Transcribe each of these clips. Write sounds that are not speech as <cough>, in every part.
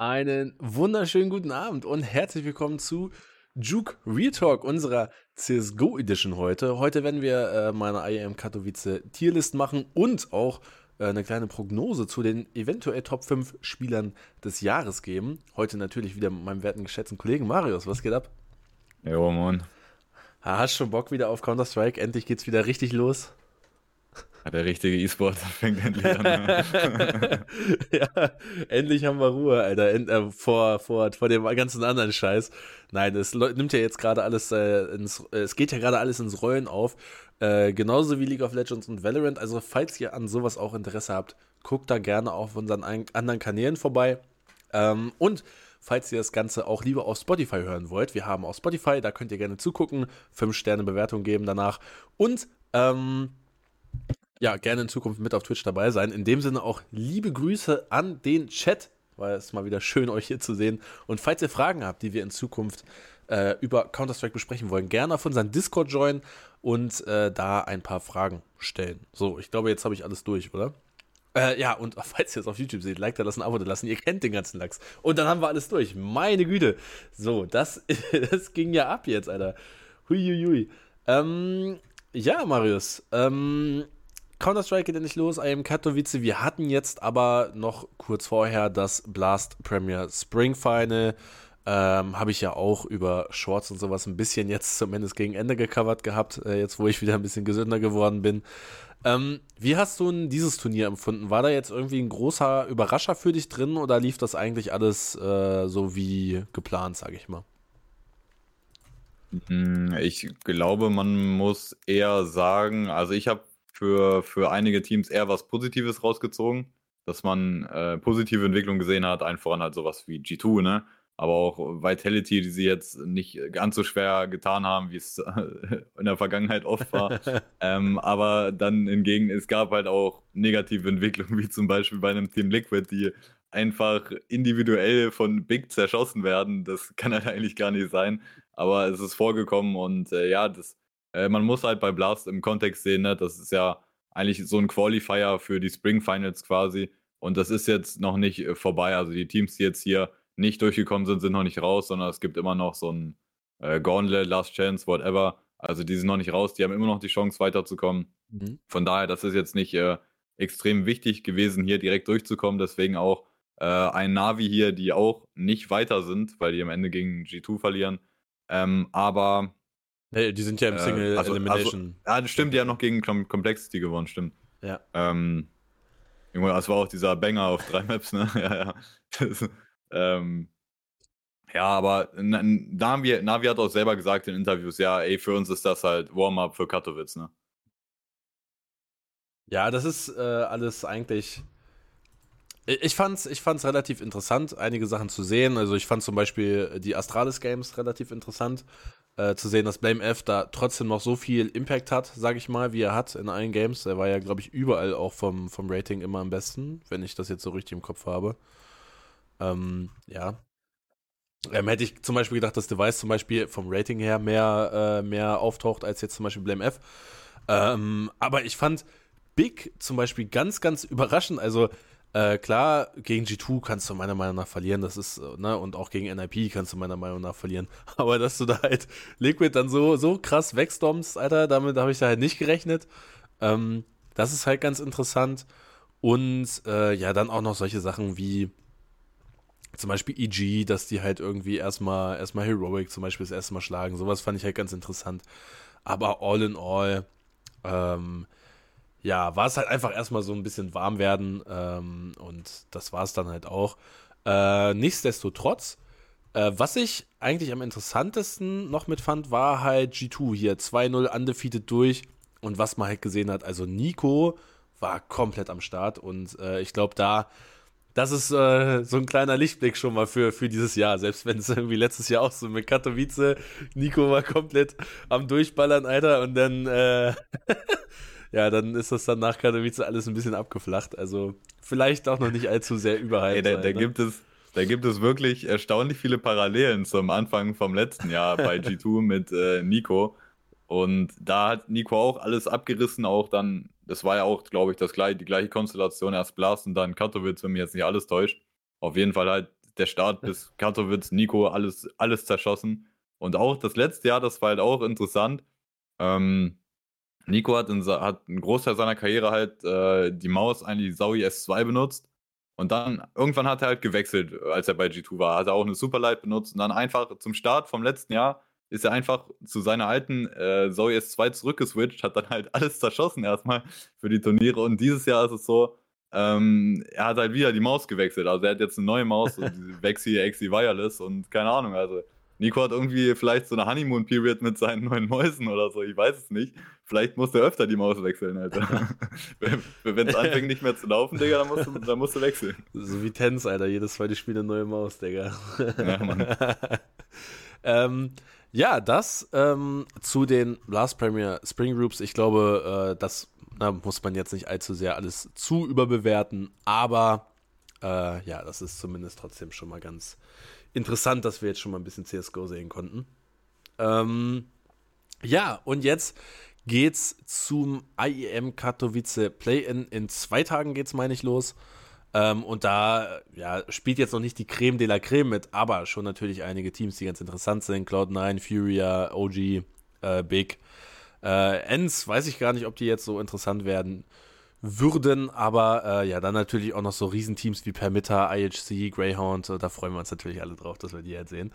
Einen wunderschönen guten Abend und herzlich willkommen zu Juke Real Talk, unserer CSGO Edition heute. Heute werden wir äh, meine IAM Katowice Tierlist machen und auch äh, eine kleine Prognose zu den eventuell Top 5 Spielern des Jahres geben. Heute natürlich wieder mit meinem werten geschätzten Kollegen Marius. Was geht ab? Jo, Mann. Hast schon Bock wieder auf Counter-Strike? Endlich geht's wieder richtig los. Der richtige E-Sport <laughs> fängt endlich an. <laughs> ja, endlich haben wir Ruhe, Alter. End, äh, vor, vor, vor dem ganzen anderen Scheiß. Nein, es nimmt ja jetzt gerade alles äh, ins, äh, es geht ja gerade alles ins Rollen auf. Äh, genauso wie League of Legends und Valorant. Also, falls ihr an sowas auch Interesse habt, guckt da gerne auf unseren anderen Kanälen vorbei. Ähm, und falls ihr das Ganze auch lieber auf Spotify hören wollt, wir haben auf Spotify, da könnt ihr gerne zugucken, 5 Sterne Bewertung geben danach. Und ähm, ja, gerne in Zukunft mit auf Twitch dabei sein. In dem Sinne auch liebe Grüße an den Chat. War es mal wieder schön, <laughs> euch hier zu sehen. Und falls ihr Fragen habt, die wir in Zukunft äh, über Counter-Strike besprechen wollen, gerne auf unseren Discord joinen und äh, da ein paar Fragen stellen. So, ich glaube, jetzt habe ich alles durch, oder? Äh, ja, und <laughs> falls ihr es auf YouTube seht, Like da lassen, Abo da lassen, ihr kennt den ganzen Lachs. Und dann haben wir alles durch. Meine Güte. So, das, <laughs> das ging ja ab jetzt, Alter. Huiuiui. Ähm, ja, Marius. Ähm, Counter-Strike geht endlich los, I am Katowice. Wir hatten jetzt aber noch kurz vorher das Blast Premier Spring Final. Ähm, Habe ich ja auch über Shorts und sowas ein bisschen jetzt zumindest gegen Ende gecovert gehabt, äh, jetzt wo ich wieder ein bisschen gesünder geworden bin. Ähm, wie hast du dieses Turnier empfunden? War da jetzt irgendwie ein großer Überrascher für dich drin oder lief das eigentlich alles äh, so wie geplant, sage ich mal? Hm, ich glaube, man muss eher sagen, also ich habe für, für einige Teams eher was Positives rausgezogen, dass man äh, positive Entwicklung gesehen hat, ein voran halt sowas wie G2, ne? Aber auch Vitality, die sie jetzt nicht ganz so schwer getan haben, wie es <laughs> in der Vergangenheit oft war. <laughs> ähm, aber dann hingegen, es gab halt auch negative Entwicklungen, wie zum Beispiel bei einem Team Liquid, die einfach individuell von Big zerschossen werden. Das kann halt <laughs> eigentlich gar nicht sein. Aber es ist vorgekommen und äh, ja, das äh, man muss halt bei Blast im Kontext sehen, ne? das ist ja eigentlich so ein Qualifier für die Spring Finals quasi. Und das ist jetzt noch nicht äh, vorbei. Also die Teams, die jetzt hier nicht durchgekommen sind, sind noch nicht raus, sondern es gibt immer noch so ein äh, Gauntlet, Last Chance, whatever. Also die sind noch nicht raus, die haben immer noch die Chance weiterzukommen. Mhm. Von daher, das ist jetzt nicht äh, extrem wichtig gewesen, hier direkt durchzukommen. Deswegen auch äh, ein Navi hier, die auch nicht weiter sind, weil die am Ende gegen G2 verlieren. Ähm, aber Nee, die sind ja im äh, Single also, Elimination. Also, ja, stimmt, die haben noch gegen Complexity gewonnen, stimmt. Ja. Ähm, das war auch dieser Banger auf drei Maps, ne? <laughs> ja, ja. Das, ähm, ja, aber Navi, Navi hat auch selber gesagt in Interviews, ja, ey, für uns ist das halt Warm-up für Katowice, ne? Ja, das ist äh, alles eigentlich. Ich fand's, ich fand's relativ interessant, einige Sachen zu sehen. Also ich fand zum Beispiel die Astralis Games relativ interessant äh, zu sehen, dass Blame F da trotzdem noch so viel Impact hat, sage ich mal, wie er hat in allen Games. Er war ja, glaube ich, überall auch vom, vom Rating immer am besten, wenn ich das jetzt so richtig im Kopf habe. Ähm, ja. Ähm, hätte ich zum Beispiel gedacht, dass Device zum Beispiel vom Rating her mehr, äh, mehr auftaucht als jetzt zum Beispiel Blame F. Ähm, aber ich fand Big zum Beispiel ganz, ganz überraschend. Also äh, klar, gegen G2 kannst du meiner Meinung nach verlieren, das ist, äh, ne, und auch gegen NIP kannst du meiner Meinung nach verlieren. <laughs> Aber dass du da halt Liquid dann so, so krass wegstommst, Alter, damit habe ich da halt nicht gerechnet. Ähm, das ist halt ganz interessant. Und äh, ja, dann auch noch solche Sachen wie zum Beispiel EG, dass die halt irgendwie erstmal, erstmal Heroic zum Beispiel das erste Mal schlagen. Sowas fand ich halt ganz interessant. Aber all in all, ähm, ja, war es halt einfach erstmal so ein bisschen warm werden ähm, und das war es dann halt auch. Äh, nichtsdestotrotz, äh, was ich eigentlich am interessantesten noch mitfand, war halt G2 hier. 2-0 undefeated durch. Und was man halt gesehen hat, also Nico war komplett am Start. Und äh, ich glaube da, das ist äh, so ein kleiner Lichtblick schon mal für, für dieses Jahr, selbst wenn es irgendwie letztes Jahr auch so mit Katowice, Nico war komplett am Durchballern, Alter, und dann äh, <laughs> ja, dann ist das dann nach Katowice alles ein bisschen abgeflacht. Also vielleicht auch noch nicht allzu sehr überhyped. Ey, da, da ne? gibt es, da gibt es wirklich erstaunlich viele Parallelen zum Anfang vom letzten Jahr bei <laughs> G2 mit äh, Nico. Und da hat Nico auch alles abgerissen, auch dann, das war ja auch, glaube ich, das gleiche, die gleiche Konstellation, erst Blast und dann Katowice, wenn mir jetzt nicht alles täuscht. Auf jeden Fall halt der Start <laughs> bis Katowice, Nico, alles, alles zerschossen. Und auch das letzte Jahr, das war halt auch interessant. Ähm, Nico hat, in, hat einen Großteil seiner Karriere halt äh, die Maus eigentlich Saui S2 benutzt. Und dann irgendwann hat er halt gewechselt, als er bei G2 war. Hat er auch eine Superlight benutzt und dann einfach zum Start vom letzten Jahr ist er einfach zu seiner alten äh, Zoe S2 zurückgeswitcht, hat dann halt <laughs> alles zerschossen erstmal für die Turniere. Und dieses Jahr ist es so, ähm, er hat halt wieder die Maus gewechselt. Also er hat jetzt eine neue Maus, <laughs> diese Vexi XI Wireless und keine Ahnung, also Nico hat irgendwie vielleicht so eine Honeymoon-Period mit seinen neuen Mäusen oder so, ich weiß es nicht. Vielleicht muss er öfter die Maus wechseln, Alter. <laughs> Wenn es anfängt nicht mehr zu laufen, Digga, dann musst, du, dann musst du wechseln. So wie Tens, Alter, jedes zweite Spiel eine neue Maus, Digga. Ja, Mann. <laughs> ähm, ja, das ähm, zu den Last Premier Spring Groups. Ich glaube, äh, das na, muss man jetzt nicht allzu sehr alles zu überbewerten, aber äh, ja, das ist zumindest trotzdem schon mal ganz interessant, dass wir jetzt schon mal ein bisschen CSGO sehen konnten. Ähm, ja, und jetzt geht's zum IEM Katowice Play-In. In zwei Tagen geht's, meine ich, los. Ähm, und da ja, spielt jetzt noch nicht die Creme de la Creme mit, aber schon natürlich einige Teams, die ganz interessant sind. Cloud9, Furia, OG, äh, Big. Äh, Ends weiß ich gar nicht, ob die jetzt so interessant werden würden, aber äh, ja, dann natürlich auch noch so Riesenteams wie Permitter, IHC, Greyhound, da freuen wir uns natürlich alle drauf, dass wir die jetzt sehen.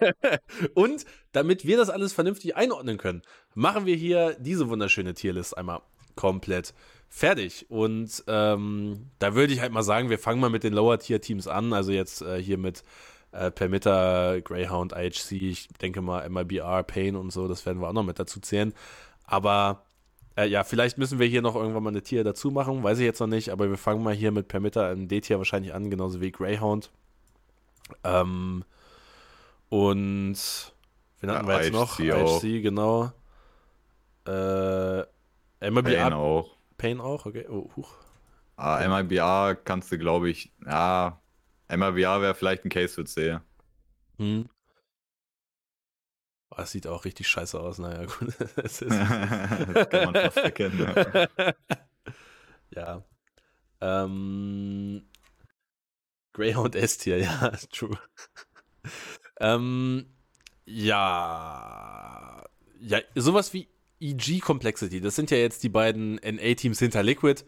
<laughs> und damit wir das alles vernünftig einordnen können, machen wir hier diese wunderschöne Tierlist einmal komplett fertig. Und ähm, da würde ich halt mal sagen, wir fangen mal mit den Lower-Tier-Teams an. Also jetzt äh, hier mit äh, Permitter, Greyhound, IHC, ich denke mal MIBR, Pain und so, das werden wir auch noch mit dazu zählen. Aber äh, ja, vielleicht müssen wir hier noch irgendwann mal eine Tier dazu machen, weiß ich jetzt noch nicht, aber wir fangen mal hier mit Permitter im D-Tier wahrscheinlich an, genauso wie Greyhound. Ähm, und wen hatten ja, wir jetzt noch? IHC, genau. Äh, MIBR Pain auch. Pain auch, okay. Oh, huch. Ah, MIBR kannst du, glaube ich, ja, MIBR wäre vielleicht ein Case für C. Hm. Oh, das sieht auch richtig scheiße aus, naja, gut. <laughs> <laughs> das, kann man fast erkennen. Ja. <laughs> ja. Ähm, Greyhound S-Tier, ja, true. ähm, ja. Ja, sowas wie EG Complexity. Das sind ja jetzt die beiden NA-Teams hinter Liquid,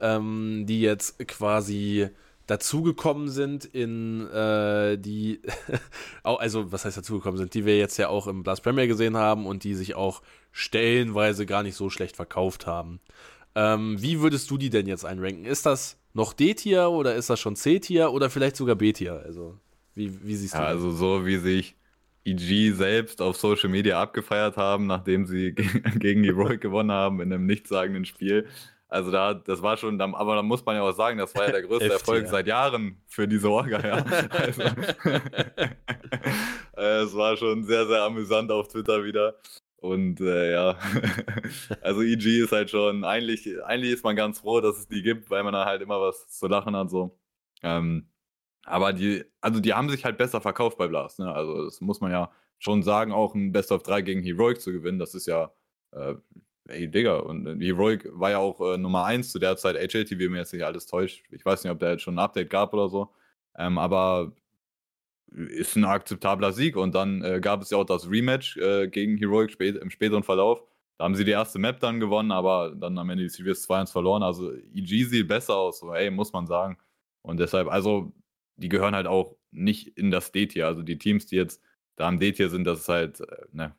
ähm, die jetzt quasi dazugekommen sind in äh, die, <laughs> also was heißt dazugekommen sind, die wir jetzt ja auch im Blast Premier gesehen haben und die sich auch stellenweise gar nicht so schlecht verkauft haben. Ähm, wie würdest du die denn jetzt einranken? Ist das noch D-Tier oder ist das schon C-Tier oder vielleicht sogar B-Tier? Also, wie, wie siehst du ja, das? Also, so wie sich EG selbst auf Social Media abgefeiert haben, nachdem sie <laughs> gegen die Roy gewonnen haben in einem nichtssagenden Spiel. Also da, das war schon, aber da muss man ja auch sagen, das war ja der <laughs> größte Erfolg seit Jahren für diese Orga, ja. <laughs> Also, <laughs> äh, es war schon sehr, sehr amüsant auf Twitter wieder. Und äh, ja, also EG ist halt schon, eigentlich, eigentlich ist man ganz froh, dass es die gibt, weil man da halt immer was zu lachen hat. So. Ähm, aber die, also die haben sich halt besser verkauft bei Blast. Ne? Also das muss man ja schon sagen, auch ein Best of 3 gegen Heroic zu gewinnen, das ist ja, äh, ey Digga, und äh, Heroic war ja auch äh, Nummer 1 zu der Zeit HLTV, mir jetzt nicht alles täuscht. Ich weiß nicht, ob da jetzt schon ein Update gab oder so. Ähm, aber ist ein akzeptabler Sieg. Und dann äh, gab es ja auch das Rematch äh, gegen Heroic spät, im späteren Verlauf. Da haben sie die erste Map dann gewonnen, aber dann am Ende die Series 2-1 verloren. Also EG sieht besser aus, so, ey, muss man sagen. Und deshalb, also die gehören halt auch nicht in das D-Tier. Also die Teams, die jetzt da im D-Tier sind, das ist halt, äh, ne.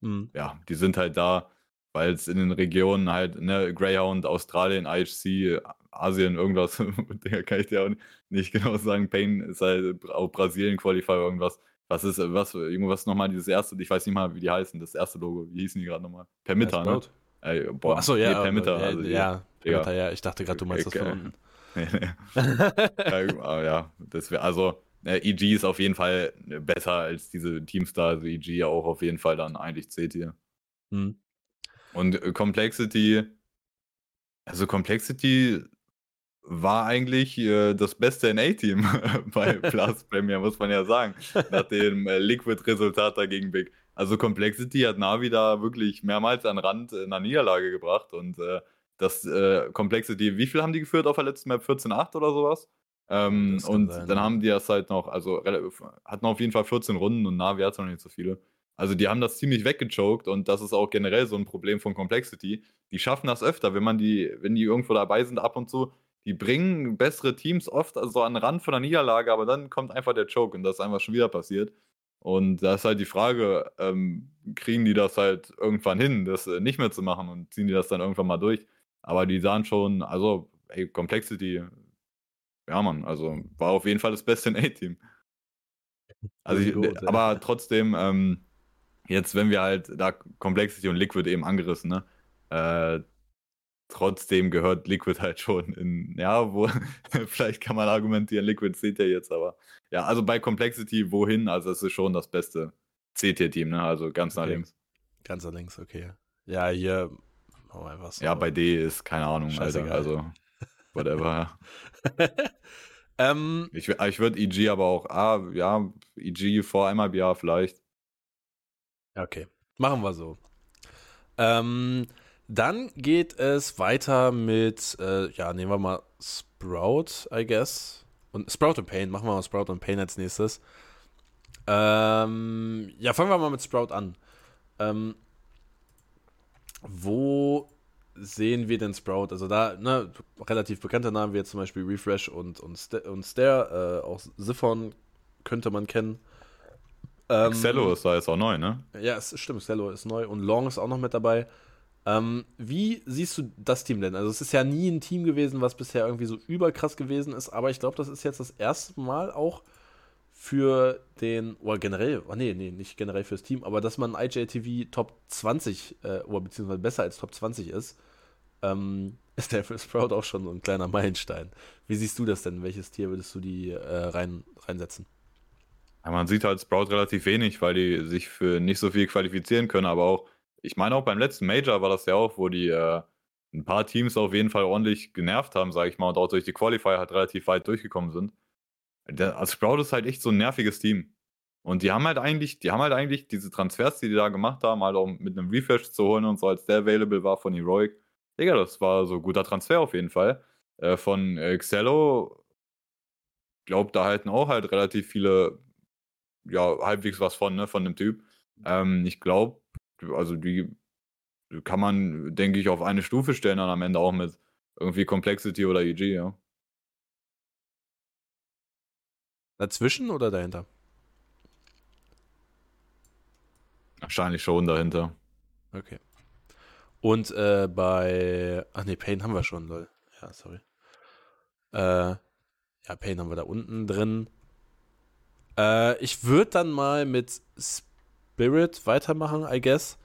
Mhm. Ja, die sind halt da, weil es in den Regionen halt, ne, Greyhound, Australien, IHC, Asien, irgendwas, <laughs> kann ich dir auch nicht <laughs> genau sagen. Pain ist halt auch Brasilien Qualifier, irgendwas. Was ist, was, irgendwas nochmal, dieses erste, ich weiß nicht mal, wie die heißen, das erste Logo, wie hießen die gerade nochmal? Permitter, ne? Ey, boah, Achso, ja, nee, Permitter, ja, also, ja, Permitter, ja, ich dachte gerade, du meinst okay, das von unten. <laughs> ja, ja, das wäre also äh, EG ist auf jeden Fall besser als diese Teams da, also EG ja auch auf jeden Fall dann eigentlich C-Tier. Hm. Und äh, Complexity, also Complexity war eigentlich äh, das beste NA-Team <laughs> bei <laughs> Plus Premier, muss man ja sagen, nach dem äh, Liquid-Resultat dagegen Big. Also Complexity hat Navi da wirklich mehrmals an Rand in einer Niederlage gebracht und äh, das äh, Complexity, wie viel haben die geführt auf der letzten Map? 14-8 oder sowas? Ähm, und sein, dann ja. haben die das halt noch, also hatten auf jeden Fall 14 Runden und Navi hat noch nicht so viele. Also die haben das ziemlich weggechoked und das ist auch generell so ein Problem von Complexity. Die schaffen das öfter, wenn man die, wenn die irgendwo dabei sind ab und zu, die bringen bessere Teams oft also an den Rand von der Niederlage, aber dann kommt einfach der Choke und das ist einfach schon wieder passiert. Und da ist halt die Frage, ähm, kriegen die das halt irgendwann hin, das äh, nicht mehr zu machen und ziehen die das dann irgendwann mal durch? Aber die sahen schon, also, ey, Complexity, ja, Mann, also war auf jeden Fall das beste <laughs> in A-Team. Also, ich, aber trotzdem, ähm, jetzt, wenn wir halt da Complexity und Liquid eben angerissen, ne? Äh, trotzdem gehört Liquid halt schon in, ja, wo, <laughs> vielleicht kann man argumentieren, Liquid seht ihr jetzt, aber ja, also bei Complexity wohin, also es ist schon das beste C-Tier-Team, ne, also ganz okay. nach links. Ganz nach links, okay. Ja, hier, oh, einfach so. Ja, bei D ist keine Ahnung, Alter, also, whatever. <laughs> ähm, ich ich würde EG aber auch, ah, ja, EG vor einmal MIBR vielleicht. Okay, machen wir so. Ähm, dann geht es weiter mit, äh, ja, nehmen wir mal Sprout, I guess. Und Sprout und Pain, machen wir mal Sprout und Pain als nächstes. Ähm, ja, fangen wir mal mit Sprout an. Ähm, wo sehen wir denn Sprout? Also da, ne, relativ bekannte Namen wie jetzt zum Beispiel Refresh und, und, St und Stare, äh, auch Siphon könnte man kennen. Ähm, Xello ist da jetzt auch neu, ne? Ja, es stimmt, Xello ist neu und Long ist auch noch mit dabei. Ähm, wie siehst du das Team denn? Also es ist ja nie ein Team gewesen, was bisher irgendwie so überkrass gewesen ist, aber ich glaube, das ist jetzt das erste Mal auch für den, oder generell, oh nee, nee, nicht generell fürs Team, aber dass man IJTV Top 20, äh, oder beziehungsweise besser als Top 20 ist, ähm, <laughs> ist der für Sprout auch schon so ein kleiner Meilenstein. Wie siehst du das denn? Welches Tier würdest du die äh, rein, reinsetzen? Ja, man sieht halt Sprout relativ wenig, weil die sich für nicht so viel qualifizieren können, aber auch ich meine auch beim letzten Major war das ja auch, wo die äh, ein paar Teams auf jeden Fall ordentlich genervt haben, sage ich mal, und auch durch die Qualifier halt relativ weit durchgekommen sind. Der, also Sprout ist halt echt so ein nerviges Team. Und die haben halt eigentlich, die haben halt eigentlich diese Transfers, die die da gemacht haben, halt auch mit einem Refresh zu holen und so, als der available war von Heroic. Digga, das war so ein guter Transfer auf jeden Fall. Äh, von äh, Xello, glaubt, da halten auch halt relativ viele, ja, halbwegs was von, ne, von dem Typ. Ähm, ich glaube, also die kann man, denke ich, auf eine Stufe stellen dann am Ende auch mit irgendwie Complexity oder EG, ja. Dazwischen oder dahinter? Wahrscheinlich schon dahinter. Okay. Und äh, bei. Ach nee, Pain haben wir schon, lol. Ja, sorry. Äh, ja, Pain haben wir da unten drin. Äh, ich würde dann mal mit Spirit weitermachen, I guess.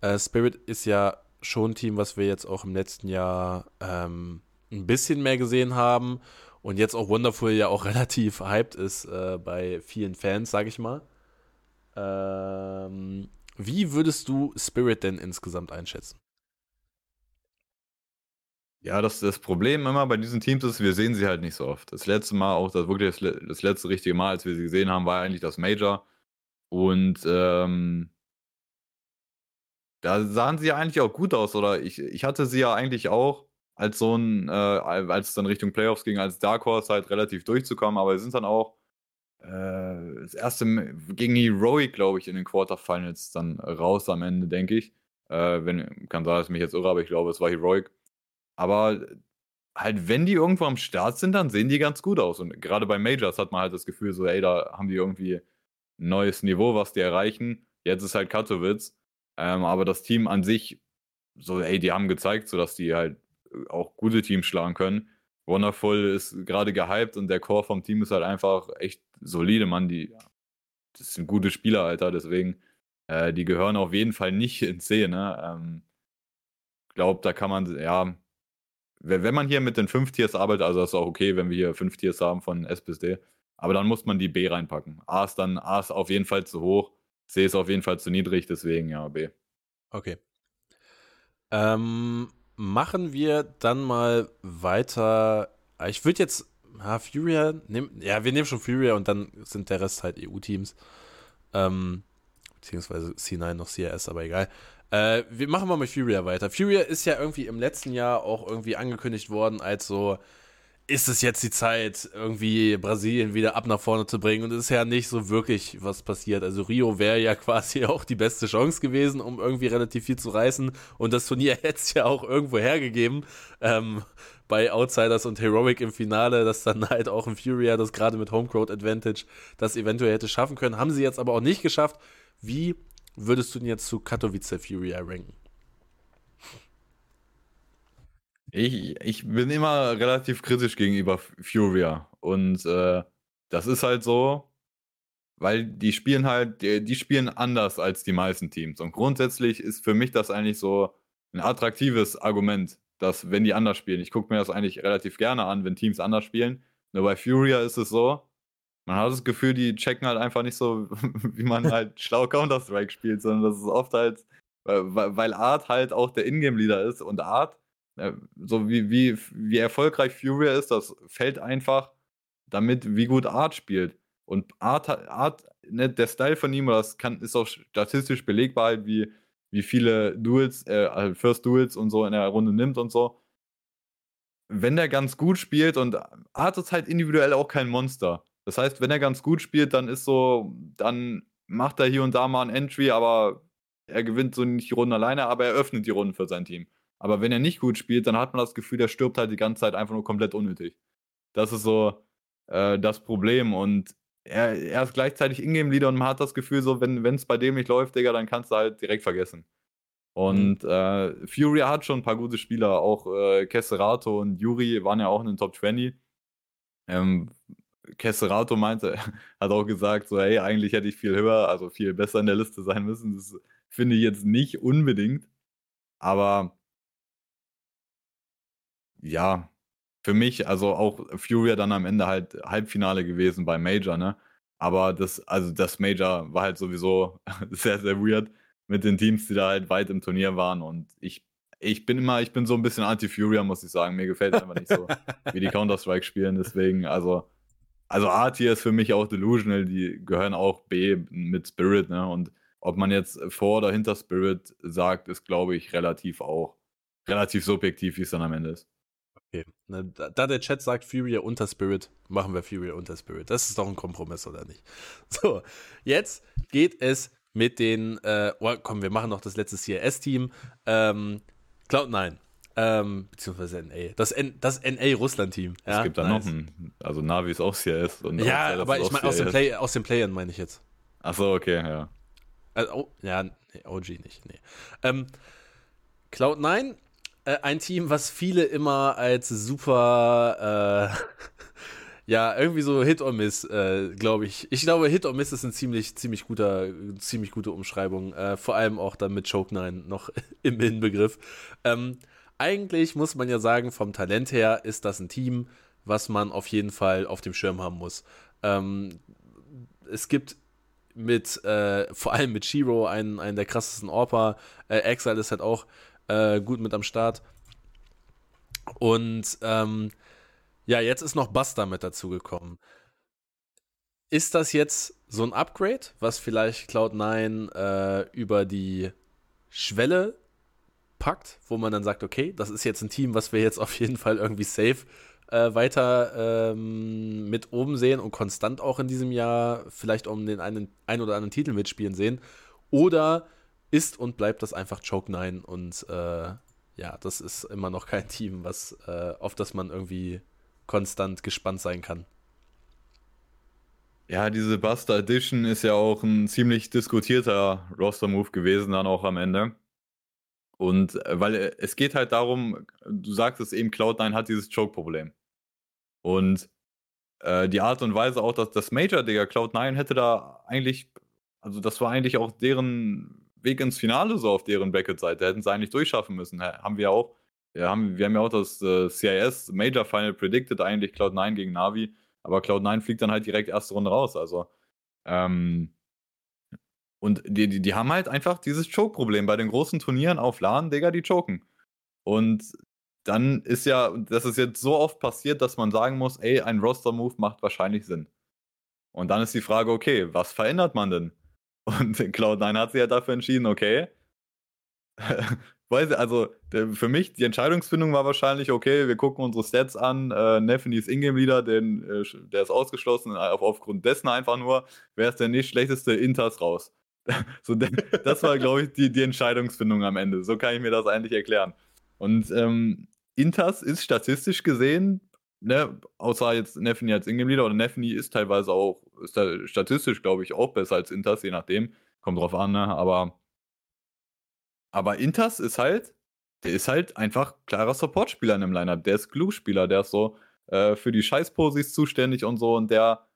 Äh, Spirit ist ja schon ein Team, was wir jetzt auch im letzten Jahr ähm, ein bisschen mehr gesehen haben und jetzt auch Wonderful ja auch <laughs> relativ hyped ist äh, bei vielen Fans, sag ich mal. Ähm, wie würdest du Spirit denn insgesamt einschätzen? Ja, das, das Problem immer bei diesen Teams ist, wir sehen sie halt nicht so oft. Das letzte Mal, auch das wirklich das, das letzte richtige Mal, als wir sie gesehen haben, war eigentlich das Major. Und ähm, da sahen sie ja eigentlich auch gut aus, oder? Ich, ich hatte sie ja eigentlich auch als so ein, äh, als es dann Richtung Playoffs ging, als Dark Horse halt relativ durchzukommen, aber sie sind dann auch äh, das erste gegen Heroic, glaube ich, in den Quarterfinals dann raus am Ende, denke ich. Äh, wenn, kann sein, dass ich mich jetzt irre, aber ich glaube, es war Heroic. Aber halt, wenn die irgendwo am Start sind, dann sehen die ganz gut aus. Und gerade bei Majors hat man halt das Gefühl, so, ey, da haben die irgendwie neues Niveau, was die erreichen. Jetzt ist halt Katowice. Ähm, aber das Team an sich, so, ey, die haben gezeigt, so dass die halt äh, auch gute Teams schlagen können. Wonderful ist gerade gehypt und der Core vom Team ist halt einfach echt solide, Mann. Die, das sind gute Spieler, Alter. Deswegen, äh, die gehören auf jeden Fall nicht ins C, ne? Ähm, glaube, da kann man, ja, wenn man hier mit den fünf Tiers arbeitet, also das ist auch okay, wenn wir hier fünf Tiers haben von S bis D. Aber dann muss man die B reinpacken. A ist dann, A ist auf jeden Fall zu hoch, C ist auf jeden Fall zu niedrig, deswegen ja, B. Okay. Ähm, machen wir dann mal weiter. Ich würde jetzt, ha, Furia, nehm, ja, wir nehmen schon Furia und dann sind der Rest halt EU-Teams. Ähm, beziehungsweise C9 noch CRS, aber egal. Äh, wir machen mal mit Furia weiter. Furia ist ja irgendwie im letzten Jahr auch irgendwie angekündigt worden als so ist es jetzt die Zeit, irgendwie Brasilien wieder ab nach vorne zu bringen. Und es ist ja nicht so wirklich was passiert. Also Rio wäre ja <laughs> quasi auch die beste Chance gewesen, um irgendwie relativ viel zu reißen. Und das Turnier <laughs> hätte es ja auch irgendwo hergegeben. Ähm, bei Outsiders und Heroic im Finale, dass dann halt auch ein Furia das gerade mit Homecourt Advantage das eventuell hätte schaffen können. Haben sie jetzt aber auch nicht geschafft. Wie würdest du denn jetzt zu Katowice Furia ranken? Ich, ich bin immer relativ kritisch gegenüber Furia. Und äh, das ist halt so, weil die spielen halt, die, die, spielen anders als die meisten Teams. Und grundsätzlich ist für mich das eigentlich so ein attraktives Argument, dass wenn die anders spielen, ich gucke mir das eigentlich relativ gerne an, wenn Teams anders spielen. Nur bei Furia ist es so, man hat das Gefühl, die checken halt einfach nicht so, <laughs> wie man halt <laughs> schlau Counter-Strike spielt, sondern das ist oft halt, weil Art halt auch der Ingame-Leader ist und Art äh, so wie, wie, wie erfolgreich Furia ist, das fällt einfach damit, wie gut Art spielt. Und Art, Art ne, der Style von ihm, das kann, ist auch statistisch belegbar, halt, wie, wie viele Duels, äh, also First Duels und so in der Runde nimmt und so. Wenn der ganz gut spielt und Art ist halt individuell auch kein Monster. Das heißt, wenn er ganz gut spielt, dann ist so, dann macht er hier und da mal ein Entry, aber er gewinnt so nicht die Runden alleine, aber er öffnet die Runden für sein Team. Aber wenn er nicht gut spielt, dann hat man das Gefühl, der stirbt halt die ganze Zeit einfach nur komplett unnötig. Das ist so äh, das Problem. Und er, er ist gleichzeitig Ingame-Leader und man hat das Gefühl, so, wenn es bei dem nicht läuft, Digga, dann kannst du halt direkt vergessen. Und mhm. äh, Fury hat schon ein paar gute Spieler, auch äh, Kesserato und Yuri waren ja auch in den Top 20. Ähm, Kesserato meinte, <laughs> hat auch gesagt, so, hey, eigentlich hätte ich viel höher, also viel besser in der Liste sein müssen. Das finde ich jetzt nicht unbedingt. Aber ja, für mich, also auch Fury dann am Ende halt Halbfinale gewesen bei Major, ne? Aber das, also das Major war halt sowieso <laughs> sehr, sehr weird mit den Teams, die da halt weit im Turnier waren. Und ich, ich bin immer, ich bin so ein bisschen Anti-Furia, muss ich sagen. Mir gefällt einfach nicht so, wie die <laughs> Counter-Strike spielen. Deswegen, also, also A Tier ist für mich auch Delusional, die gehören auch B mit Spirit, ne? Und ob man jetzt vor oder hinter Spirit sagt, ist, glaube ich, relativ auch relativ subjektiv, wie es dann am Ende ist. Okay. Da der Chat sagt Furia unter Spirit, machen wir Furia unter Spirit. Das ist doch ein Kompromiss, oder nicht? <laughs> So, jetzt geht es mit den, äh, oh, komm, wir machen noch das letzte CRS-Team. Ähm, Cloud9. Ähm, beziehungsweise NA. Das, N das NA-Russland-Team. Ja, es gibt da nice. noch ein, also Navi ist auch CRS. Und ja, aber ich meine, aus, dem Play, aus den Playern meine ich jetzt. Achso, okay, ja. Also, oh, ja, nee, OG nicht, nee. Ähm, Cloud9 äh, ein Team, was viele immer als super, äh, <laughs> ja, irgendwie so Hit or Miss, äh, glaube ich. Ich glaube, Hit or Miss ist eine ziemlich, ziemlich guter, ziemlich gute Umschreibung. Äh, vor allem auch dann mit Choke 9 noch <laughs> im Inbegriff. Ähm, eigentlich muss man ja sagen, vom Talent her ist das ein Team, was man auf jeden Fall auf dem Schirm haben muss. Ähm, es gibt mit, äh, vor allem mit Shiro, einen, einen der krassesten Orpa. Äh, Exile ist halt auch äh, gut mit am Start. Und ähm, ja, jetzt ist noch Buster mit dazugekommen. Ist das jetzt so ein Upgrade, was vielleicht Cloud9 äh, über die Schwelle packt, wo man dann sagt, okay, das ist jetzt ein Team, was wir jetzt auf jeden Fall irgendwie safe äh, weiter ähm, mit oben sehen und konstant auch in diesem Jahr vielleicht um den einen, ein oder anderen Titel mitspielen sehen? Oder ist und bleibt das einfach Choke 9 und äh, ja, das ist immer noch kein Team, was, äh, auf das man irgendwie konstant gespannt sein kann. Ja, diese Buster Edition ist ja auch ein ziemlich diskutierter Roster-Move gewesen, dann auch am Ende. Und äh, weil äh, es geht halt darum, du sagst es eben, Cloud9 hat dieses Choke-Problem. Und äh, die Art und Weise auch, dass das Major, Digga, Cloud9 hätte da eigentlich, also das war eigentlich auch deren Weg ins Finale so auf deren Bracket-Seite. Hätten sie eigentlich durchschaffen müssen. Haben wir auch. Wir haben, wir haben ja auch das äh, CIS Major Final predicted, eigentlich Cloud9 gegen Navi. Aber Cloud9 fliegt dann halt direkt erste Runde raus. Also, ähm, und die, die, die haben halt einfach dieses Choke-Problem. Bei den großen Turnieren auf LAN, Digga, die choken. Und dann ist ja, das ist jetzt so oft passiert, dass man sagen muss, ey, ein Roster-Move macht wahrscheinlich Sinn. Und dann ist die Frage, okay, was verändert man denn? <laughs> Und Cloud9 hat sich ja dafür entschieden, okay, <laughs> weiß ich, also für mich, die Entscheidungsfindung war wahrscheinlich, okay, wir gucken unsere Stats an, äh, Neffen ist Ingame-Leader, äh, der ist ausgeschlossen, auf, aufgrund dessen einfach nur, wer ist der nicht schlechteste, Inters raus. <laughs> so, das war, glaube ich, die, die Entscheidungsfindung am Ende. So kann ich mir das eigentlich erklären. Und ähm, Inters ist statistisch gesehen, ne, außer jetzt Neffeny als Ingame-Leader oder Neffeny ist teilweise auch, ist da statistisch, glaube ich, auch besser als Inters, je nachdem. Kommt drauf an, ne? Aber aber Intas ist halt, der ist halt einfach klarer Supportspieler in einem Lineup. Der ist Glue-Spieler, der ist so äh, für die Scheißposis zuständig und so und der,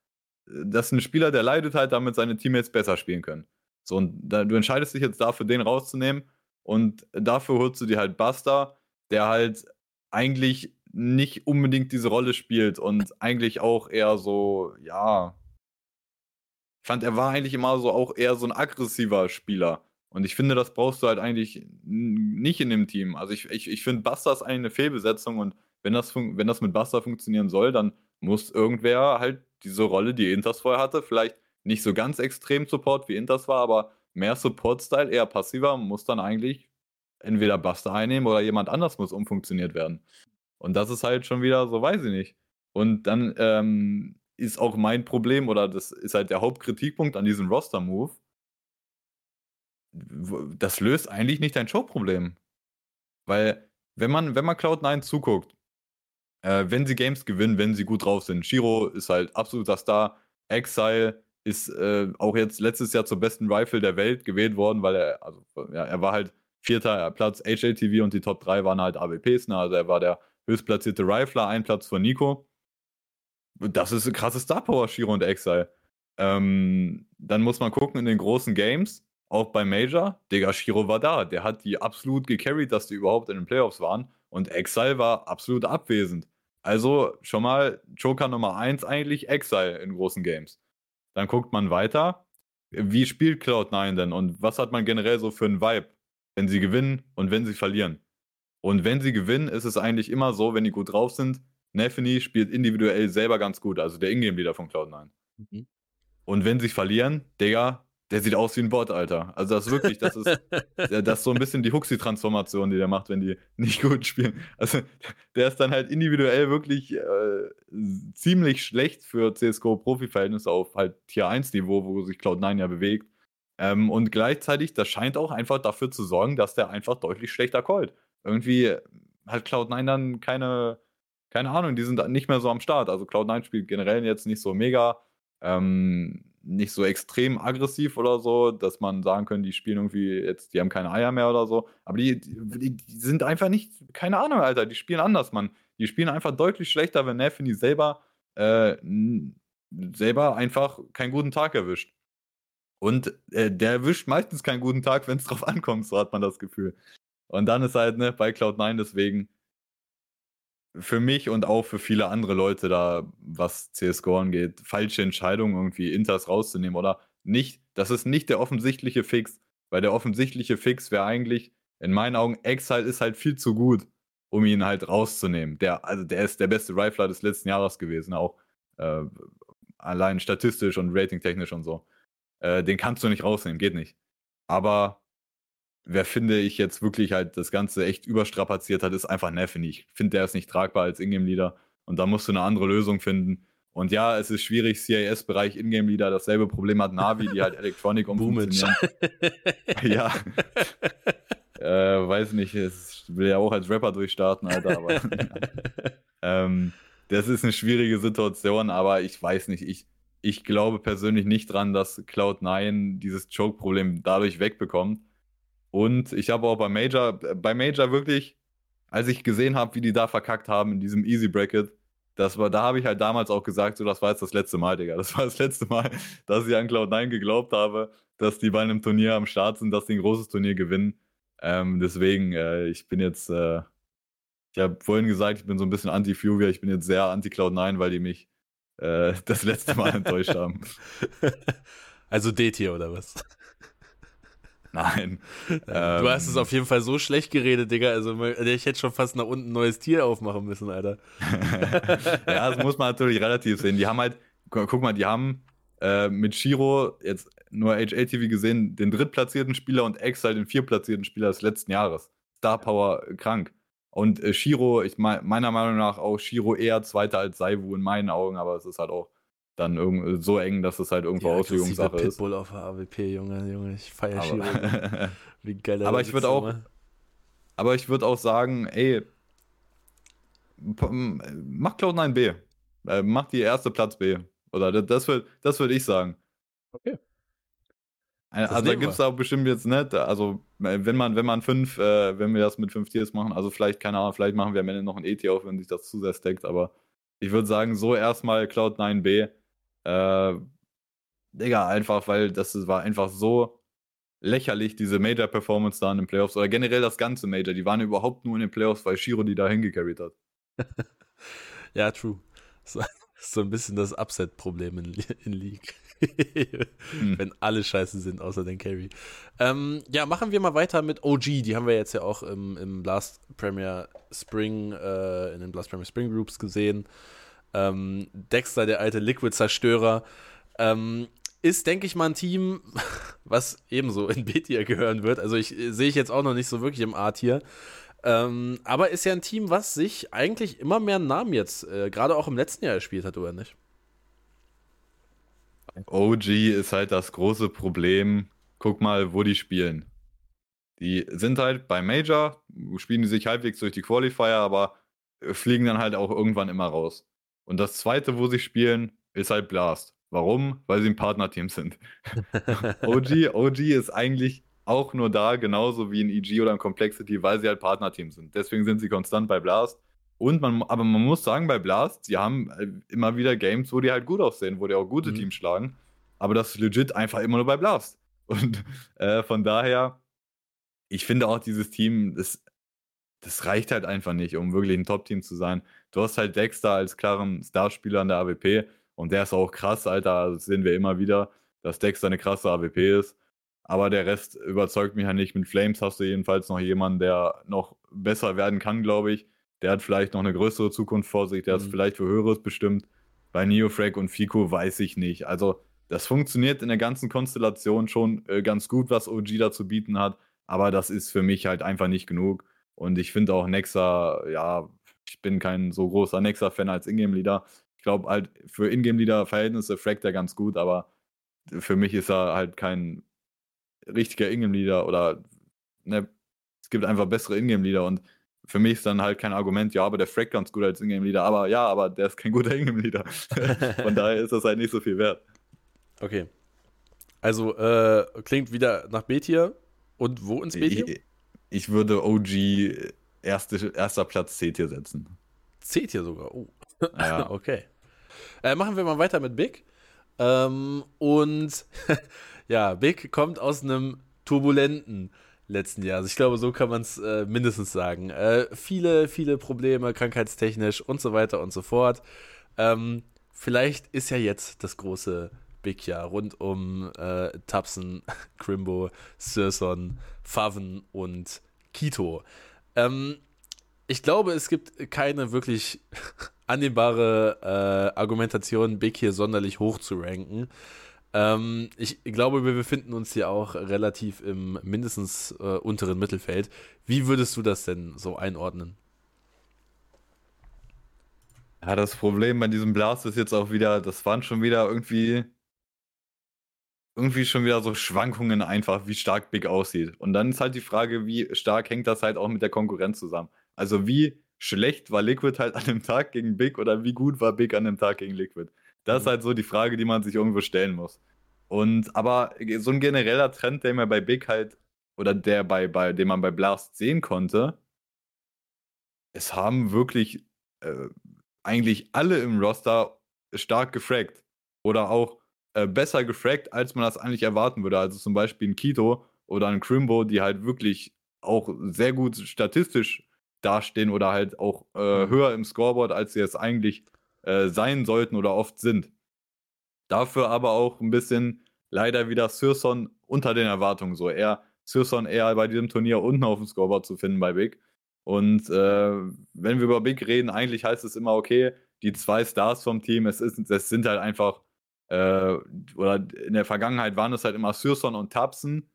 das ist ein Spieler, der leidet halt, damit seine Teammates besser spielen können. So, und da, du entscheidest dich jetzt dafür, den rauszunehmen und dafür holst du dir halt Buster, der halt eigentlich nicht unbedingt diese Rolle spielt und eigentlich auch eher so, ja, ich fand, er war eigentlich immer so auch eher so ein aggressiver Spieler. Und ich finde, das brauchst du halt eigentlich nicht in dem Team. Also ich, ich, ich finde, Buster ist eigentlich eine Fehlbesetzung und wenn das, wenn das mit Buster funktionieren soll, dann muss irgendwer halt diese Rolle, die Inters vorher hatte, vielleicht nicht so ganz extrem Support wie Inters war, aber mehr Support-Style, eher passiver, muss dann eigentlich entweder Buster einnehmen oder jemand anders muss umfunktioniert werden. Und das ist halt schon wieder so, weiß ich nicht. Und dann ähm, ist auch mein Problem oder das ist halt der Hauptkritikpunkt an diesem Roster-Move, das löst eigentlich nicht dein Showproblem. Weil, wenn man, wenn man Cloud9 zuguckt, äh, wenn sie Games gewinnen, wenn sie gut drauf sind, Shiro ist halt absoluter Star, Exile ist äh, auch jetzt letztes Jahr zur besten Rifle der Welt gewählt worden, weil er, also, ja, er war halt vierter Platz HLTV und die Top 3 waren halt AWPs, ne? also er war der höchstplatzierte Rifler, ein Platz vor Nico. Das ist ein krasses Star Power, Shiro und Exile. Ähm, dann muss man gucken in den großen Games auch beim Major, Digga, Shiro war da. Der hat die absolut gecarried, dass die überhaupt in den Playoffs waren. Und Exile war absolut abwesend. Also schon mal Joker Nummer 1 eigentlich Exile in großen Games. Dann guckt man weiter. Wie spielt Cloud9 denn und was hat man generell so für einen Vibe, wenn sie gewinnen und wenn sie verlieren? Und wenn sie gewinnen, ist es eigentlich immer so, wenn die gut drauf sind, Neffany spielt individuell selber ganz gut, also der Ingame-Leader von Cloud9. Mhm. Und wenn sie verlieren, Digga, der sieht aus wie ein Bot, Alter. Also das ist wirklich, das ist, <laughs> das ist so ein bisschen die Huxi-Transformation, die der macht, wenn die nicht gut spielen. Also der ist dann halt individuell wirklich äh, ziemlich schlecht für CSGO-Profi-Verhältnisse auf halt Tier 1-Niveau, wo sich Cloud9 ja bewegt. Ähm, und gleichzeitig, das scheint auch einfach dafür zu sorgen, dass der einfach deutlich schlechter callt. Irgendwie hat Cloud9 dann keine, keine Ahnung, die sind nicht mehr so am Start. Also Cloud9 spielt generell jetzt nicht so mega. Ähm, nicht so extrem aggressiv oder so, dass man sagen könnte, die spielen irgendwie jetzt, die haben keine Eier mehr oder so. Aber die, die, die sind einfach nicht, keine Ahnung, Alter, die spielen anders, Mann. Die spielen einfach deutlich schlechter, wenn Neffany selber, äh, selber einfach keinen guten Tag erwischt. Und äh, der erwischt meistens keinen guten Tag, wenn es drauf ankommt, so hat man das Gefühl. Und dann ist halt, ne, bei Cloud9 deswegen, für mich und auch für viele andere Leute da, was CSGO angeht, falsche Entscheidung, irgendwie Inters rauszunehmen oder nicht. Das ist nicht der offensichtliche Fix, weil der offensichtliche Fix wäre eigentlich, in meinen Augen, Exile ist halt viel zu gut, um ihn halt rauszunehmen. Der, also der ist der beste Rifler des letzten Jahres gewesen, auch äh, allein statistisch und ratingtechnisch und so. Äh, den kannst du nicht rausnehmen, geht nicht. Aber wer finde ich jetzt wirklich halt das Ganze echt überstrapaziert hat, ist einfach Neffen. Ich finde, der ist nicht tragbar als Ingame-Leader und da musst du eine andere Lösung finden. Und ja, es ist schwierig, CIS-Bereich Ingame-Leader, dasselbe Problem hat Navi, die halt <laughs> Electronic umfunktionieren. <laughs> ja. äh, weiß nicht, ich will ja auch als Rapper durchstarten, Alter, aber ähm, das ist eine schwierige Situation, aber ich weiß nicht, ich, ich glaube persönlich nicht dran, dass Cloud9 dieses Choke-Problem dadurch wegbekommt und ich habe auch bei Major, bei Major wirklich, als ich gesehen habe, wie die da verkackt haben in diesem Easy Bracket, das war, da habe ich halt damals auch gesagt, so, das war jetzt das letzte Mal, Digga. Das war das letzte Mal, <laughs> dass ich an Cloud9 geglaubt habe, dass die bei einem Turnier am Start sind, dass die ein großes Turnier gewinnen. Ähm, deswegen, äh, ich bin jetzt, äh, ich habe vorhin gesagt, ich bin so ein bisschen anti-Furia, ich bin jetzt sehr anti-Cloud9, weil die mich äh, <laughs> das letzte Mal enttäuscht haben. <laughs> Also D-Tier oder was? Nein. du ähm, hast es auf jeden Fall so schlecht geredet, Digga. Also ich hätte schon fast nach unten ein neues Tier aufmachen müssen, Alter. <laughs> ja, das muss man natürlich relativ sehen. Die haben halt, guck mal, die haben äh, mit Shiro jetzt nur HLTV gesehen, den drittplatzierten Spieler und X halt den viertplatzierten Spieler des letzten Jahres. Star Power krank. Und äh, Shiro, ich mein, meiner Meinung nach auch Shiro eher Zweiter als Saivu in meinen Augen, aber es ist halt auch dann irgend, so eng, dass es halt irgendwo Die Auslegungssache ist. Pitbull auf AWP, Junge, Junge, ich feier Shiro. <laughs> Wie geil er Aber da ich sitzt würd auch- immer. aber ich würde auch sagen, ey, mach Cloud9 B. Äh, mach die erste Platz B. Oder das, würde das würd ich sagen. Okay. Äh, Das Also da gibt es auch bestimmt jetzt nicht, also äh, wenn man, wenn man fünf, äh, wenn wir das mit fünf Tiers machen, also vielleicht, keine Ahnung, vielleicht machen wir am Ende noch ein ET auf, wenn sich das zu sehr stackt, aber ich würde sagen, so erstmal Cloud9B. Äh, Digga, einfach, weil das war einfach so lächerlich, diese Major-Performance da in den Playoffs oder generell das ganze Major. Die waren überhaupt nur in den Playoffs, weil Shiro die da hingecarried hat. <laughs> Ja, true. So, <laughs> so ein bisschen das Upset-Problem in, <laughs> in League. Hm. Wenn alle scheiße sind, außer den Carry. Ähm, ja, machen wir mal weiter mit OG. Die haben wir jetzt ja auch im, im Blast Premier Spring, äh, in den Blast Premier Spring Groups gesehen. Ähm, Dexter, der alte Liquid-Zerstörer, ähm, ist, denke ich mal, ein Team, <laughs> was ebenso in B-Tier gehören wird. Also ich äh, sehe ich jetzt auch noch nicht so wirklich im A-Tier. Ähm, aber ist ja ein Team, was sich eigentlich immer mehr Namen jetzt, äh, gerade auch im letzten Jahr gespielt hat, oder nicht? OG ist halt das große Problem. Guck mal, wo die spielen. Die sind halt bei Major, spielen die sich halbwegs durch die Qualifier, aber fliegen dann halt auch irgendwann immer raus. Und das zweite, wo sie spielen, ist halt Blast. Warum? Weil sie ein Partnerteam sind. <laughs> OG, OG ist eigentlich auch nur da, genauso wie ein EG oder ein Complexity, weil sie halt Partnerteam sind. Deswegen sind sie konstant bei Blast. Und man, aber man muss sagen, bei Blast, sie haben äh, immer wieder Games, wo die halt gut aussehen, wo die auch gute Mhm. Teams schlagen. Aber das ist legit einfach immer nur bei Blast. Und äh, von daher, ich finde auch dieses Team, das, das reicht halt einfach nicht, um wirklich ein Top-Team zu sein. Du hast halt Dexter als klaren Starspieler in der AWP und der ist auch krass, Alter. Das sehen wir immer wieder, dass Dexter eine krasse AWP ist. Aber der Rest überzeugt mich ja nicht. Mit Flames hast du jedenfalls noch jemanden, der noch besser werden kann, glaube ich. Der hat vielleicht noch eine größere Zukunft vor sich, der ist Mhm. vielleicht für Höheres bestimmt. Bei Neofrag und Fico weiß ich nicht. Also, das funktioniert in der ganzen Konstellation schon äh, ganz gut, was OG da zu bieten hat. Aber das ist für mich halt einfach nicht genug. Und ich finde auch Nexa, ja, ich bin kein so großer Nexa-Fan als Ingame-Leader. Ich glaube halt, für Ingame-Leader-Verhältnisse fragt er ganz gut, aber für mich ist er halt kein richtiger Ingame-Leader oder ne, es gibt einfach bessere Ingame-Leader und für mich ist dann halt kein Argument, ja, aber der fragt ganz gut als Ingame-Leader, aber ja, aber der ist kein guter <laughs> Ingame-Leader. Von daher ist das halt nicht so viel wert. Okay. Also, äh, klingt wieder nach B-Tier. Und wo ins B-Tier? Ich, würde OG erste, erster Platz C-Tier setzen. C-Tier sogar. Oh. Ja. <laughs> okay. Äh, machen wir mal weiter mit Big. Ähm, und <laughs> ja, Big kommt aus einem turbulenten letzten Jahr. Also ich glaube, so kann man es äh, mindestens sagen. Äh, viele, viele Probleme, krankheitstechnisch und so weiter und so fort. Ähm, vielleicht ist ja jetzt das große Jahr rund um äh, Tapsen, <laughs> Crimbo, Sirson, Faven und Kito. Ähm, ich glaube, es gibt keine wirklich <laughs> annehmbare äh, Argumentation, Big hier sonderlich hoch zu ranken. Ähm, ich glaube, wir befinden uns hier auch relativ im mindestens äh, unteren Mittelfeld. Wie würdest du das denn so einordnen? Ja, das Problem bei diesem Blast ist jetzt auch wieder, das waren schon wieder irgendwie, irgendwie schon wieder so Schwankungen einfach, wie stark Big aussieht. Und dann ist halt die Frage, wie stark hängt das halt auch mit der Konkurrenz zusammen. Also wie schlecht war Liquid halt an dem Tag gegen Big oder wie gut war Big an dem Tag gegen Liquid? Das ist Mhm. halt so die Frage, die man sich irgendwo stellen muss. Und aber so ein genereller Trend, der mir bei Big halt, oder der bei, bei, den man bei Blast sehen konnte, es haben wirklich äh, eigentlich alle im Roster stark gefragt. Oder auch äh, besser gefragt, als man das eigentlich erwarten würde. Also zum Beispiel ein Kito oder ein Crimbo, die halt wirklich auch sehr gut statistisch dastehen oder halt auch äh, Mhm. höher im Scoreboard, als sie es eigentlich äh, sein sollten oder oft sind. Dafür aber auch ein bisschen leider wieder Sirson unter den Erwartungen so. Eher Sirson eher bei diesem Turnier unten auf dem Scoreboard zu finden bei Big. Und äh, wenn wir über Big reden, eigentlich heißt es immer, okay, die zwei Stars vom Team, es, ist, es sind halt einfach, äh, oder in der Vergangenheit waren es halt immer Sirson und Tapsen.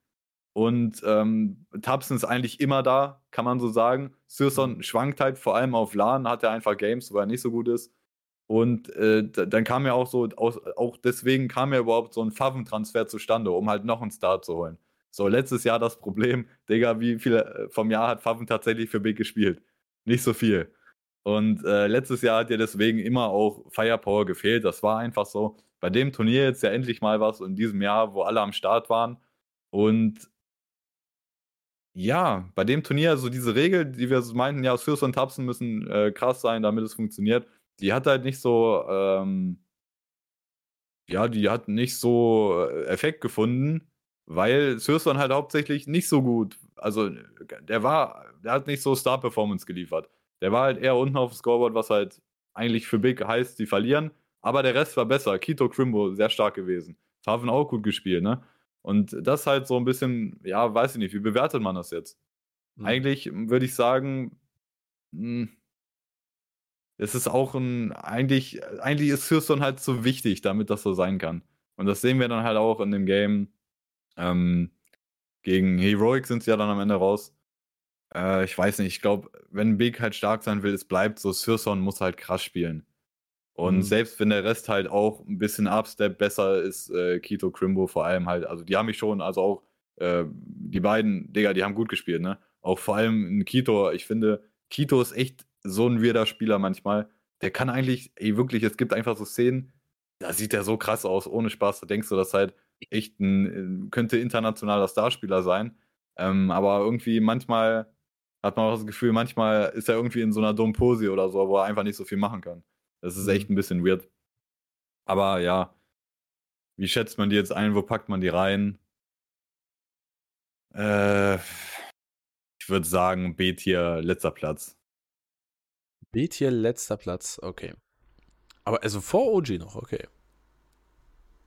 Und ähm, Tapsen ist eigentlich immer da, kann man so sagen. Sirson mhm. schwankt halt vor allem auf LAN, hat er einfach Games, wo er nicht so gut ist. Und äh, dann kam ja auch so, aus, auch deswegen kam ja überhaupt so ein Faven-Transfer zustande, um halt noch einen Start zu holen. So, letztes Jahr das Problem, Digga, wie viel äh, vom Jahr hat Faven tatsächlich für Big gespielt? Nicht so viel. Und äh, letztes Jahr hat ja deswegen immer auch Firepower gefehlt. Das war einfach so. Bei dem Turnier jetzt ja endlich mal was in diesem Jahr, wo alle am Start waren. Und ja, bei dem Turnier, so diese Regel, die wir meinten, ja, Fürst und Tapsen müssen äh, krass sein, damit es funktioniert, die hat halt nicht so, ähm, ja, die hat nicht so äh, Effekt gefunden, weil Sirson halt hauptsächlich nicht so gut, also der war, der hat nicht so Star-Performance geliefert. Der war halt eher unten auf dem Scoreboard, was halt eigentlich für Big heißt, die verlieren, aber der Rest war besser. Kito Crimbo sehr stark gewesen. Faven auch gut gespielt, ne? Und das halt so ein bisschen, ja, weiß ich nicht, wie bewertet man das jetzt? Mhm. Eigentlich würde ich sagen, hm, es ist auch ein, eigentlich, eigentlich ist Hearthstone halt so wichtig, damit das so sein kann. Und das sehen wir dann halt auch in dem Game. Ähm, gegen Heroic sind sie ja dann am Ende raus. Äh, ich weiß nicht, ich glaube, wenn Big halt stark sein will, es bleibt so, Hearthstone muss halt krass spielen. Und mhm. selbst wenn der Rest halt auch ein bisschen Upstep besser ist, äh, Kito, Crimbo vor allem halt, also die haben mich schon, also auch äh, die beiden, Digga, die haben gut gespielt, ne? Auch vor allem in Kito, ich finde, Kito ist echt so ein weirder Spieler manchmal. Der kann eigentlich, ey, wirklich, es gibt einfach so Szenen, da sieht der so krass aus, ohne Spaß. Da denkst du, das halt echt ein, könnte internationaler Starspieler sein. Ähm, aber irgendwie manchmal hat man auch das Gefühl, manchmal ist er irgendwie in so einer dummen Pose oder so, wo er einfach nicht so viel machen kann. Das ist echt mhm. ein bisschen weird. Aber ja, wie schätzt man die jetzt ein? Wo packt man die rein? Äh, ich würde sagen, B-Tier, letzter Platz. B-Tier, letzter Platz, okay. Aber also vor OG noch, okay.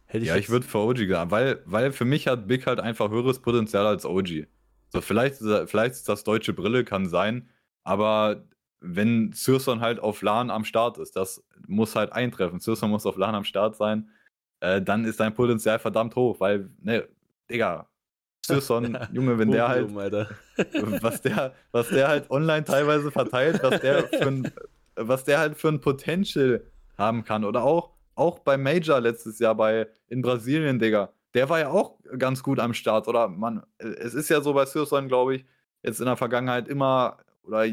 Hätte ich ja, ich würde vor OG sagen, weil, weil für mich hat Big halt einfach höheres Potenzial als OG. So, vielleicht, vielleicht ist das deutsche Brille, kann sein, aber wenn Syrson halt auf LAN am Start ist, das muss halt eintreffen. Syrson muss auf LAN am Start sein, äh, dann ist dein Potenzial verdammt hoch, weil, ne, Digga, Syrson, <laughs> Junge, wenn der halt, <laughs> was der, was der halt online teilweise verteilt, was der <laughs> für ein, was der halt für ein Potential haben kann. Oder auch, auch bei Major letztes Jahr bei, in Brasilien, Digga. Der war ja auch ganz gut am Start. Oder man, es ist ja so bei Syrson, glaube ich, jetzt in der Vergangenheit immer, oder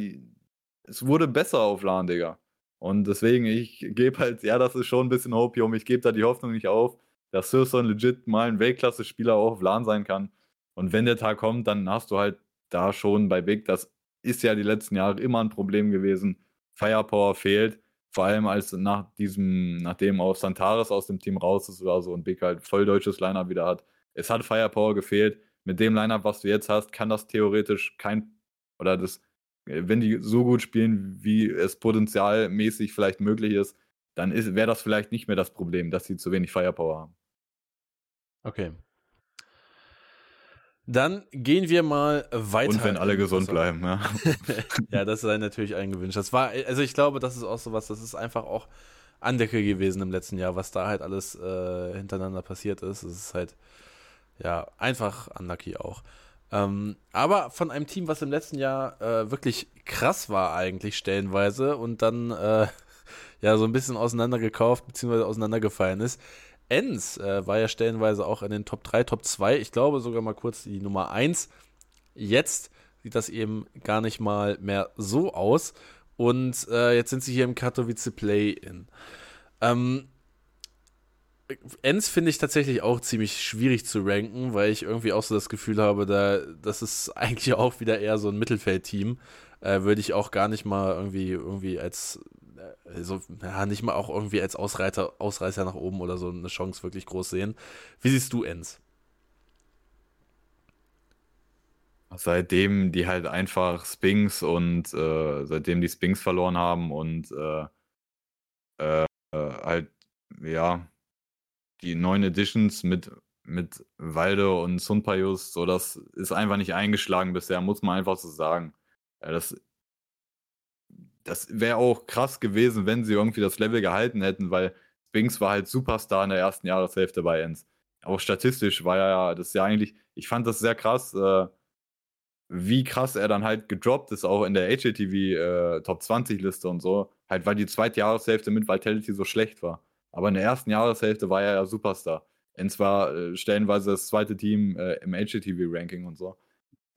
es wurde besser auf LAN, Digga. Und deswegen, ich gebe halt, ja, das ist schon ein bisschen Hopium. Ich gebe da die Hoffnung nicht auf, dass Sirson legit mal ein Weltklasse-Spieler auch auf LAN sein kann. Und wenn der Tag kommt, dann hast du halt da schon bei Big, das ist ja die letzten Jahre immer ein Problem gewesen. Firepower fehlt, vor allem als nach diesem, nachdem auch Santaris aus dem Team raus ist oder so und Big halt voll deutsches Lineup wieder hat. Es hat Firepower gefehlt. Mit dem Lineup, was du jetzt hast, kann das theoretisch kein, oder das wenn die so gut spielen, wie es potenzialmäßig vielleicht möglich ist, dann wäre das vielleicht nicht mehr das Problem, dass sie zu wenig Firepower haben. Okay. Dann gehen wir mal weiter. Und wenn alle gesund bleiben, ja. <laughs> ja, das sei natürlich ein Gewünscht. Das war, also ich glaube, das ist auch so was, das ist einfach auch Andecke gewesen im letzten Jahr, was da halt alles äh, hintereinander passiert ist. Es ist halt, ja, einfach unlucky auch. Ähm, aber von einem Team, was im letzten Jahr äh, wirklich krass war, eigentlich stellenweise und dann äh, <laughs> ja so ein bisschen auseinandergekauft bzw. auseinandergefallen ist. Enns äh, war ja stellenweise auch in den Top 3, Top 2, ich glaube sogar mal kurz die Nummer 1. Jetzt sieht das eben gar nicht mal mehr so aus. Und äh, jetzt sind sie hier im Katowice Play-In. Ähm, Ends finde ich tatsächlich auch ziemlich schwierig zu ranken, weil ich irgendwie auch so das Gefühl habe, da, das ist <laughs> eigentlich auch wieder eher so ein Mittelfeldteam. Äh, Würde ich auch gar nicht mal irgendwie, irgendwie als, also, ja, nicht mal auch irgendwie als Ausreiter, Ausreißer nach oben oder so eine Chance wirklich groß sehen. Wie siehst du Ends? Seitdem die halt einfach Spinks und äh, seitdem die Spinks verloren haben und äh, äh, halt, ja, die neuen Editions mit, mit Walde und Sunpayus, so das ist einfach nicht eingeschlagen bisher, muss man einfach so sagen. Das das wäre auch krass gewesen, wenn sie irgendwie das Level gehalten hätten, weil Spinks war halt Superstar in der ersten Jahreshälfte bei Enns. Auch statistisch war er ja, das ist ja eigentlich, ich fand das sehr krass, äh, wie krass er dann halt gedroppt ist, auch in der HATV äh, Top 20 Liste und so. Halt, weil die zweite Jahreshälfte mit Vitality so schlecht war. Aber in der ersten Jahreshälfte war er ja Superstar. Und zwar äh, stellenweise das zweite Team äh, im HATV-Ranking und so.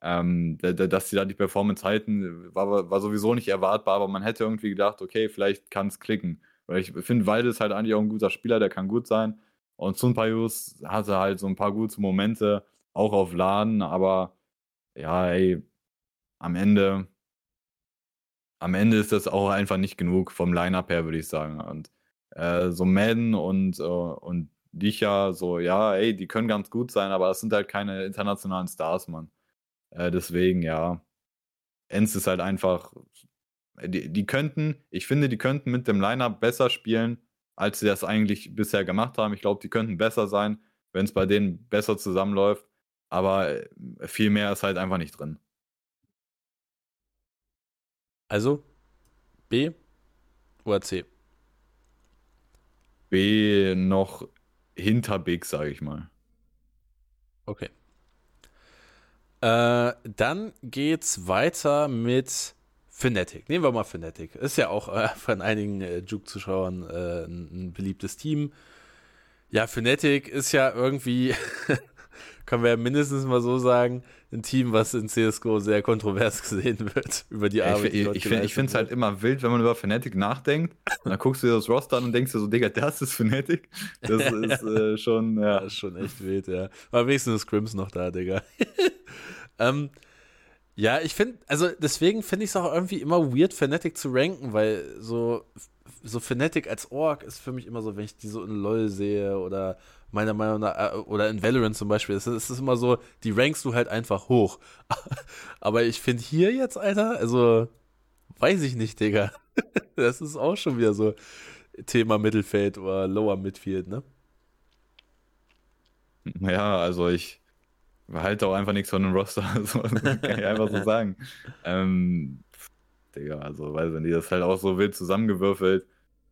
Ähm, dass sie da die Performance halten, war, war sowieso nicht erwartbar, aber man hätte irgendwie gedacht, okay, vielleicht kann es klicken. Weil ich finde, Walde ist halt eigentlich auch ein guter Spieler, der kann gut sein. Und Sunpayus hatte halt so ein paar gute Momente, auch auf Laden, aber ja, ey, am Ende, am Ende ist das auch einfach nicht genug vom Line-Up her, würde ich sagen. Und äh, so Madden und, äh, und Dicha, so, ja, ey, die können ganz gut sein, aber es sind halt keine internationalen Stars, Mann. Äh, deswegen, ja. Enz ist halt einfach, die, die könnten, ich finde, die könnten mit dem Line-Up besser spielen, als sie das eigentlich bisher gemacht haben. Ich glaube, die könnten besser sein, wenn es bei denen besser zusammenläuft. Aber äh, viel mehr ist halt einfach nicht drin. Also B oder C? B noch hinter Big, sage ich mal. Okay. Äh, dann geht's weiter mit Fnatic. Nehmen wir mal Fnatic. Ist ja auch äh, von einigen äh, Juke-Zuschauern äh, ein, ein, beliebtes Team. Ja, Fnatic ist ja irgendwie <laughs> können wir ja mindestens mal so sagen, ein Team, was in CSGO sehr kontrovers <laughs> gesehen wird über die Arbeit. Ich, ich, ich finde es halt immer wild, wenn man über Fnatic nachdenkt. Und dann guckst du dir das Roster an und denkst dir so, Digga, das ist Fnatic. Das <laughs> ist äh, schon, ja. Das ist schon echt wild, ja. Aber wenigstens ist Crims noch da, Digga. <laughs> ähm, ja, ich finde, also deswegen finde ich es auch irgendwie immer weird, Fnatic zu ranken, weil so, so Fnatic als Org ist für mich immer so, wenn ich die so in LOL sehe oder meiner Meinung nach, äh, oder in Valorant zum Beispiel, es ist, immer so, die rankst du halt einfach hoch. <laughs> Aber ich finde hier jetzt, Alter, also, weiß ich nicht, Digga. <laughs> Das ist auch schon wieder so Thema Mittelfeld oder Lower Midfield, ne? Ja, also ich halte auch einfach nichts von dem Roster, <laughs> so, kann ich einfach so sagen. Ähm, Digga, also weiß ich nicht, das ist halt auch so wild zusammengewürfelt.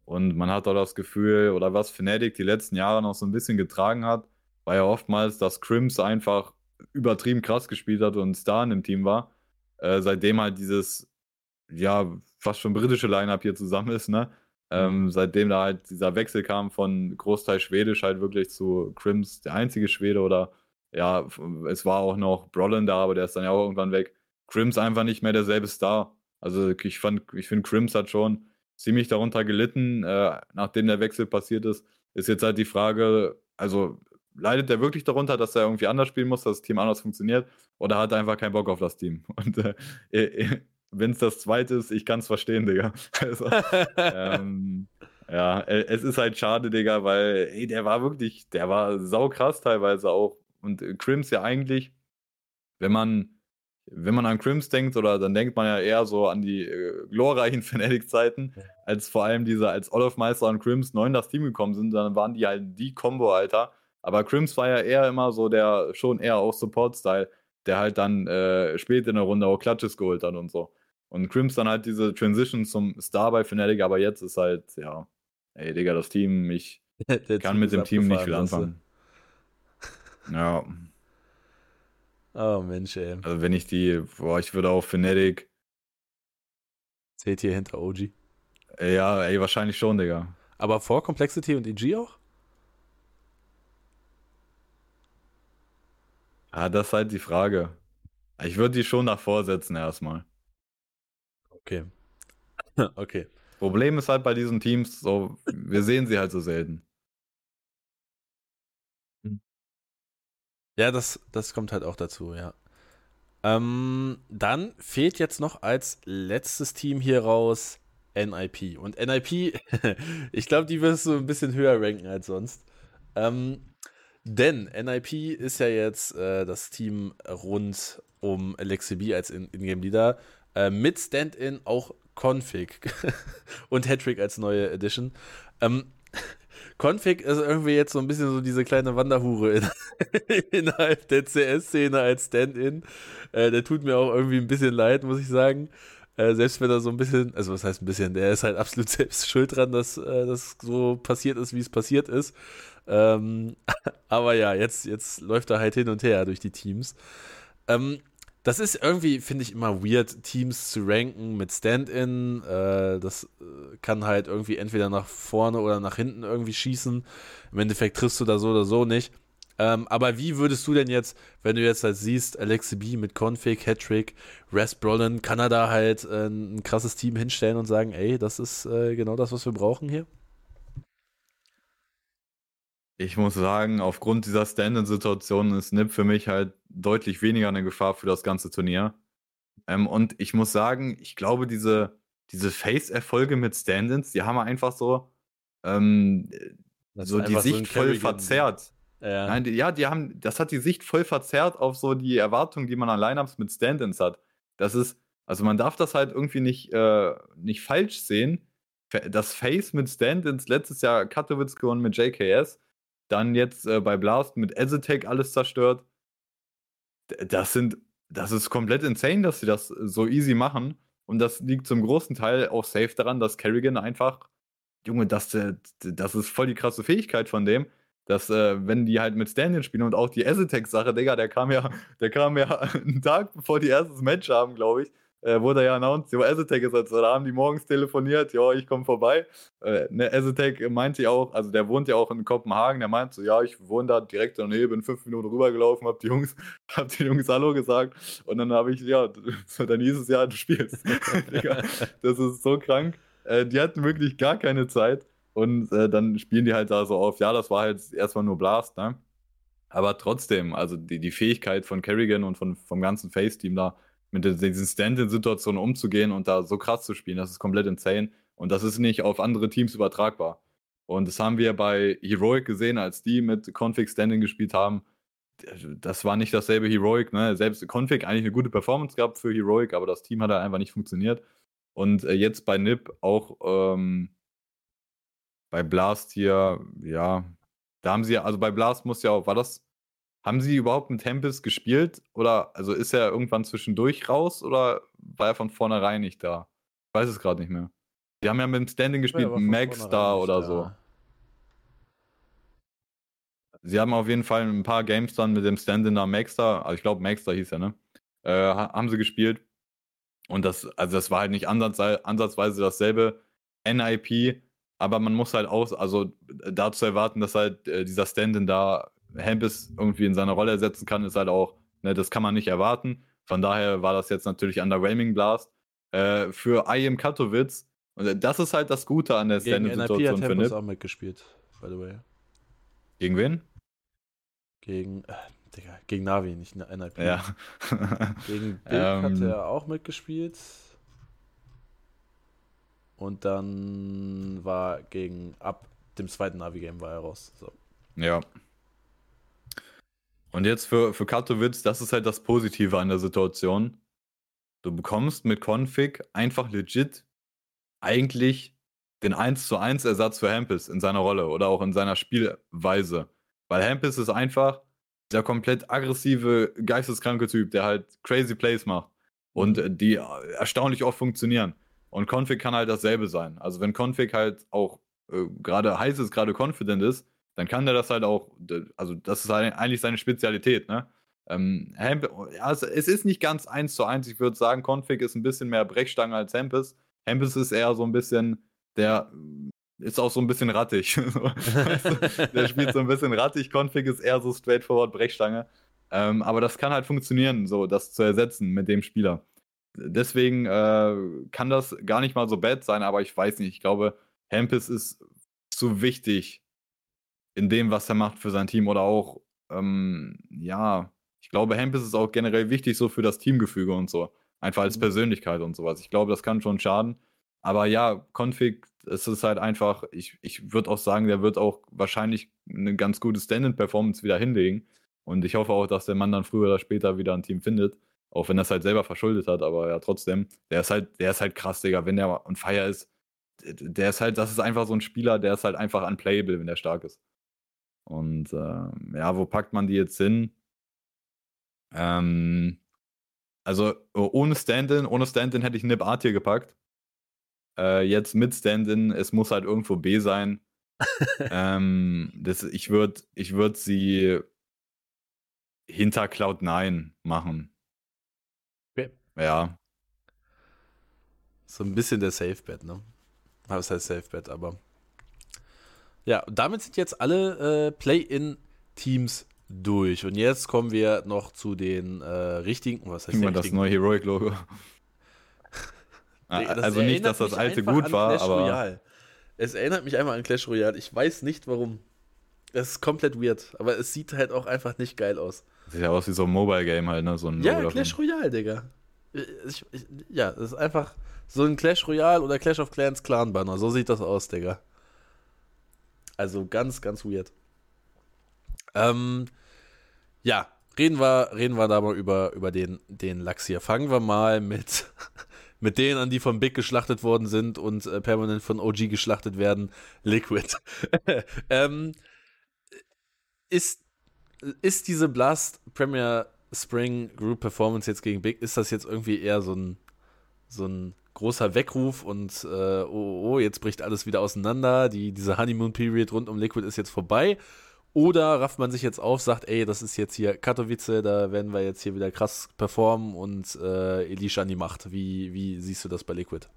Und man hat auch das Gefühl, oder was Fnatic die letzten Jahre noch so ein bisschen getragen hat, war ja oftmals, dass Crims einfach übertrieben krass gespielt hat und Star in dem Team war. Äh, seitdem halt dieses, ja, fast schon britische Line-Up hier zusammen ist, ne? Ähm, mhm. seitdem da halt dieser Wechsel kam von Großteil Schwedisch halt wirklich zu Crims, der einzige Schwede oder ja, es war auch noch Brolin da, aber der ist dann ja auch irgendwann weg. Crims einfach nicht mehr derselbe Star. Also ich fand, ich finde Crims hat schon ziemlich darunter gelitten, äh, nachdem der Wechsel passiert ist. Ist jetzt halt die Frage, also leidet er wirklich darunter, dass er irgendwie anders spielen muss, dass das Team anders funktioniert, oder hat er einfach keinen Bock auf das Team? <laughs> Und äh, äh wenn es das zweite ist, ich kann es verstehen, Digga. <laughs> Also, ähm, ja, äh, es ist halt schade, Digga, weil, ey, der war wirklich, der war saukrass teilweise auch. Und Crims ja eigentlich, wenn man wenn man an Crims denkt, oder dann denkt man ja eher so an die äh, glorreichen <laughs> Fnatic-Zeiten, als vor allem diese, als Olaf-Meister und Crims neu in das Team gekommen sind, dann waren die halt die Combo, Alter. Aber Crims war ja eher immer so der, schon eher auch Support-Style, der halt dann äh, spät in der Runde auch Clutches geholt hat und so. Und Crims dann halt diese Transition zum Star bei Fnatic, aber jetzt ist halt, ja, ey, Digga, das Team, ich <laughs> kann mit dem Team nicht viel anfangen. Ja. Oh Mensch, ey. Also wenn ich die, boah, ich würde auch Fnatic. Seht ihr hinter OG? Ja, ey, wahrscheinlich schon, Digga. Aber vor Complexity und EG auch? Ah, das ist halt die Frage. Ich würde die schon nach vorsetzen erstmal. Okay. <laughs> okay. Problem ist halt bei diesen Teams, so, wir sehen sie halt so selten. Ja, das, das kommt halt auch dazu, ja. Ähm, dann fehlt jetzt noch als letztes Team hier raus NIP. Und NIP, <laughs> ich glaube, die wirst du ein bisschen höher ranken als sonst. Ähm, denn NIP ist ja jetzt äh, das Team rund um Alexibi als Ingame-Leader. Äh, mit Stand-In auch Config <laughs> und Hattrick als neue Edition. Ähm, Config ist irgendwie jetzt so ein bisschen so diese kleine Wanderhure in, <laughs> innerhalb der CS-Szene als Stand-in. Äh, der tut mir auch irgendwie ein bisschen leid, muss ich sagen. Äh, selbst wenn er so ein bisschen, also was heißt ein bisschen, der ist halt absolut <laughs> selbst schuld dran, dass äh, das so passiert ist, wie es passiert ist. Ähm, <laughs> aber ja, jetzt, jetzt läuft er halt hin und her durch die Teams. Ähm, das ist irgendwie, finde ich, immer weird, Teams zu ranken mit Stand-in. Äh, das äh, kann halt irgendwie entweder nach vorne oder nach hinten irgendwie schießen. Im Endeffekt triffst du da so oder so nicht. Ähm, aber wie würdest du denn jetzt, wenn du jetzt halt siehst, Alexi B mit Config, Hattrick, Res Brolin, kann er da halt äh, ein krasses Team hinstellen und sagen, ey, das ist äh, genau das, was wir brauchen hier? Ich muss sagen, aufgrund dieser Stand-in-Situation ist Nip für mich halt deutlich weniger eine Gefahr für das ganze Turnier. Ähm, und ich muss sagen, ich glaube, diese, diese Face-Erfolge mit Stand-ins, die haben einfach so, ähm, so die Sicht so voll verzerrt. Ja. Nein, die, ja, die haben, das hat die Sicht voll verzerrt auf so die Erwartungen, die man an Lineups mit Stand-ins hat. Das ist, also man darf das halt irgendwie nicht, äh, nicht falsch sehen. Das Face mit Stand-ins letztes Jahr Katowice gewonnen mit JKS dann jetzt äh, bei Blast mit Aztec alles zerstört. Das sind, das ist komplett insane, dass sie das so easy machen. Und das liegt zum großen Teil auch safe daran, dass Kerrigan einfach, Junge, das, äh, das ist voll die krasse Fähigkeit von dem, dass, äh, wenn die halt mit Stand-In spielen und auch die Aztec-Sache, Digga, der kam ja, der kam ja <laughs> einen Tag bevor die erstes Match haben, glaube ich, äh, wurde ja announced, jo, Aztec ist jetzt, da haben die morgens telefoniert, ja, ich komme vorbei. Äh, ne, Aztec meinte ja auch, also der wohnt ja auch in Kopenhagen, der meinte so, ja, ich wohne da direkt daneben, bin fünf Minuten rübergelaufen, hab die Jungs, <laughs> hab die Jungs Hallo gesagt und dann habe ich, ja, <laughs> dann hieß es ja, du spielst. <laughs> das ist so krank. Äh, die hatten wirklich gar keine Zeit und äh, dann spielen die halt da so auf, ja, das war halt erstmal nur Blast, ne? Aber trotzdem, also die, die Fähigkeit von Kerrigan und von, vom ganzen Face-Team da, mit diesen Stand-in-Situationen umzugehen und da so krass zu spielen, das ist komplett insane. Und das ist nicht auf andere Teams übertragbar. Und das haben wir bei Heroic gesehen, als die mit Config Standing gespielt haben. Das war nicht dasselbe Heroic, ne? Selbst Config eigentlich eine gute Performance gehabt für Heroic, aber das Team hat halt einfach nicht funktioniert. Und äh, jetzt bei NIP auch ähm, bei Blast hier, ja, da haben sie, also bei Blast muss ja auch, war das haben Sie überhaupt mit Tempest gespielt? Oder also ist er irgendwann zwischendurch raus oder war er von vornherein nicht da? Ich weiß es gerade nicht mehr. Die haben ja mit dem Standing gespielt, ja, Max da oder da. so. Sie haben auf jeden Fall ein paar Games dann mit dem Stand-in da Max da, also ich glaube Max da hieß er, ne? Äh, haben sie gespielt. Und das, also das war halt nicht ansatzweise dasselbe NIP, aber man muss halt auch, also dazu erwarten, dass halt äh, dieser Stand-in da Hampus irgendwie in seiner Rolle ersetzen kann, ist halt auch, ne, das kann man nicht erwarten. Von daher war das jetzt natürlich Underwhelming Blast. Äh, für IM Katowice, und das ist halt das Gute an der Stand-Situation für NIP. auch mitgespielt, by the way. Gegen wen? Gegen, äh, Digga, gegen Navi, nicht NIP. Ja. <laughs> gegen Big ähm, hat er auch mitgespielt. Und dann war gegen, ab dem zweiten Navi-Game war er raus. So. Ja. Und jetzt für, für Katowice, das ist halt das Positive an der Situation. Du bekommst mit Config einfach legit eigentlich den 1 zu 1 Ersatz für Hampus in seiner Rolle oder auch in seiner Spielweise. Weil Hampus ist einfach der komplett aggressive, geisteskranke Typ, der halt crazy Plays macht und die erstaunlich oft funktionieren. Und Config kann halt dasselbe sein. Also wenn Config halt auch äh, gerade heiß ist, gerade confident ist, dann kann der das halt auch, also das ist eigentlich seine Spezialität, ne? Ähm, also es ist nicht ganz eins zu eins. Ich würde sagen, Config ist ein bisschen mehr Brechstange als Hempes. Hempes ist eher so ein bisschen, der ist auch so ein bisschen rattig. <laughs> der spielt so ein bisschen rattig. Config ist eher so straightforward Brechstange. Ähm, aber das kann halt funktionieren, so das zu ersetzen mit dem Spieler. Deswegen äh, kann das gar nicht mal so bad sein, aber ich weiß nicht. Ich glaube, Hempes ist zu wichtig in dem, was er macht für sein Team oder auch, ähm, ja, ich glaube, Hempes ist auch generell wichtig so für das Teamgefüge und so. Einfach als mhm. Persönlichkeit und sowas. Ich glaube, das kann schon schaden. Aber ja, Config, es ist halt einfach, ich, ich würde auch sagen, der wird auch wahrscheinlich eine ganz gute Stand-in-Performance wieder hinlegen. Und ich hoffe auch, dass der Mann dann früher oder später wieder ein Team findet. Auch wenn er es halt selber verschuldet hat, aber ja, trotzdem. Der ist halt, der ist halt krass, Digga. Wenn der on fire ist, der ist halt, das ist einfach so ein Spieler, der ist halt einfach unplayable, wenn der stark ist. Und äh, ja, wo packt man die jetzt hin? Ähm, also ohne Stand-in, ohne Stand-in hätte ich Nip A hier gepackt. Äh, jetzt mit Stand-in, es muss halt irgendwo B sein. <laughs> ähm, das, ich würde ich würd sie hinter Cloud9 machen. Okay. Ja. So ein bisschen der Safe-Bet, ne? Was heißt Safe-Bet, aber. Ja, und damit sind jetzt alle äh, Play-In-Teams durch. Und jetzt kommen wir noch zu den äh, richtigen. Was heißt Immer das neue Heroic-Logo. <laughs> <laughs> also nicht, dass das alte gut war, aber. Royale. Es erinnert mich einmal an Clash Royale. Ich weiß nicht warum. Es ist komplett weird, aber es sieht halt auch einfach nicht geil aus. Sieht ja aus wie so ein Mobile-Game halt, ne? So ein ja, Clash Royale, Digga. Ich, ich, ja, es ist einfach so ein Clash Royale oder Clash of Clans Clan-Banner. So sieht das aus, Digga. Also ganz, ganz weird. Ähm, ja, reden wir, reden wir da mal über, über den, den Lachs hier. Fangen wir mal mit, <laughs> mit denen an, die von Big geschlachtet worden sind und äh, permanent von OG geschlachtet werden. Liquid. <laughs> ähm, ist, ist diese Blast Premier Spring Group Performance jetzt gegen Big, ist das jetzt irgendwie eher so ein, so ein großer Weckruf und äh, oh, oh, jetzt bricht alles wieder auseinander. Die, diese Honeymoon Period rund um Liquid ist jetzt vorbei. Oder rafft man sich jetzt auf, sagt, ey, das ist jetzt hier Katowice, da werden wir jetzt hier wieder krass performen und äh, Elisha an die Macht. Wie, wie siehst du das bei Liquid?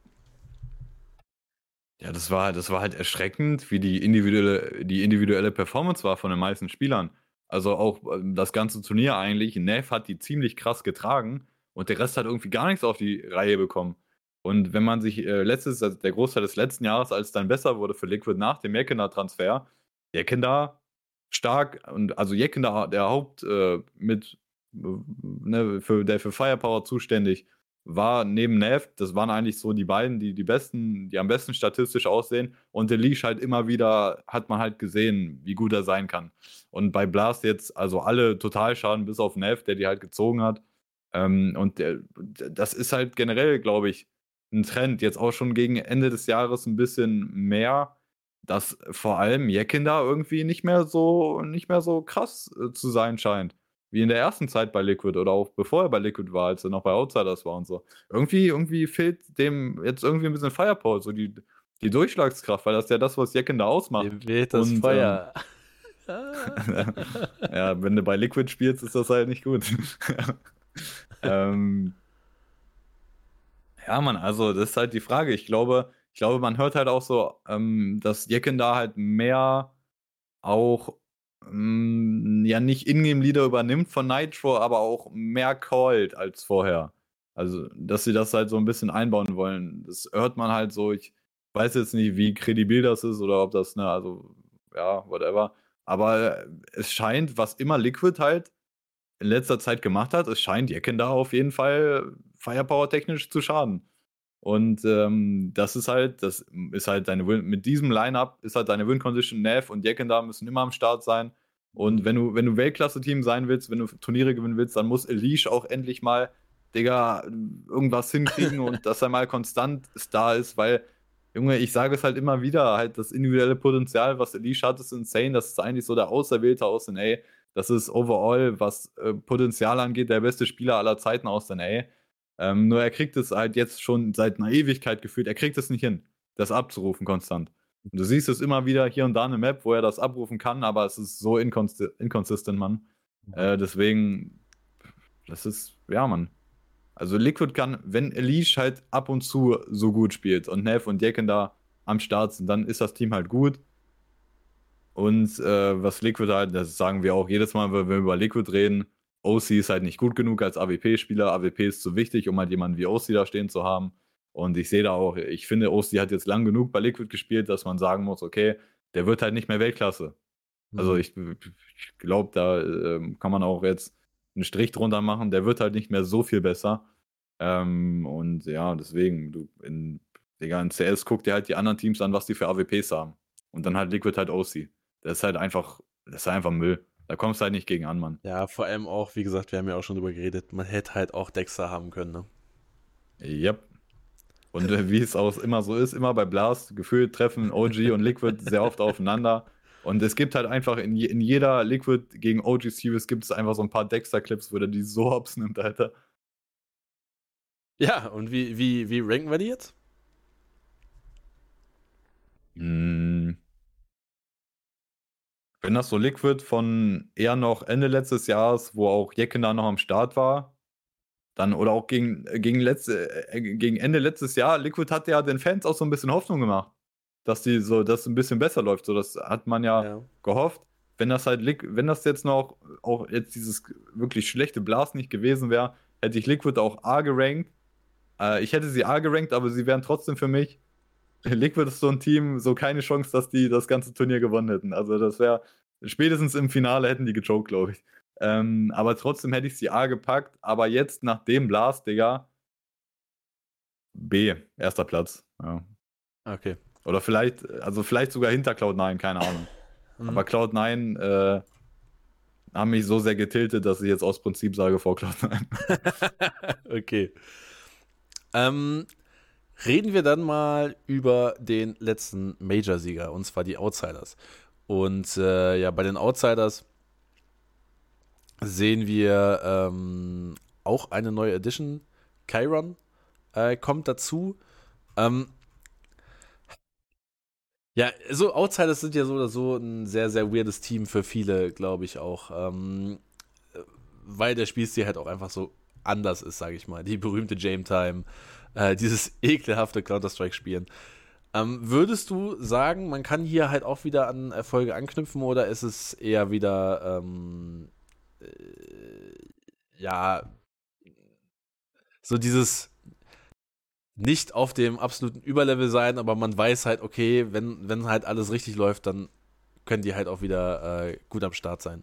Ja, das war, das war halt erschreckend, wie die individuelle, die individuelle Performance war von den meisten Spielern. Also auch ähm, das ganze Turnier eigentlich. Neff hat die ziemlich krass getragen und der Rest hat irgendwie gar nichts auf die Reihe bekommen. Und wenn man sich äh, letztes, also der Großteil des letzten Jahres, als es dann besser wurde für Liquid nach dem Jekender-Transfer, Jekender stark und also Jekender, der Haupt äh, mit, ne, für, der für Firepower zuständig war neben Nev, das waren eigentlich so die beiden, die die besten, die am besten statistisch aussehen. Und der Leash halt immer wieder, hat man halt gesehen, wie gut er sein kann. Und bei Blast jetzt, also alle Totalschaden bis auf Nev, der die halt gezogen hat. Ähm, und der, das ist halt generell, glaube ich, ein Trend. Jetzt auch schon gegen Ende des Jahres ein bisschen mehr, dass vor allem Jekin da irgendwie nicht mehr so, nicht mehr so krass äh, zu sein scheint. Wie in der ersten Zeit bei Liquid oder auch bevor er bei Liquid war, als er noch bei Outsiders war und so. Irgendwie, irgendwie fehlt dem jetzt irgendwie ein bisschen Firepower, so die, die Durchschlagskraft, weil das ja das, was Jekin da ausmacht. Dem weht das und, Feuer. Ähm, <laughs> ja, wenn du bei Liquid spielst, ist das halt nicht gut. <laughs> ähm, ja, Mann, also das ist halt die Frage. Ich glaube, ich glaube, man hört halt auch so, ähm, dass Jecken da halt mehr auch ähm, ja nicht Ingame-Leader übernimmt von Nitro, aber auch mehr called als vorher. Also, dass sie das halt so ein bisschen einbauen wollen. Das hört man halt so. Ich weiß jetzt nicht, wie kredibil das ist oder ob das, ne, also, ja, whatever. Aber es scheint, was immer Liquid halt in letzter Zeit gemacht hat, es scheint Jecken da auf jeden Fall Firepower-technisch zu schaden. Und ähm, das ist halt, das ist halt deine Win mit diesem Lineup ist halt deine Win-Condition, Nev und Jecken da müssen immer am Start sein. Und wenn du, wenn du Weltklasse-Team sein willst, wenn du Turniere gewinnen willst, dann muss Elish auch endlich mal, Digga, irgendwas hinkriegen und dass er mal konstant da ist, weil, Junge, ich sage es halt immer wieder, halt das individuelle Potenzial, was Elish hat, ist insane. Das ist eigentlich so der Auserwählte aus NA. Das ist overall, was äh, Potenzial angeht, der beste Spieler aller Zeiten aus NA. Ähm, nur er kriegt es halt jetzt schon seit einer Ewigkeit gefühlt, er kriegt es nicht hin, das abzurufen konstant. Und du siehst es immer wieder hier und da eine Map, wo er das abrufen kann, aber es ist so inkonsi inconsistent, Mann. Äh, deswegen, das ist, ja, Mann. Also Liquid kann, wenn Elish halt ab und zu so gut spielt und Nev und Jecken da am Start sind, dann ist das Team halt gut. Und äh, was Liquid halt, das sagen wir auch jedes Mal, wenn wir über Liquid reden, OC ist halt nicht gut genug als AWP-Spieler. AWP ist zu wichtig, um halt jemanden wie OC da stehen zu haben. Und ich sehe da auch, ich finde, OC hat jetzt lang genug bei Liquid gespielt, dass man sagen muss, okay, der wird halt nicht mehr Weltklasse. Also mhm. Also ich, ich glaube, da äh, kann man auch jetzt einen Strich drunter machen. Der wird halt nicht mehr so viel besser. Ähm, und ja, deswegen, du in, Digga, in CS guckt dir halt die anderen Teams an, was die für AWPs haben. Und dann halt Liquid halt OC. Das ist halt einfach, das ist einfach Müll. Da kommst du halt nicht gegen an, Mann. Ja, vor allem auch, wie gesagt, wir haben ja auch schon drüber geredet, man hätte halt auch Dexter haben können, ne? Yep. Und äh, wie es auch immer so ist, immer bei Blast, gefühlt treffen OG und Liquid sehr oft aufeinander. Und es gibt halt einfach in, je, in jeder Liquid gegen OG Series gibt es einfach so ein paar Dexter-Clips, wo der die so hops nimmt, Alter. Ja, und wie, wie, wie ranken wir die jetzt? Hm, wenn das so Liquid von eher noch Ende letztes Jahres, wo auch Jecken da noch am Start war, dann oder auch gegen, gegen, letzte, äh, gegen Ende letztes Jahr, Liquid hat ja den Fans auch so ein bisschen Hoffnung gemacht, dass die so, dass es ein bisschen besser läuft. So, das hat man ja, ja. gehofft. Wenn das halt, wenn das jetzt noch, auch jetzt dieses wirklich schlechte Blast nicht gewesen wäre, hätte ich Liquid auch A gerankt. Äh, ich hätte sie A gerankt, aber sie wären trotzdem für mich. Liquid ist so ein Team, so keine Chance, dass die das ganze Turnier gewonnen hätten. Also das wäre, spätestens im Finale hätten die gechoked, glaube ich. Ähm, aber trotzdem hätte ich sie A gepackt. Aber jetzt nach dem Blast, Digga, B, erster Platz. Ja. Okay. Oder vielleicht, also vielleicht sogar hinter Cloud9, keine Ahnung. Mhm. Aber Cloud9 äh, haben mich so sehr getiltet, dass ich jetzt aus Prinzip sage vor Cloud9. <laughs> okay. Ähm, reden wir dann mal über den letzten Major-Sieger, und zwar die Outsiders. Und äh, ja, bei den Outsiders sehen wir ähm, auch eine neue Edition. Chiron äh, kommt dazu. Ähm, ja, so Outsiders sind ja so oder so ein sehr, sehr weirdes Team für viele, glaube ich auch. Ähm, weil der Spielstil halt auch einfach so anders ist, sage ich mal. Die berühmte Game Time, äh, dieses ekelhafte Counter-Strike-Spielen. Ähm, würdest du sagen, man kann hier halt auch wieder an Erfolge anknüpfen oder ist es eher wieder ähm, äh, ja, so dieses nicht auf dem absoluten Überlevel sein, aber man weiß halt, okay, wenn, wenn halt alles richtig läuft, dann können die halt auch wieder äh, gut am Start sein.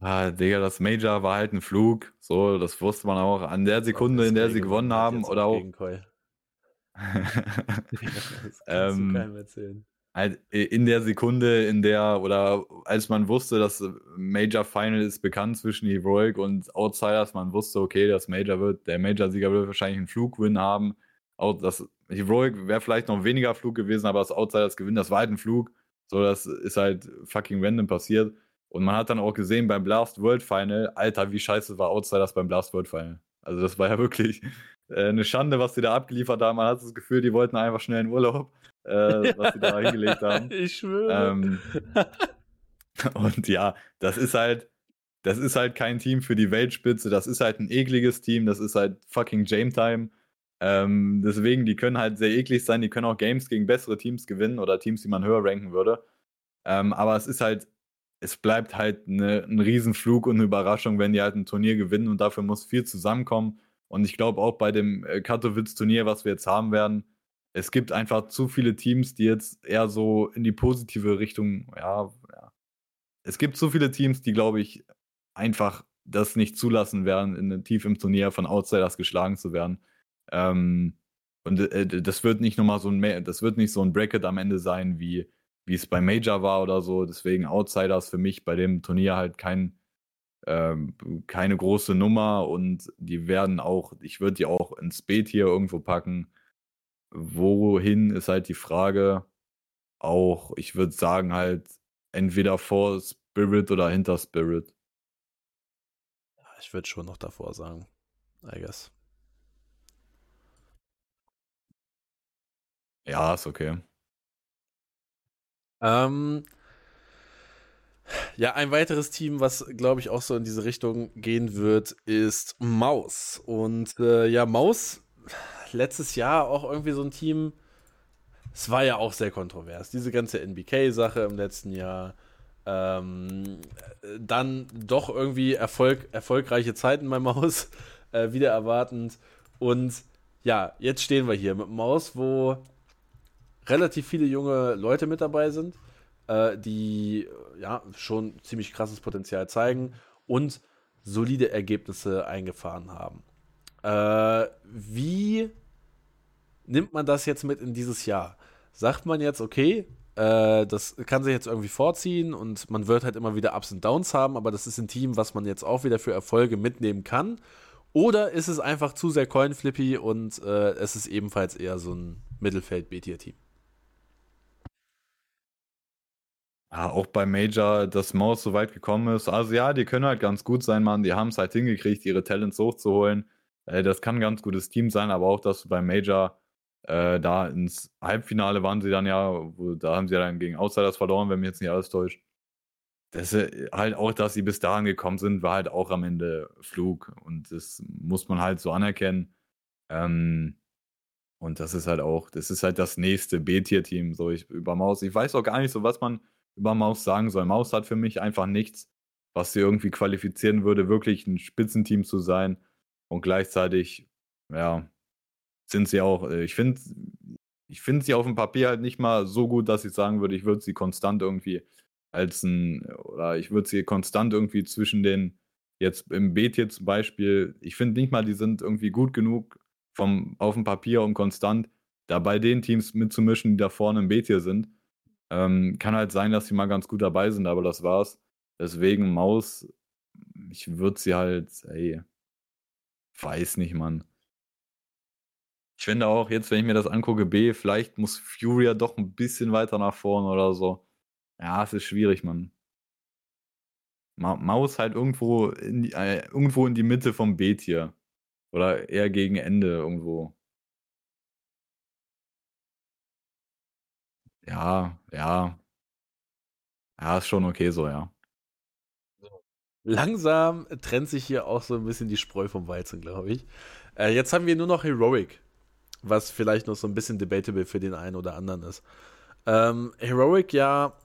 Ah, Digga, das Major war halt ein Flug. So, das wusste man auch an der Sekunde, in der sie gewonnen haben. Oder auch. <laughs> <laughs> das kannst ähm, du keinem erzählen halt in der Sekunde, in der, oder als man wusste, das Major Final ist bekannt zwischen Heroic und Outsiders, man wusste, okay, das Major wird, der Major-Sieger wird wahrscheinlich einen Flugwin haben. Auch das Heroic wäre vielleicht noch weniger Flug gewesen, aber das Outsiders gewinnt, das war halt ein Flug. So, das ist halt fucking random passiert. Und man hat dann auch gesehen beim Blast World Final, Alter, wie scheiße war Outsiders beim Blast World Final. Also das war ja wirklich äh, eine Schande, was sie da abgeliefert haben. Man hat das Gefühl, die wollten einfach schnell in Urlaub äh, <laughs> was sie da hingelegt haben. <laughs> Ich schwöre. Ähm, <laughs> und ja, das ist halt, das ist halt kein Team für die Weltspitze, das ist halt ein ekliges Team, das ist halt fucking Game Time. Ähm, deswegen, die können halt sehr eklig sein, die können auch Games gegen bessere Teams gewinnen oder Teams, die man höher ranken würde. Ähm, aber es ist halt, es bleibt halt eine, ein Riesenflug und eine Überraschung, wenn die halt ein Turnier gewinnen und dafür muss viel zusammenkommen. Und ich glaube auch bei dem äh, Katowice-Turnier, was wir jetzt haben werden, es gibt einfach zu viele Teams, die jetzt eher so in die positive Richtung, ja, ja. Es gibt zu viele Teams, die, glaube ich, einfach das nicht zulassen werden, in, tief im Turnier von Outsiders geschlagen zu werden. Ähm, und äh, das wird nicht nochmal so ein, das wird nicht so ein Bracket am Ende sein, wie, wie es bei Major war oder so. Deswegen Outsiders für mich bei dem Turnier halt kein, ähm, keine große Nummer und die werden auch, ich würde die auch ins Beet hier irgendwo packen. Wohin ist halt die Frage. Auch, ich würde sagen, halt entweder vor Spirit oder hinter Spirit. Ich würde schon noch davor sagen. I guess. Ja, ist okay. Ähm, ja, ein weiteres Team, was glaube ich auch so in diese Richtung gehen wird, ist Maus. Und äh, ja, Maus letztes Jahr auch irgendwie so ein Team. Es war ja auch sehr kontrovers. Diese ganze NBK-Sache im letzten Jahr. Ähm, dann doch irgendwie Erfolg, erfolgreiche Zeiten beim Maus, <laughs> äh, wieder erwartend. Und ja, jetzt stehen wir hier mit Maus, wo relativ viele junge Leute mit dabei sind, äh, die ja schon ziemlich krasses Potenzial zeigen und solide Ergebnisse eingefahren haben. Äh, wie nimmt man das jetzt mit in dieses Jahr? Sagt man jetzt, okay, äh, das kann sich jetzt irgendwie vorziehen und man wird halt immer wieder Ups und Downs haben, aber das ist ein Team, was man jetzt auch wieder für Erfolge mitnehmen kann. Oder ist es einfach zu sehr Coin-Flippy und äh, es ist ebenfalls eher so ein Mittelfeld-B-Tier-Team? Ja, auch bei Major, dass Maus so weit gekommen ist. Also ja, die können halt ganz gut sein, Mann. Die haben es halt hingekriegt, ihre Talents hochzuholen. Äh, das kann ein ganz gutes Team sein, aber auch, dass du beim Major Äh, da ins Halbfinale waren sie dann ja, wo, da haben sie ja dann gegen Outsiders verloren, wenn mich jetzt nicht alles täuscht. Das ist halt auch, dass sie bis dahin gekommen sind, war halt auch am Ende Flug. Und das muss man halt so anerkennen. Ähm, und das ist halt auch, das ist halt das nächste B-Tier-Team, so ich, über Maus. Ich weiß auch gar nicht so, was man über Maus sagen soll. Maus hat für mich einfach nichts, was sie irgendwie qualifizieren würde, wirklich ein Spitzenteam zu sein. Und gleichzeitig, ja, sind sie auch, äh, ich finde ich finde sie auf dem Papier halt nicht mal so gut, dass ich sagen würde, ich würde sie konstant irgendwie als ein, oder ich würde sie konstant irgendwie zwischen den, jetzt im B-Tier zum Beispiel, ich finde nicht mal, die sind irgendwie gut genug vom, auf dem Papier, um konstant da bei den Teams mitzumischen, die da vorne im B-Tier sind. Ähm, kann halt sein, dass sie mal ganz gut dabei sind, aber das war's. Deswegen Maus, ich würde sie halt, ey, weiß nicht, Mann. Ich finde auch, jetzt, wenn ich mir das angucke, B, vielleicht muss Furia doch ein bisschen weiter nach vorne oder so. Ja, es ist schwierig, Mann. Ma Maus halt irgendwo in die, äh, irgendwo in die Mitte vom B-Tier. Oder eher gegen Ende irgendwo. Ja, ja. Ja, ist schon okay so, ja. Langsam trennt sich hier auch so ein bisschen die Spreu vom Weizen, glaube ich. Äh, jetzt haben wir nur noch Heroic, was vielleicht noch so ein bisschen debatable für den einen oder anderen ist. Ähm, Heroic, ja,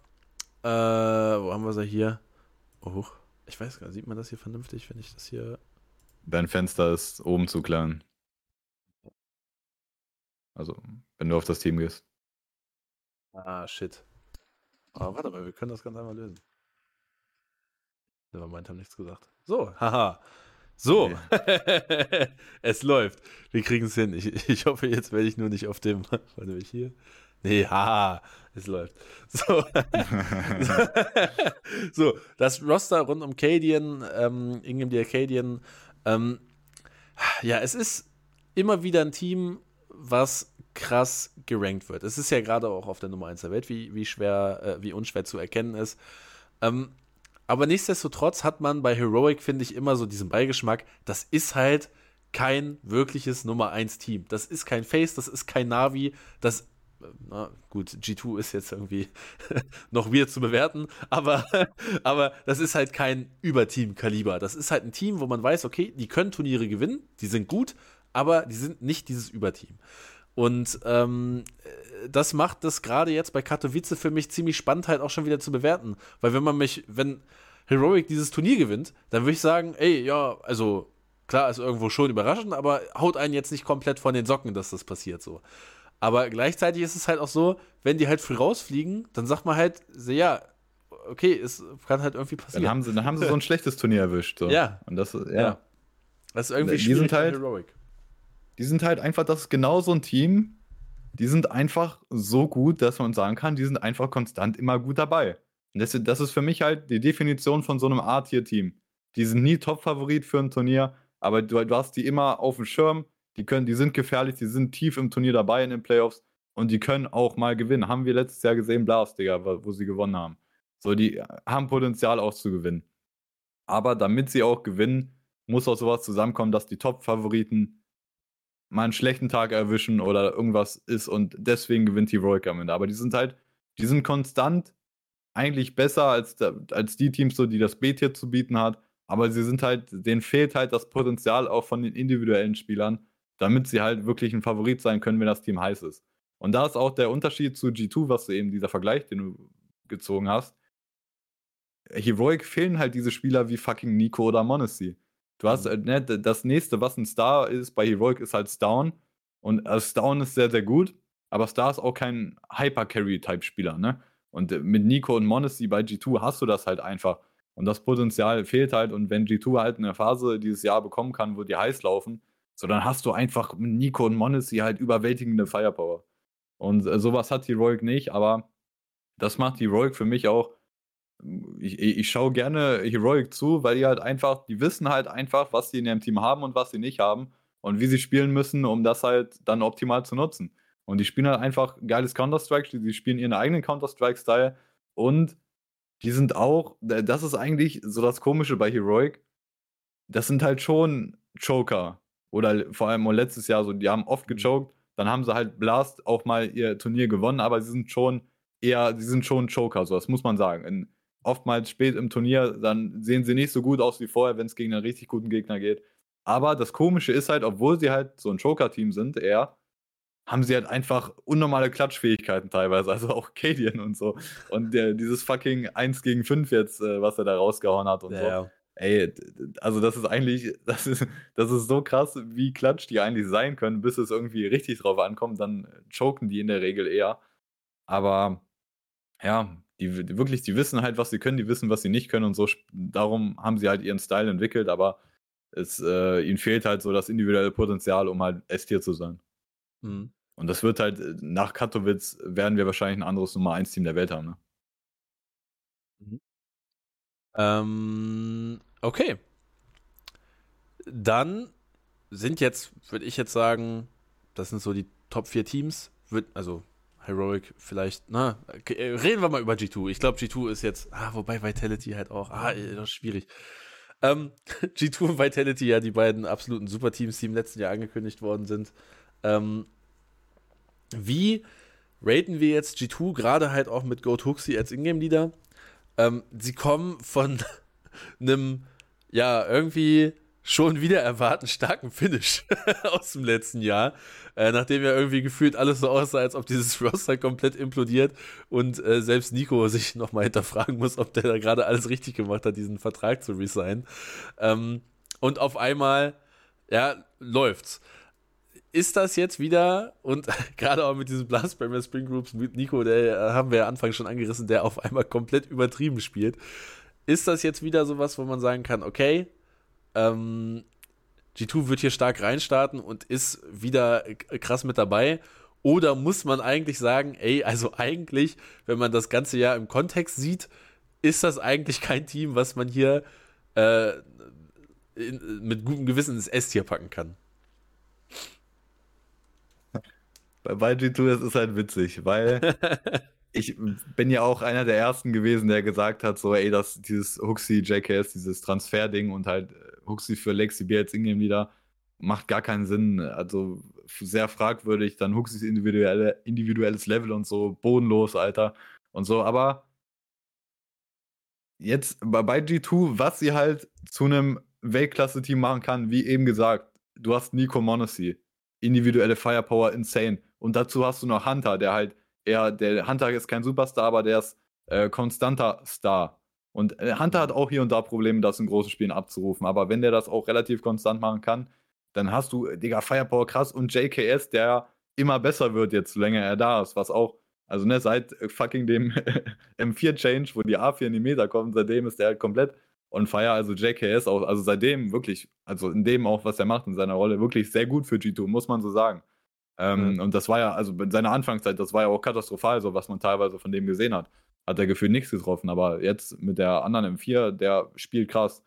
äh, wo haben wir sie hier? Oh, ich weiß gar nicht, sieht man das hier vernünftig, wenn ich das hier. Dein Fenster ist oben zu klein. Also, wenn du auf das Team gehst. Ah, shit. Aber warte mal, wir können das ganz einmal lösen. Nevermind, haben nichts gesagt. So, haha. So, okay. <laughs> es läuft. Wir kriegen es hin. Ich, ich hoffe, jetzt werde ich nur nicht auf dem. <laughs> Warte mal, hier. Nee, haha, es läuft. So, <laughs> so das Roster rund um Cadian, ähm, Ingame die Arcadian, ähm, ja, es ist immer wieder ein Team, was krass gerankt wird. Es ist ja gerade auch auf der Nummer 1 der Welt, wie, wie schwer, äh, wie unschwer zu erkennen ist. Ähm, aber nichtsdestotrotz hat man bei Heroic, finde ich, immer so diesen Beigeschmack, das ist halt kein wirkliches Nummer 1 Team. Das ist kein Face, das ist kein Navi, das na gut, G2 ist jetzt irgendwie <laughs> noch weird zu bewerten, aber, <laughs> aber das ist halt kein Überteam-Kaliber. Das ist halt ein Team, wo man weiß, okay, die können Turniere gewinnen, die sind gut, aber die sind nicht dieses Überteam. Und ähm, das macht das gerade jetzt bei Katowice für mich ziemlich spannend, halt auch schon wieder zu bewerten. Weil wenn man mich, wenn Heroic dieses Turnier gewinnt, dann würde ich sagen, ey, ja, also klar, ist irgendwo schon überraschend, aber haut einen jetzt nicht komplett von den Socken, dass das passiert so. Aber gleichzeitig ist es halt auch so, wenn die halt früh rausfliegen, dann sagt man halt, ja, okay, es kann halt irgendwie passieren. Dann haben sie, dann haben sie so ein schlechtes Turnier erwischt. So. Ja. Und das, ja. ja. Das ist irgendwie die schwierig sind halt, Heroic. Die sind halt einfach, das ist genau so ein Team, die sind einfach so gut, dass man sagen kann, die sind einfach konstant immer gut dabei. Und das, das ist für mich halt die Definition von so einem A-Tier-Team. Die sind nie Top-Favorit für ein Turnier, aber du, du hast die immer auf dem Schirm, die können, die sind gefährlich, die sind tief im Turnier dabei in den Playoffs und die können auch mal gewinnen. Haben wir letztes Jahr gesehen, Blast, Digga, wo sie gewonnen haben. So, die haben Potenzial auch zu gewinnen. Aber damit sie auch gewinnen, muss auch sowas zusammenkommen, dass die Top-Favoriten mal einen schlechten Tag erwischen oder irgendwas ist und deswegen gewinnt Heroic am Ende. Aber die sind halt, die sind konstant eigentlich besser als, als die Teams, so, die das B-Tier zu bieten hat. Aber sie sind halt, denen fehlt halt das Potenzial auch von den individuellen Spielern, damit sie halt wirklich ein Favorit sein können, wenn das Team heiß ist. Und da ist auch der Unterschied zu G2, was du eben, dieser Vergleich, den du gezogen hast. Heroic fehlen halt diese Spieler wie fucking Nico oder Monacy. Du hast, mhm. ne, das nächste, was ein Star ist bei Heroic, ist halt Stown. Und äh, Stown ist sehr, sehr gut, aber Star ist auch kein Hyper-Carry-Type-Spieler, ne? Und äh, mit Nico und Monacy bei G2 hast du das halt einfach. Und das Potenzial fehlt halt. Und wenn G2 halt eine Phase dieses Jahr bekommen kann, wo die heiß laufen, so, dann hast du einfach mit Nico und Monacy halt überwältigende Firepower. Und äh, sowas hat Heroic nicht, aber das macht Heroic für mich auch. Ich, ich schaue gerne Heroic zu, weil die halt einfach, die wissen halt einfach, was sie in ihrem Team haben und was sie nicht haben und wie sie spielen müssen, um das halt dann optimal zu nutzen. Und die spielen halt einfach geiles Counter-Strike, die spielen ihren eigenen Counter-Strike-Style und die sind auch, das ist eigentlich so das Komische bei Heroic, das sind halt schon Joker. Oder vor allem letztes Jahr so, die haben oft mhm. gechoked, dann haben sie halt Blast auch mal ihr Turnier gewonnen, aber sie sind schon eher, sie sind schon Joker, so das muss man sagen. In, oftmals spät im Turnier, dann sehen sie nicht so gut aus wie vorher, wenn es gegen einen richtig guten Gegner geht. Aber das Komische ist halt, obwohl sie halt so ein Joker-Team sind, eher, haben sie halt einfach unnormale Klatschfähigkeiten teilweise, also auch Cadian und so. Und der, dieses fucking 1 gegen 5 jetzt, äh, was er da rausgehauen hat und ja, so. Ey, also das ist eigentlich, <laughs> das ist, das ist so krass, wie klatsch die eigentlich sein können, bis es irgendwie richtig drauf ankommt, dann choken die in der Regel eher. Aber ja, die, die wirklich, die wissen halt, was sie können, die wissen, was sie nicht können und so. Darum haben sie halt ihren Style entwickelt, aber es, äh, ihnen fehlt halt so das individuelle Potenzial, um halt S-Tier zu sein. Mhm. Und das wird halt, äh, nach Katowice werden wir wahrscheinlich ein anderes Nummer 1 Team der Welt haben, ne? Mhm. Ähm, okay. Dann sind jetzt, würde ich jetzt sagen, das sind so die Top 4 Teams. Also Heroic vielleicht, na, äh, reden wir mal über G2. Ich glaube, G2 ist jetzt, ah, wobei Vitality halt auch, ah, das ist schwierig. Ähm, <laughs> G2 und Vitality, ja, die beiden absoluten Superteams, die im letzten Jahr angekündigt worden sind. Ähm, wie raten wir jetzt G2, gerade halt auch mit Goat Hooksy als Ingame-Leader? Ähm, sie kommen von <laughs> einem, ja, irgendwie schon wieder erwarten starken Finish <laughs> aus dem letzten Jahr, äh, nachdem ja irgendwie gefühlt alles so aussah, als ob dieses <laughs> Roster komplett implodiert und äh, selbst Nico sich nochmal hinterfragen muss, ob der da gerade alles richtig gemacht hat, diesen Vertrag zu resignen. Ähm, und auf einmal, ja, läuft's ist das jetzt wieder, und <laughs> gerade auch mit diesen Blast Premier Spring Groups mit Nico, der äh, haben wir ja Anfang schon angerissen, der auf einmal komplett übertrieben spielt. Ist das jetzt wieder sowas, wo man sagen kann, okay, ähm, G2 wird hier stark reinstarten und ist wieder krass mit dabei? Oder muss man eigentlich sagen, ey, also eigentlich, wenn man das ganze Jahr im Kontext sieht, ist das eigentlich kein Team, was man hier äh, in, mit gutem Gewissen ins S-Tier packen kann? bei G2 ist es halt witzig, weil <laughs> ich bin ja auch einer der ersten gewesen, der gesagt hat, so, ey, das, dieses Huxi JKS, dieses Transfer-Ding und halt Huxi für Lexi B als Ingame wieder macht gar keinen Sinn. Also sehr fragwürdig, dann Huxis individuelle, individuelles Level und so, bodenlos, Alter. Und so, aber jetzt bei G2, was sie halt zu einem Weltklasse-Team machen kann, wie eben gesagt, du hast Nico Monacy, individuelle Firepower insane. Und dazu hast du noch Hunter, der halt eher, der Hunter ist kein Superstar, aber der ist äh, konstanter Star. Und äh, Hunter hat auch hier und da Probleme, das in großen Spielen abzurufen. Aber wenn der das auch relativ konstant machen kann, dann hast du, Digga, Firepower krass und JKS, der immer besser wird jetzt, länger er da ist. Was auch, also ne, seit äh, fucking dem <laughs> M4-Change, wo die A4 in die Meter kommt, seitdem ist der halt komplett on fire. Also JKS auch, also seitdem wirklich, also in dem auch, was er macht in seiner Rolle, wirklich sehr gut für G2, muss man so sagen. Ähm, mhm. Und das war ja, also in seiner Anfangszeit, das war ja auch katastrophal, so was man teilweise von dem gesehen hat. Hat er gefühlt nichts getroffen, aber jetzt mit der anderen M4, der spielt krass.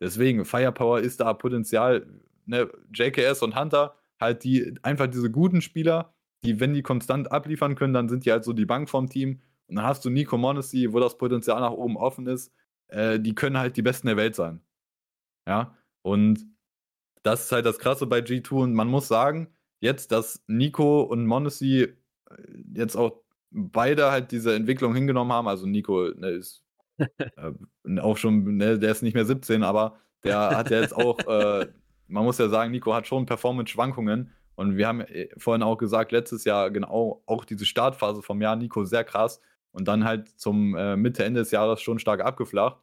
Deswegen, Firepower ist da Potenzial. Ne? JKS und Hunter, halt die, einfach diese guten Spieler, die, wenn die konstant abliefern können, dann sind die halt so die Bank vom Team. Und dann hast du Nico Monacy, wo das Potenzial nach oben offen ist. Äh, die können halt die Besten der Welt sein. Ja, und das ist halt das Krasse bei G2 und man muss sagen, jetzt, dass Nico und Monacy äh, jetzt auch beide halt diese Entwicklung hingenommen haben. Also Nico ne, ist <laughs> äh, auch schon, ne, der ist nicht mehr 17, aber der hat ja jetzt auch, äh, man muss ja sagen, Nico hat schon Performance-Schwankungen. Und wir haben äh, vorhin auch gesagt, letztes Jahr genau auch diese Startphase vom Jahr Nico sehr krass und dann halt zum äh, Mitte, Ende des Jahres schon stark abgeflacht.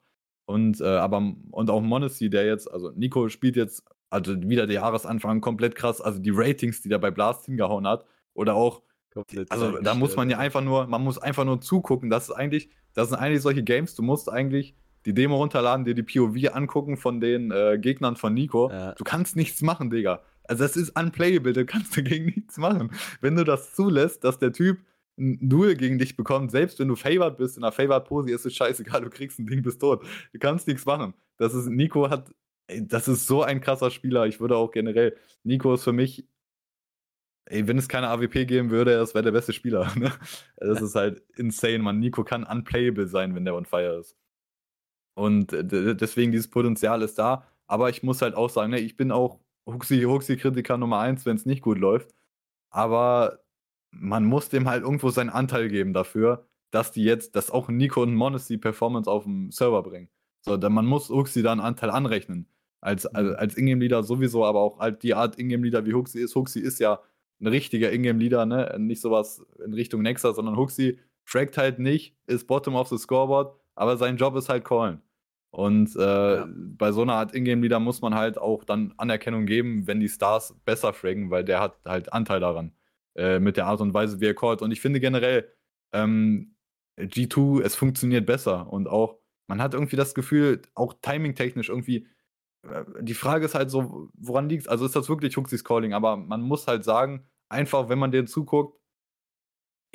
Und äh, aber und auch Monacy, der jetzt, also Nico spielt jetzt also wieder der Jahresanfang komplett krass. Also die Ratings, die der bei Blast hingehauen hat. Oder auch, komplett also da muss man ja einfach nur, man muss einfach nur zugucken. Das ist eigentlich, das sind eigentlich solche Games, du musst eigentlich die Demo runterladen, dir die POV angucken von den äh, Gegnern von Nico. Ja. Du kannst nichts machen, Digga. Also das ist unplayable, du kannst <laughs> dagegen nichts machen. Wenn du das zulässt, dass der Typ ein Duel gegen dich bekommt, selbst wenn du favored bist, in einer favored Pose, ist es scheißegal, du kriegst ein Ding, bist tot. Du kannst nichts machen. Das ist, Nico hat Ey, das ist so ein krasser Spieler. Ich würde auch generell, Nico ist für mich, ey, wenn es keine AWP geben würde, das wäre der beste Spieler. <laughs> Ne? Das ist halt insane, man. Nico kann unplayable sein, wenn der on fire ist. Und deswegen, dieses Potenzial ist da. Aber ich muss halt auch sagen, ne, ich bin auch Huxi-Kritiker Nummer eins, wenn es nicht gut läuft. aber man muss dem halt irgendwo seinen Anteil geben dafür, dass die jetzt, dass auch Nico und Monis die Performance auf dem Server bringen. So, denn man muss Huxi da einen Anteil anrechnen. Als, als, als Ingame-Leader sowieso, aber auch halt die Art Ingame-Leader wie Huxi ist. Huxi ist ja ein richtiger Ingame-Leader, ne? Nicht sowas in Richtung Nexa, sondern Huxi fragt halt nicht, ist Bottom of the Scoreboard, aber sein Job ist halt callen. Und äh, ja. bei so einer Art Ingame-Leader muss man halt auch dann Anerkennung geben, wenn die Stars besser fraggen, weil der hat halt Anteil daran. Äh, mit der Art und Weise, wie er callt. Und ich finde generell, ähm, G2, es funktioniert besser. Und auch, man hat irgendwie das Gefühl, auch timing-technisch irgendwie, die Frage ist halt so, woran liegt es? Also ist das wirklich Huxis Calling? Aber man muss halt sagen, einfach, wenn man denen zuguckt,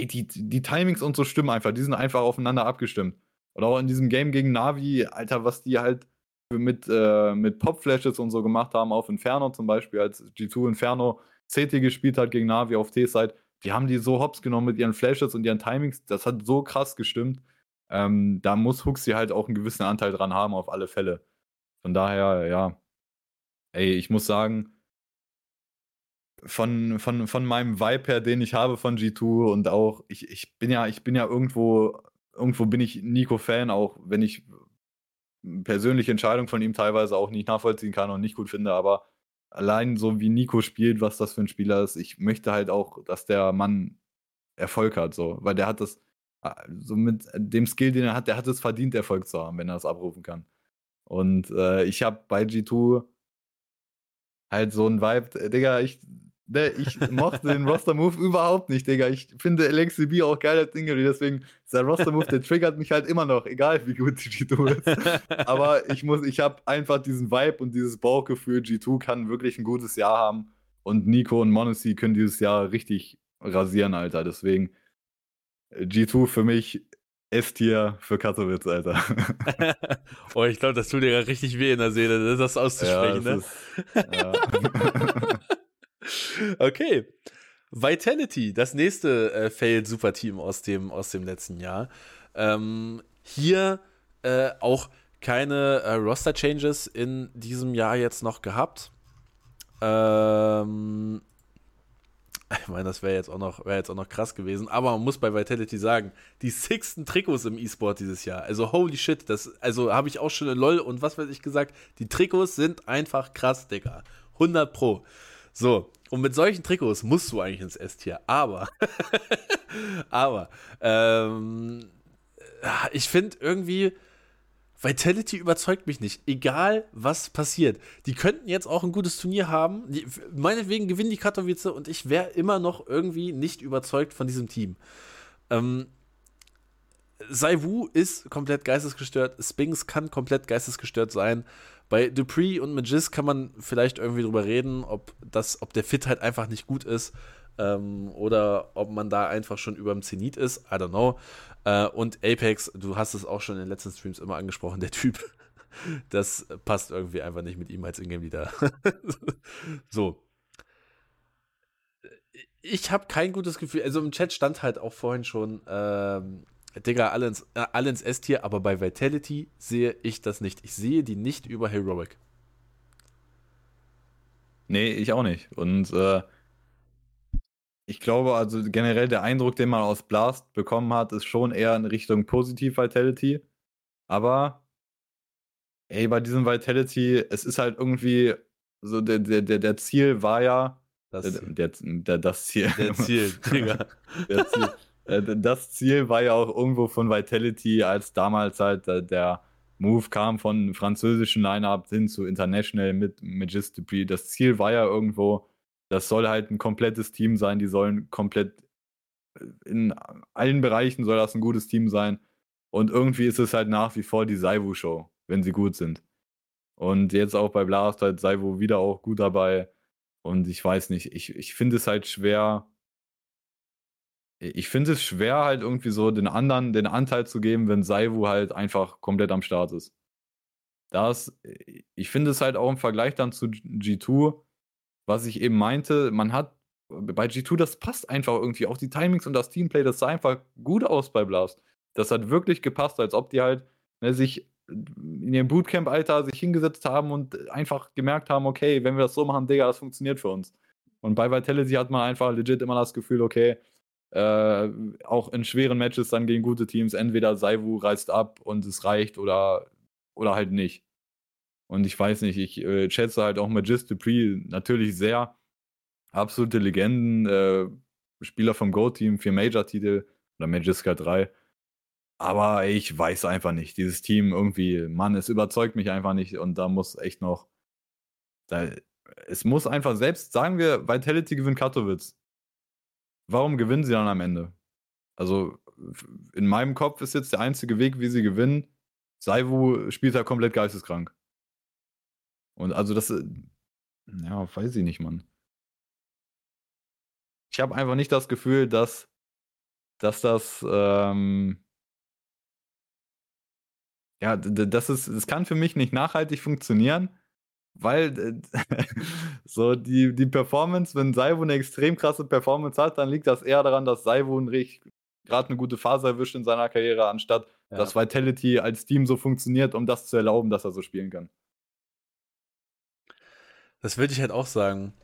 die, die Timings und so stimmen einfach, die sind einfach aufeinander abgestimmt. Oder auch in diesem Game gegen Navi, Alter, was die halt mit, äh, mit Pop-Flashes und so gemacht haben auf Inferno zum Beispiel, als G2 Inferno CT gespielt hat gegen Navi auf T-Side, die haben die so hops genommen mit ihren Flashes und ihren Timings, das hat so krass gestimmt. Ähm, da muss Huxi halt auch einen gewissen Anteil dran haben, auf alle Fälle. Von daher, ja. Ey, ich muss sagen, von, von, von meinem Vibe her, den ich habe von G2 und auch, ich, ich bin ja, ich bin ja irgendwo, irgendwo bin ich Nico-Fan, auch wenn ich persönliche Entscheidungen von ihm teilweise auch nicht nachvollziehen kann und nicht gut finde, aber allein so wie Nico spielt, was das für ein Spieler ist, ich möchte halt auch, dass der Mann Erfolg hat, so, weil der hat das, so mit dem Skill, den er hat, der hat es verdient, Erfolg zu haben, wenn er es abrufen kann. Und äh, ich habe bei G2 halt so ein Vibe, Digga, ich Ne, ich mochte den <laughs> Roster-Move überhaupt nicht, Digga. Ich finde LXCB auch geil als Ingrid, deswegen dieser Roster-Move, der triggert mich halt immer noch, egal wie gut G2 ist. Aber <laughs> ich muss, ich habe einfach diesen Vibe und dieses Bauchgefühl, G2 kann wirklich ein gutes Jahr haben und Nico und Monacy können dieses Jahr richtig rasieren, Alter. Deswegen G2 für mich S-Tier für Katowice, Alter. <laughs> oh, ich glaube, das tut dir ja richtig weh in der Seele, das auszusprechen, ja, das ne? Ist, ja. <laughs> Okay. Vitality, das nächste äh, Failed-Superteam aus dem, aus dem letzten Jahr. Ähm, hier äh, auch keine äh, Roster-Changes in diesem Jahr jetzt noch gehabt. Ähm, ich meine, das wäre jetzt, auch noch, wär jetzt auch noch krass gewesen. Aber man muss bei Vitality sagen, die sixten Trikots im E-Sport dieses Jahr. Also holy shit, das, also habe ich auch schon in LOL und was weiß ich gesagt. Die Trikots sind einfach krass, Digga. 100 Pro. So, und mit solchen Trikots musst du eigentlich ins S-Tier. Aber, <laughs> aber, ähm, ich finde irgendwie, Vitality überzeugt mich nicht. Egal, was passiert. Die könnten jetzt auch ein gutes Turnier haben. Die, meinetwegen gewinnen die Katowice und ich wäre immer noch irgendwie nicht überzeugt von diesem Team. Ähm, Saiwu ist komplett geistesgestört. Spinks kann komplett geistesgestört sein. Bei Dupree und Magis kann man vielleicht irgendwie drüber reden, ob, das, ob der Fit halt einfach nicht gut ist ähm, oder ob man da einfach schon über dem Zenit ist. I don't know. Äh, und Apex, du hast es auch schon in den letzten Streams immer angesprochen, der Typ. <laughs> Das passt irgendwie einfach nicht mit ihm als Ingame-Leader. <laughs> so. Ich habe kein gutes Gefühl. Also im Chat stand halt auch vorhin schon, ähm, Digga, alle ins, äh, S-Tier, aber bei Vitality sehe ich das nicht. Ich sehe die nicht über Heroic. Nee, ich auch nicht. Und äh, ich glaube, also generell der Eindruck, den man aus Blast bekommen hat, ist schon eher in Richtung Positiv Vitality. Aber, ey, bei diesem Vitality, es ist halt irgendwie so, der, der, der Ziel war ja. Das Ziel. Der, der, das Ziel. Der Ziel, <laughs> Digga. der Ziel. Äh, das Ziel war ja auch irgendwo von Vitality, als damals halt äh, der Move kam von französischen Line-Up hin zu International mit Magis Dupree. Das Ziel war ja irgendwo, das soll halt ein komplettes Team sein, die sollen komplett äh, in allen Bereichen soll das ein gutes Team sein. Und irgendwie ist es halt nach wie vor die Saivu-Show, wenn sie gut sind. Und jetzt auch bei Blast halt Saivu wieder auch gut dabei. Und ich weiß nicht, ich, ich finde es halt schwer, ich finde es schwer, halt irgendwie so den anderen den Anteil zu geben, wenn Saivu halt einfach komplett am Start ist. Das, ich finde es halt auch im Vergleich dann zu G2, was ich eben meinte, man hat bei G2, das passt einfach irgendwie. Auch die Timings und das Teamplay, das sah einfach gut aus bei Blast. Das hat wirklich gepasst, als ob die halt ne, sich in ihrem Bootcamp-Alter sich hingesetzt haben und einfach gemerkt haben, okay, wenn wir das so machen, Digga, das funktioniert für uns. Und bei Vitality hat man einfach legit immer das Gefühl, okay, äh, auch in schweren Matches dann gegen gute Teams, entweder Saivu reißt ab und es reicht oder, oder halt nicht. Und ich weiß nicht, ich äh, schätze halt auch Magist Dupree natürlich sehr. Absolute Legenden, äh, Spieler vom Go-Team, vier Major-Titel oder Magiska 3. Aber ich weiß einfach nicht. Dieses Team irgendwie, Mann, es überzeugt mich einfach nicht und da muss echt noch. Da, es muss einfach selbst, sagen wir, Vitality gewinnt Katowice. Warum gewinnen sie dann am Ende? Also, in meinem Kopf ist jetzt der einzige Weg, wie sie gewinnen. Saivu spielt halt komplett geisteskrank. Und also das, äh, ja, weiß ich nicht, Mann. Ich habe einfach nicht das Gefühl, dass, dass das, ähm, ja, das ist, das kann für mich nicht nachhaltig funktionieren, weil <laughs> so die, die Performance, wenn Saivu eine extrem krasse Performance hat, dann liegt das eher daran, dass Saivu gerade eine gute Phase erwischt in seiner Karriere, anstatt ja. dass Vitality als Team so funktioniert, um das zu erlauben, dass er so spielen kann. Das würde ich halt auch sagen.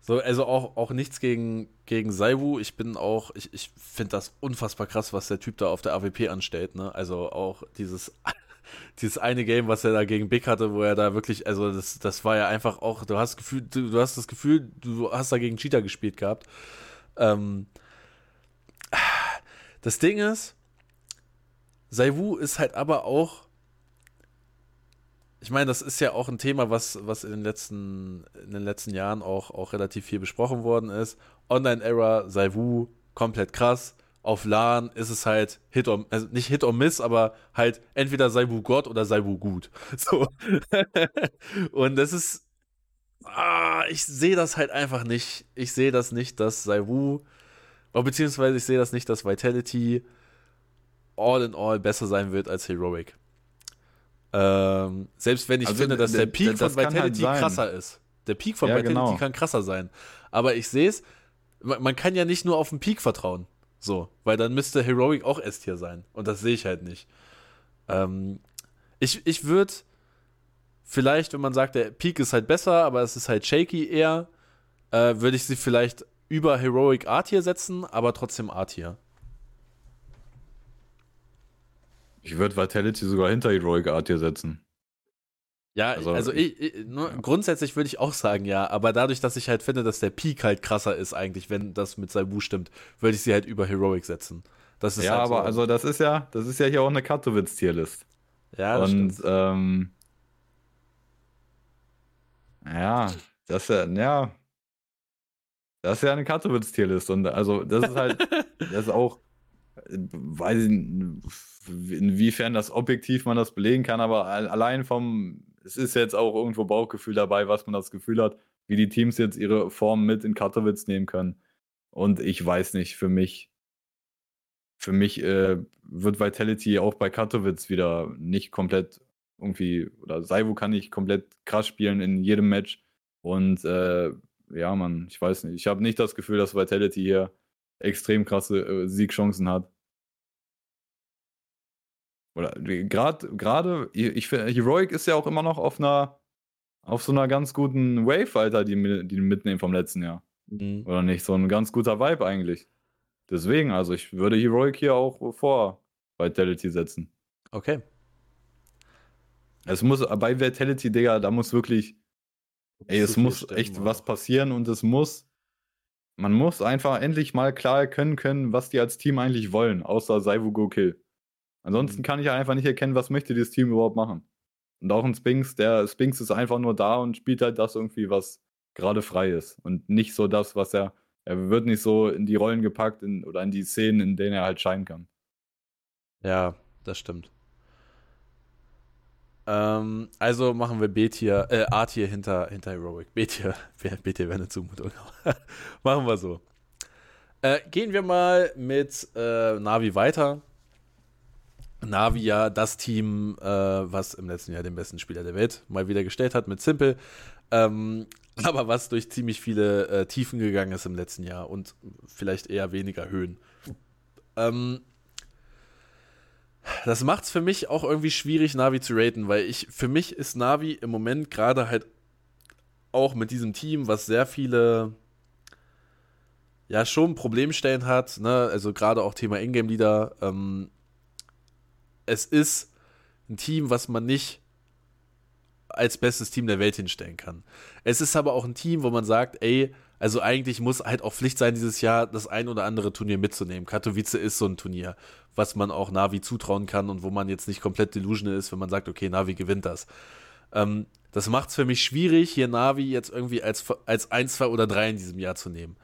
So, also auch, auch nichts gegen, gegen Saivu. Ich bin auch, ich, ich finde das unfassbar krass, was der Typ da auf der AWP anstellt, ne? Also auch dieses, <laughs> dieses eine Game, was er da gegen Big hatte, wo er da wirklich, also das, das war ja einfach auch, du hast Gefühl, du, du hast das Gefühl, du hast da gegen Cheater gespielt gehabt. Ähm, das Ding ist, Saivu ist halt aber auch ich meine, das ist ja auch ein Thema, was, was in, den letzten, in den letzten Jahren auch, auch relativ viel besprochen worden ist. Online-Error, Saivu, komplett krass. Auf LAN ist es halt Hit or, also nicht Hit or Miss, aber halt entweder Saivu Gott oder Saivu gut. <laughs> So. Und das ist, ah, ich sehe das halt einfach nicht. Ich sehe das nicht, dass Saivu, beziehungsweise ich sehe das nicht, dass Vitality all in all besser sein wird als Heroic. Ähm, selbst wenn ich also, finde, dass der Peak von halt Vitality halt krasser ist. Der Peak von ja, Vitality genau. kann krasser sein. Aber ich sehe es, man, man, kann ja nicht nur auf den Peak vertrauen. So, weil dann müsste Heroic auch S-Tier sein. Und das sehe ich halt nicht. Ähm, ich ich würde vielleicht, wenn man sagt, der Peak ist halt besser, aber es ist halt shaky eher, äh, würde ich sie vielleicht über Heroic A-Tier setzen, aber trotzdem A-Tier. Ich würde Vitality sogar hinter Heroic Art hier setzen. Ja, also, also ich, ich, nur, ja. grundsätzlich würde ich auch sagen, ja, aber dadurch, dass ich halt finde, dass der Peak halt krasser ist, eigentlich, wenn das mit Saibu stimmt, würde ich sie halt über Heroic setzen. Das ist ja, halt aber so. also das ist ja, das ist ja hier auch eine Katowice-Tierlist. Ja, das Und, stimmt. ähm, ja, das ist ja, ja, das ist ja eine Katowice-Tierlist. Und also, das ist halt, <laughs> das ist auch, weiß inwiefern das objektiv man das belegen kann, aber allein vom, es ist jetzt auch irgendwo Bauchgefühl dabei, was man das Gefühl hat, wie die Teams jetzt ihre Form mit in Katowice nehmen können. Und ich weiß nicht, für mich, für mich äh, wird Vitality auch bei Katowice wieder nicht komplett irgendwie, oder Saivu kann nicht komplett krass spielen in jedem Match. Und äh, ja, man, ich weiß nicht. Ich habe nicht das Gefühl, dass Vitality hier extrem krasse äh, Siegchancen hat. Oder gerade, gerade, ich finde, Heroic ist ja auch immer noch auf einer, auf so einer ganz guten Wave, Alter, die, die mitnehmen vom letzten Jahr. Mhm. Oder nicht? So ein ganz guter Vibe eigentlich. Deswegen, also ich würde Heroic hier auch vor Vitality setzen. Okay. Es muss, bei Vitality, Digga, da muss wirklich, ey, es muss echt was passieren und es muss, man muss einfach endlich mal klar erkennen können, was die als Team eigentlich wollen, außer Saivu Go Kill. Ansonsten mhm. kann ich einfach nicht erkennen, was möchte dieses Team überhaupt machen. Und auch ein Spinks, der Spinks ist einfach nur da und spielt halt das irgendwie, was gerade frei ist. Und nicht so das, was er. Er wird nicht so in die Rollen gepackt in, oder in die Szenen, in denen er halt scheinen kann. Ja, das stimmt. Ähm, also machen wir B-Tier, äh, A-Tier hinter, hinter Heroic. B-Tier, <laughs> B-Tier wäre eine Zumutung. <laughs> machen wir so. Äh, gehen wir mal mit äh, Navi weiter. Navi ja das Team, äh, was im letzten Jahr den besten Spieler der Welt mal wieder gestellt hat mit Simple. Ähm, <laughs> aber was durch ziemlich viele äh, Tiefen gegangen ist im letzten Jahr und vielleicht eher weniger Höhen. Ähm, das macht es für mich auch irgendwie schwierig, Navi zu raten, weil ich, für mich ist Navi im Moment gerade halt auch mit diesem Team, was sehr viele ja schon Problemstellen hat, ne? also gerade auch Thema Ingame-Leader. Ähm, es ist ein Team, was man nicht als bestes Team der Welt hinstellen kann. Es ist aber auch ein Team, wo man sagt, ey, also eigentlich muss halt auch Pflicht sein, dieses Jahr das ein oder andere Turnier mitzunehmen. Katowice ist so ein Turnier, was man auch Navi zutrauen kann und wo man jetzt nicht komplett delusional ist, wenn man sagt, okay, Navi gewinnt das. Ähm, das macht es für mich schwierig, hier Navi jetzt irgendwie als, als 1, 2 oder 3 in diesem Jahr zu nehmen.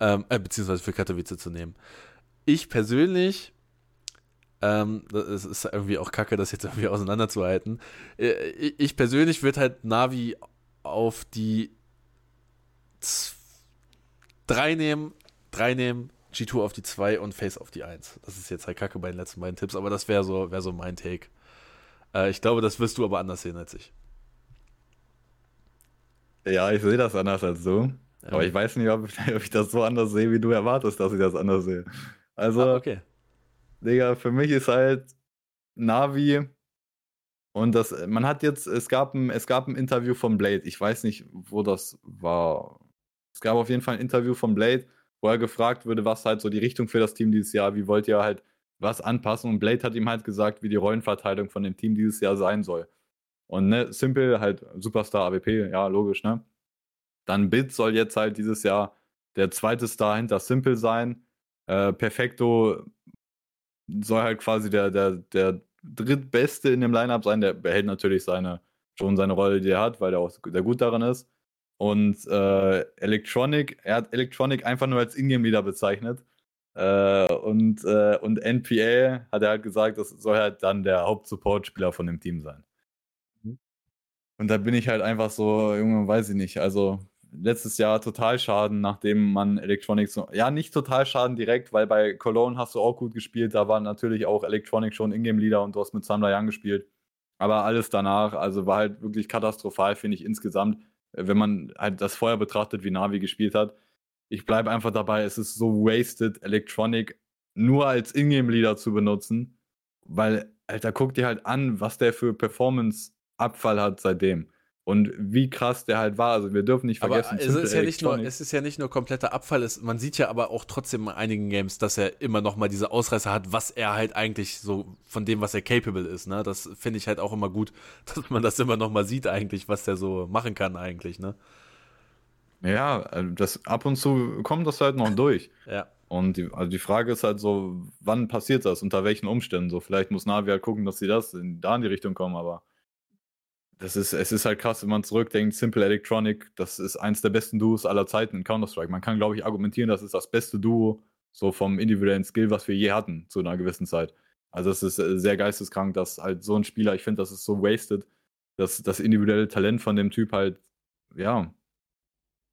Ähm, äh, beziehungsweise für Katowice zu nehmen. Ich persönlich, ähm, ist irgendwie auch kacke, das jetzt irgendwie auseinanderzuhalten. Äh, ich persönlich würde halt Navi auf die 3 nehmen, 3 nehmen, G2 auf die 2 und Face auf die 1. Das ist jetzt halt kacke bei den letzten beiden Tipps, aber das wäre so, wär so mein Take. Äh, ich glaube, das wirst du aber anders sehen als ich. Ja, ich sehe das anders als du. Ja. Aber ich weiß nicht, ob, <laughs> ob, ich das so anders sehe, wie du erwartest, dass ich das anders sehe. Also, ah, okay. Digga, für mich ist halt Navi und das, man hat jetzt, es gab ein, es gab ein Interview von Blade. Ich weiß nicht, wo das war. Es gab auf jeden Fall ein Interview von Blade, wo er gefragt wurde, was halt so die Richtung für das Team dieses Jahr, wie wollt ihr halt was anpassen? Und Blade hat ihm halt gesagt, wie die Rollenverteilung von dem Team dieses Jahr sein soll. Und ne, Simple halt Superstar AWP, ja, logisch, ne? Dann Bit soll jetzt halt dieses Jahr der zweite Star hinter Simple sein. Äh, Perfecto soll halt quasi der, der, der drittbeste in dem Lineup sein. Der behält natürlich seine, schon seine Rolle, die er hat, weil er auch sehr gut daran ist. Und äh, Electronic, er hat Electronic einfach nur als Ingame-Leader bezeichnet. Äh, und, äh, und NPA hat er halt gesagt, das soll halt dann der Hauptsupport-Spieler von dem Team sein. Mhm. Und da bin ich halt einfach so, Junge, weiß ich nicht. Also letztes Jahr total Schaden, nachdem man Electronics, ja, nicht total Schaden direkt, weil bei Cologne hast du auch gut gespielt. Da war natürlich auch Electronic schon Ingame-Leader und du hast mit Samurai Young gespielt. Aber alles danach, also war halt wirklich katastrophal, finde ich insgesamt, wenn man halt das vorher betrachtet, wie Navi gespielt hat. Ich bleibe einfach dabei, es ist so wasted, Electronic nur als Ingame-Leader zu benutzen, weil, Alter, guck dir halt an, was der für Performance-Abfall hat seitdem und wie krass der halt war. Also wir dürfen nicht vergessen. Aber es ist, ja nicht nur, es ist ja nicht nur kompletter Abfall, es, man sieht ja aber auch trotzdem in einigen Games, dass er immer noch mal diese Ausreißer hat, was er halt eigentlich so von dem, was er capable ist. Ne? Das finde ich halt auch immer gut, <laughs> dass man das immer noch mal sieht eigentlich, was der so machen kann eigentlich. Ne? Ja, also das ab und zu kommt das halt noch durch. <laughs> ja. Und die, also die Frage ist halt so, wann passiert das, unter welchen Umständen? So, vielleicht muss Navi halt gucken, dass sie das in, da in die Richtung kommen, aber das ist, es ist halt krass, wenn man zurückdenkt, Simple Electronic, das ist eins der besten Duos aller Zeiten in Counter-Strike. Man kann, glaube ich, argumentieren, das ist das beste Duo, so vom individuellen Skill, was wir je hatten, zu einer gewissen Zeit. Also es ist äh, sehr geisteskrank, dass halt so ein Spieler, ich finde, das ist so wasted, dass das individuelle Talent von dem Typ halt, ja,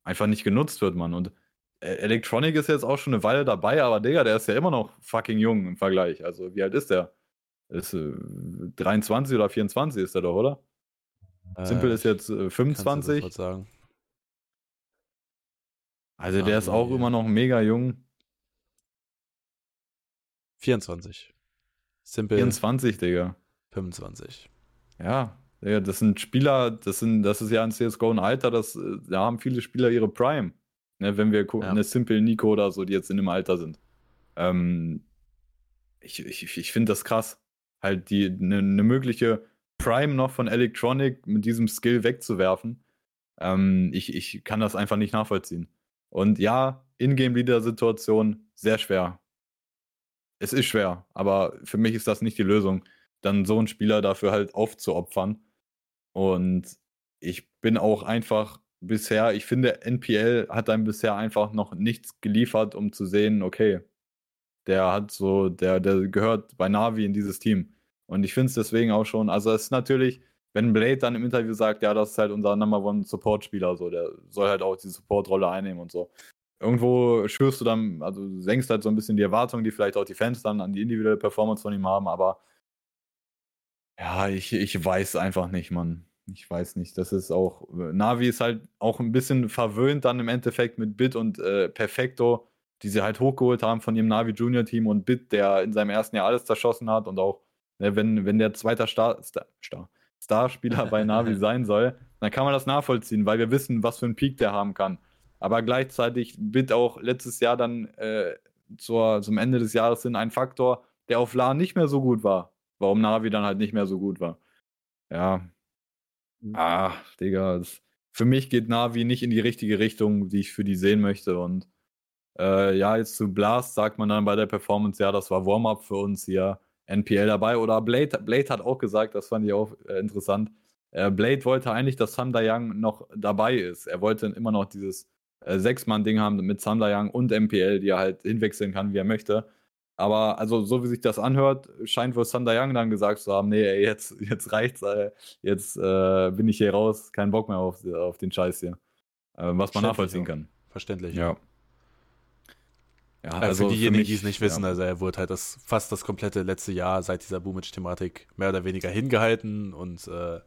einfach nicht genutzt wird, man. Und äh, Electronic ist jetzt auch schon eine Weile dabei, aber Digga, der ist ja immer noch fucking jung im Vergleich. Also wie alt ist der? Ist äh, 23 oder 24 ist er doch, oder? Simple äh, ist jetzt äh, 25. Sagen. Also der ist auch immer noch mega jung. 24. Simple. 24, Digga. 25. Ja, Digga, das sind Spieler, das sind, das ist ja ein CSGO ein Alter, das, äh, da haben viele Spieler ihre Prime. Ne, wenn wir gucken, ja. eine Simple Nico oder so, die jetzt in dem Alter sind. Ähm, ich ich, ich finde das krass. Halt die eine ne mögliche Prime noch von Electronic mit diesem Skill wegzuwerfen. Ähm, ich, ich kann das einfach nicht nachvollziehen. Und ja, Ingame-Leader-Situation sehr schwer. Es ist schwer, aber für mich ist das nicht die Lösung, dann so einen Spieler dafür halt aufzuopfern. Und ich bin auch einfach bisher, ich finde, NPL hat dann bisher einfach noch nichts geliefert, um zu sehen, okay, der hat so, der, der gehört bei Navi in dieses Team. Und ich finde es deswegen auch schon, also es ist natürlich, wenn Blade dann im Interview sagt, ja, das ist halt unser Number One Support-Spieler, so, der soll halt auch die Support-Rolle einnehmen und so. Irgendwo schürst du dann, also senkst halt so ein bisschen die Erwartungen, die vielleicht auch die Fans dann an die individuelle Performance von ihm haben, aber ja, ich, ich weiß einfach nicht, Mann. Ich weiß nicht. Das ist auch. Navi ist halt auch ein bisschen verwöhnt dann im Endeffekt mit Bit und äh, Perfecto, die sie halt hochgeholt haben von ihrem Navi Junior Team und Bit, der in seinem ersten Jahr alles zerschossen hat und auch Ne, wenn, wenn der zweite Star, Star, Star, Starspieler bei Navi <laughs> sein soll, dann kann man das nachvollziehen, weil wir wissen, was für einen Peak der haben kann. Aber gleichzeitig wird auch letztes Jahr dann äh, zur, zum Ende des Jahres hin ein Faktor, der auf LAN nicht mehr so gut war. Warum Navi dann halt nicht mehr so gut war. Ja. Ah, Digga. Das, für mich geht Navi nicht in die richtige Richtung, die ich für die sehen möchte. Und äh, ja, jetzt zu Blast sagt man dann bei der Performance, ja, das war Warm-up für uns hier. NPL dabei. Oder Blade, Blade hat auch gesagt, das fand ich auch äh, interessant. Äh, Blade wollte eigentlich, dass Thunder Young noch dabei ist. Er wollte immer noch dieses äh, Sechs-Mann-Ding haben mit Thunder Young und MPL, die er halt hinwechseln kann, wie er möchte. Aber also so wie sich das anhört, scheint wohl Thunder Young dann gesagt zu haben, nee, ey, jetzt, <laughs> jetzt reicht's, ey. jetzt äh, bin ich hier raus, kein Bock mehr auf, auf den Scheiß hier. Äh, was man nachvollziehen kann. Verständlich. Ja. Ja, also, also für diejenigen, die es nicht wissen, ja. also er wurde halt das fast das komplette letzte Jahr seit dieser Boomage-Thematik mehr oder weniger hingehalten und äh,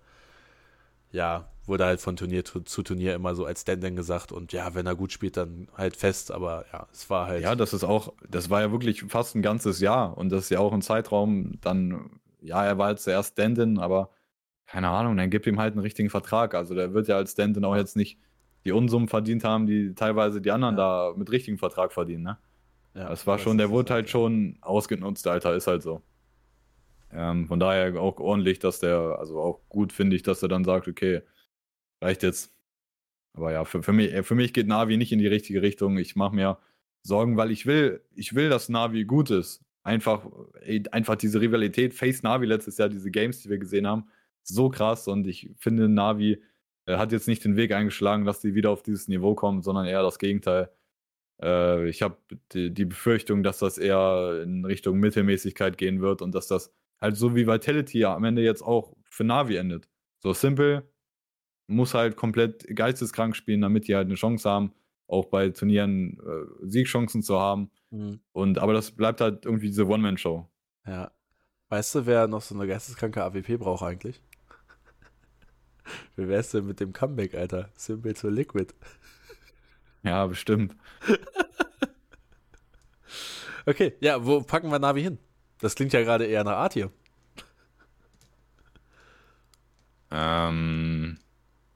ja, wurde halt von Turnier zu, zu Turnier immer so als Stand-in gesagt und ja, wenn er gut spielt, dann halt fest, aber ja, es war halt. Ja, das ist auch, das war ja wirklich fast ein ganzes Jahr und das ist ja auch ein Zeitraum, dann, ja, er war halt zuerst Stand-in, aber keine Ahnung, dann gibt ihm halt einen richtigen Vertrag. Also der wird ja als Stand-in auch jetzt nicht die Unsummen verdient haben, die teilweise die anderen ja. da mit richtigem Vertrag verdienen, ne? Ja, das war schon, der wurde halt schon ausgenutzt, Alter, ist halt so. Ähm, von daher auch ordentlich, dass der, also auch gut finde ich, dass er dann sagt, okay, reicht jetzt. Aber ja, für, für, mich, für mich geht Navi nicht in die richtige Richtung. Ich mache mir Sorgen, weil ich will, ich will, dass Navi gut ist. Einfach, einfach diese Rivalität, Face Navi letztes Jahr, diese Games, die wir gesehen haben, so krass. Und ich finde, Navi äh, hat jetzt nicht den Weg eingeschlagen, dass die wieder auf dieses Niveau kommen, sondern eher das Gegenteil. Äh, ich habe die, die, Befürchtung, dass das eher in Richtung Mittelmäßigkeit gehen wird und dass das halt so wie Vitality ja am Ende jetzt auch für Navi endet. So simpel, muss halt komplett geisteskrank spielen, damit die halt eine Chance haben, auch bei Turnieren äh, Siegchancen zu haben. Mhm. Und aber das bleibt halt irgendwie diese One-Man-Show. Ja. Weißt du, wer noch so eine geisteskranke AWP braucht eigentlich? <laughs> Wie wär's denn mit dem Comeback, Alter? Simple to Liquid. Ja, bestimmt. <laughs> okay, ja, wo packen wir Navi hin? Das klingt ja gerade eher nach Art hier. Ähm,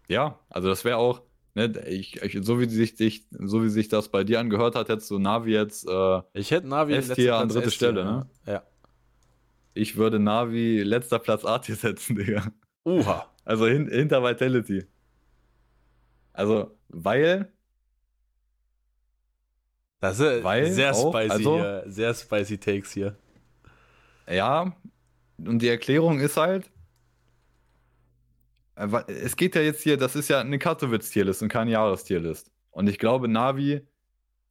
ja, also das wäre auch, ne, ich, ich, so, wie sich, ich, so wie sich das bei dir angehört hat, hättest du Navi jetzt äh, ich hätte Navi S hier an dritte Stelle, ne? Ja. Ich würde Navi letzter Platz A hier setzen, <laughs> Digga. Uha. Also hin, hinter Vitality. Also, weil das ist Weil sehr spicy, also, hier, sehr spicy Takes hier. Ja, und die Erklärung ist halt, äh, es geht ja jetzt hier, das ist ja eine Katowice-Tierlist und keine Jahrestierlist. Und ich glaube, Navi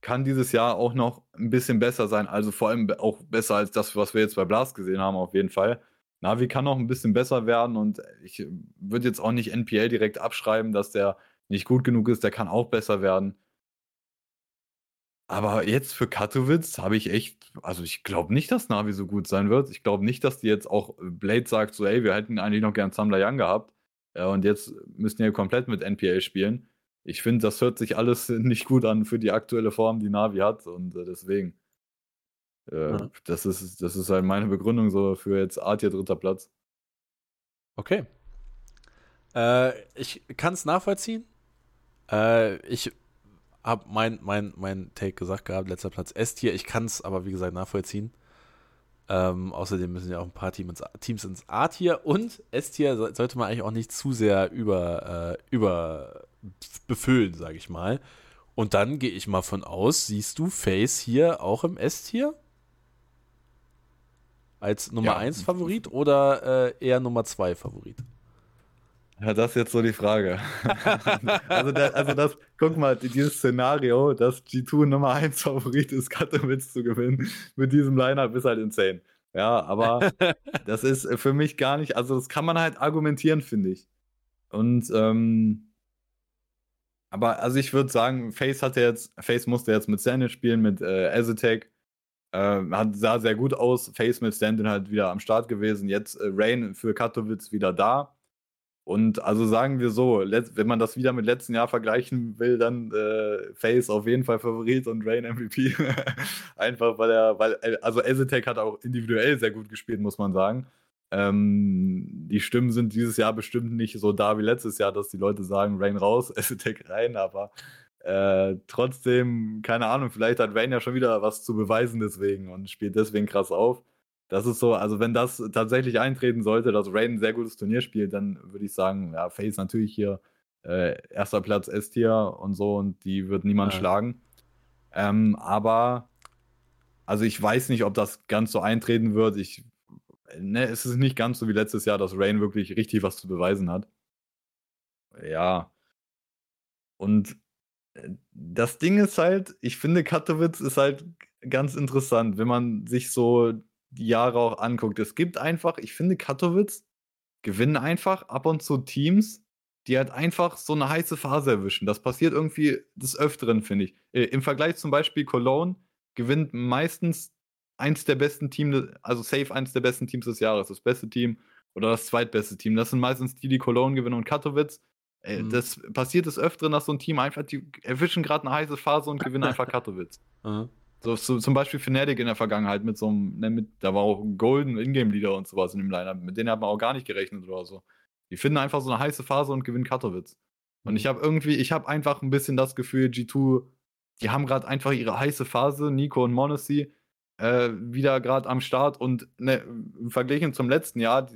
kann dieses Jahr auch noch ein bisschen besser sein, also vor allem auch besser als das, was wir jetzt bei Blast gesehen haben, auf jeden Fall. Navi kann noch ein bisschen besser werden und ich würde jetzt auch nicht NPL direkt abschreiben, dass der nicht gut genug ist, der kann auch besser werden. Aber jetzt für Katowice habe ich echt, also ich glaube nicht, dass Navi so gut sein wird. Ich glaube nicht, dass die jetzt auch äh, Blade sagt, so, ey, wir hätten eigentlich noch gern Samla Young gehabt. Ja, und jetzt müssen wir komplett mit NPL spielen. Ich finde, das hört sich alles <laughs> nicht gut an für die aktuelle Form, die Navi hat. Und äh, deswegen. Äh, ja. das, ist, das ist halt meine Begründung so für jetzt Art hier dritter Platz. Okay. Äh, ich kann es nachvollziehen. Äh, ich habe mein, mein, mein Take gesagt gehabt, letzter Platz S-Tier. Ich kann es aber, wie gesagt, nachvollziehen. Ähm, außerdem müssen ja auch ein paar Team ins, Teams ins A-Tier und S-Tier sollte man eigentlich auch nicht zu sehr über, äh, über befüllen, sage ich mal. Und dann gehe ich mal von aus, siehst du Face hier auch im S-Tier? Als Nummer 1 ja. Favorit oder äh, eher Nummer 2 Favorit? Ja, das ist jetzt so die Frage. <laughs> also, da, also das, guck mal, dieses Szenario, dass G2 Nummer 1 Favorit ist, Katowice zu gewinnen, mit diesem Lineup ist halt insane. Ja, aber <laughs> das ist für mich gar nicht, also das kann man halt argumentieren, finde ich. Und, ähm, aber also ich würde sagen, Face hatte jetzt, Face musste jetzt mit Sandin spielen, mit äh, Azitec. Äh, hat, sah sehr gut aus. Face mit Standin halt wieder am Start gewesen. Jetzt äh, Rain für Katowice wieder da. Und also sagen wir so, wenn man das wieder mit letzten Jahr vergleichen will, dann äh, Face auf jeden Fall Favorit und Rain MVP. <laughs> Einfach weil er, weil, also Ezetec hat auch individuell sehr gut gespielt, muss man sagen. Ähm, die Stimmen sind dieses Jahr bestimmt nicht so da wie letztes Jahr, dass die Leute sagen, Rain raus, <laughs> Essetec rein, aber äh, trotzdem, keine Ahnung, vielleicht hat Rain ja schon wieder was zu beweisen deswegen und spielt deswegen krass auf. Das ist so, also wenn das tatsächlich eintreten sollte, dass Rain ein sehr gutes Turnier spielt, dann würde ich sagen, ja, Face natürlich hier äh, erster Platz S-Tier und so und die wird niemand ja. schlagen. Ähm, aber also ich weiß nicht, ob das ganz so eintreten wird. Ich, ne, es ist nicht ganz so wie letztes Jahr, dass Rain wirklich richtig was zu beweisen hat. Ja. Und äh, das Ding ist halt, ich finde, Katowice ist halt ganz interessant, wenn man sich so Jahre auch anguckt. Es gibt einfach, ich finde, Katowice gewinnen einfach ab und zu Teams, die halt einfach so eine heiße Phase erwischen. Das passiert irgendwie des Öfteren, finde ich. Äh, Im Vergleich zum Beispiel Cologne gewinnt meistens eins der besten Teams, also safe eins der besten Teams des Jahres, das beste Team oder das zweitbeste Team. Das sind meistens die, die Cologne gewinnen und Katowice. Äh, mhm. Das passiert des Öfteren, dass so ein Team einfach, die erwischen gerade eine heiße Phase und <laughs> gewinnen einfach Katowice. Mhm. So, so, zum Beispiel Fnatic in der Vergangenheit mit so einem, ne, mit, da war auch ein Golden Ingame-Leader und sowas in dem Lineup. Mit denen hat man auch gar nicht gerechnet oder so. Die finden einfach so eine heiße Phase und gewinnen Katowice. Und ich mhm. habe irgendwie, ich habe einfach ein bisschen das Gefühl, G2, die haben gerade einfach ihre heiße Phase, Nico und Monacy, äh, wieder gerade am Start und ne, im Vergleich zum letzten Jahr,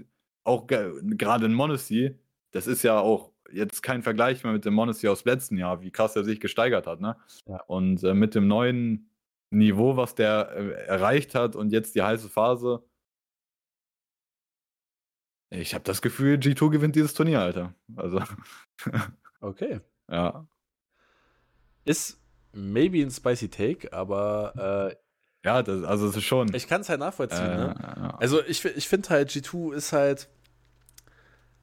auch gerade in Monacy, das ist ja auch jetzt kein Vergleich mehr mit dem Monacy aus letzten Jahr, wie krass er sich gesteigert hat, ne? Ja. Und äh, mit dem neuen Niveau, was der äh, erreicht hat und jetzt die heiße Phase, ich habe das Gefühl, G2 gewinnt dieses Turnier, Alter. Also. <laughs> okay. Ja. Ist maybe ein spicy Take, aber. Äh, ja, das, also es ist schon. Ich kann es halt nachvollziehen, äh, ne? Ja. Also ich, ich finde halt, G2 ist halt.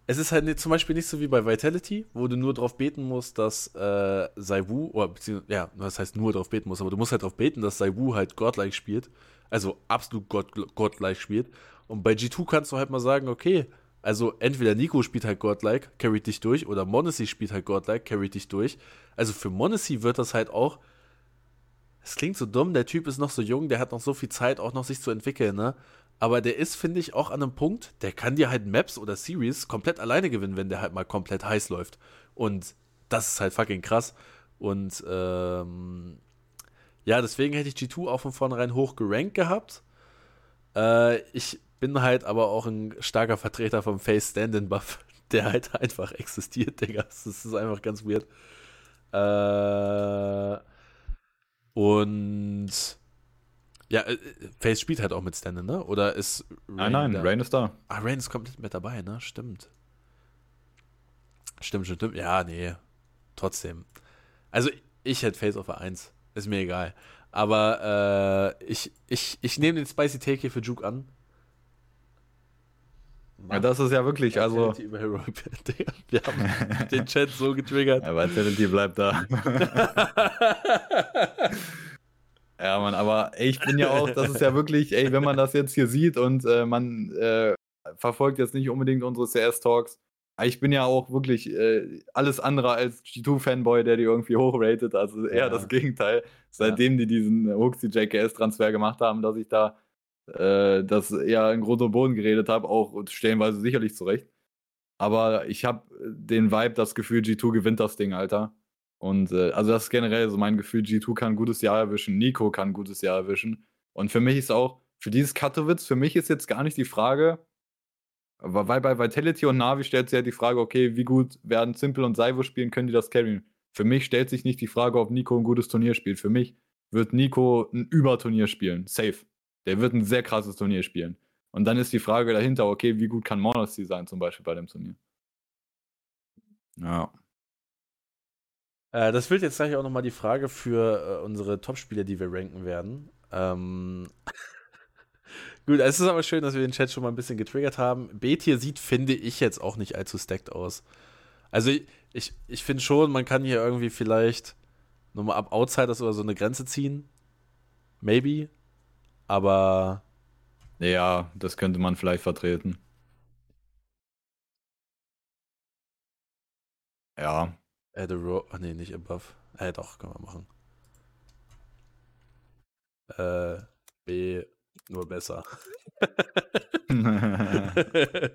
Es ist halt zum Beispiel nicht so wie bei Vitality, wo du nur darauf beten musst, dass äh, Saiwu, oder ja, das heißt nur darauf beten musst, aber du musst halt darauf beten, dass Saiwu halt godlike spielt. Also absolut god, godlike spielt. Und bei G2 kannst du halt mal sagen, okay, also entweder Nico spielt halt Godlike, carryt dich durch, oder Monacy spielt halt Godlike, carryt dich durch. Also für Monacy wird das halt auch. Es klingt so dumm, der Typ ist noch so jung, der hat noch so viel Zeit, auch noch sich zu entwickeln, ne? Aber der ist, finde ich, auch an einem Punkt, der kann dir halt Maps oder Series komplett alleine gewinnen, wenn der halt mal komplett heiß läuft. Und das ist halt fucking krass. Und ähm, ja, deswegen hätte ich G2 auch von vornherein hoch gerankt gehabt. Äh, ich bin halt aber auch ein starker Vertreter vom Face Stand-In Buff, <laughs> der halt einfach existiert, Digga. Das ist einfach ganz weird. Äh, und ja, äh, Face spielt halt auch mit Stand-In, ne? Oder ist Rain Nein, nein, da? Rain ist da. Ah, Rain ist komplett mit dabei, ne? Stimmt. Stimmt, stimmt. Ja, nee. Trotzdem. Also, ich hätte Face auf 1. Ist mir egal. Aber äh, ich, ich, ich nehme den Spicy Take hier für Juke an. Ja, das ist ja wirklich, also. <laughs> Wir haben den Chat so getriggert. Aber Vitality bleibt da. <laughs> ja, Mann, aber ey, ich bin ja auch, das ist ja wirklich, ey, wenn man das jetzt hier sieht und äh, man äh, verfolgt jetzt nicht unbedingt unsere CS-Talks, ich bin ja auch wirklich äh, alles andere als G2-Fanboy, der die irgendwie hochratet. Also eher ja. das Gegenteil. Seitdem ja. die diesen Huxi JKS-Transfer gemacht haben, dass ich da äh, das eher in Grund und Boden geredet habe, auch stellenweise sicherlich zurecht. Aber ich habe den Vibe, das Gefühl, G2 gewinnt das Ding, Alter. Und äh, also das ist generell so mein Gefühl, G2 kann ein gutes Jahr erwischen, Nico kann ein gutes Jahr erwischen. Und für mich ist auch, für dieses Katowice, für mich ist jetzt gar nicht die Frage, weil bei Vitality und Navi stellt sich ja die Frage, okay, wie gut werden Simple und Saivo spielen, können die das carryen? Für mich stellt sich nicht die Frage, ob Nico ein gutes Turnier spielt. Für mich wird Nico ein Überturnier spielen. Safe. Der wird ein sehr krasses Turnier spielen. Und dann ist die Frage dahinter, okay, wie gut kann Monosty sein, zum Beispiel bei dem Turnier? Ja. Äh, das wird jetzt gleich auch nochmal die Frage für äh, unsere Top-Spieler, die wir ranken werden. Ähm. <laughs> Gut, es ist aber schön, dass wir den Chat schon mal ein bisschen getriggert haben. B-Tier sieht, finde ich, jetzt auch nicht allzu stacked aus. Also ich, ich, ich finde schon, man kann hier irgendwie vielleicht nochmal ab Outsiders oder so eine Grenze ziehen. Maybe. Aber. Ja, das könnte man vielleicht vertreten. Ja. Add a row. Ach nee, nicht above. Äh, doch, können wir machen. Äh, B. Nur besser. <laughs>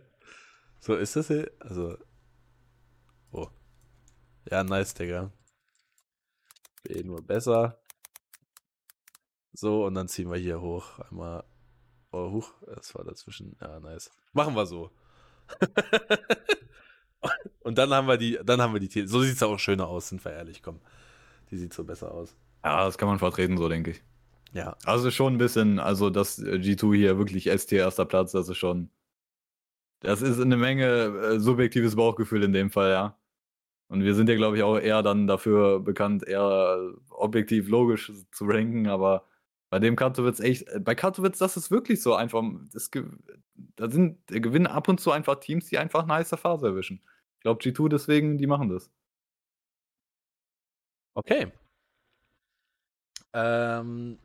so ist das hier. Also. Oh. Ja, nice, Digga. B nur besser. So, und dann ziehen wir hier hoch. Einmal. Oh, hoch. Das war dazwischen. Ja, nice. Machen wir so. <laughs> und dann haben wir die, dann haben wir die So sieht es auch schöner aus, sind wir ehrlich, komm. Die sieht so besser aus. Ja, das kann man vertreten, so denke ich. Ja. Also schon ein bisschen, also das äh, G2 hier wirklich ST erster Platz, das ist schon. Das ist eine Menge äh, subjektives Bauchgefühl in dem Fall, ja. Und wir sind ja, glaube ich, auch eher dann dafür bekannt, eher objektiv logisch zu ranken, aber bei dem Katowice echt, äh, bei Katowice, das ist wirklich so einfach, das, da sind, gewinnen ab und zu einfach Teams, die einfach eine heiße Phase erwischen. Ich glaube, G2 deswegen, die machen das. Okay. Ähm,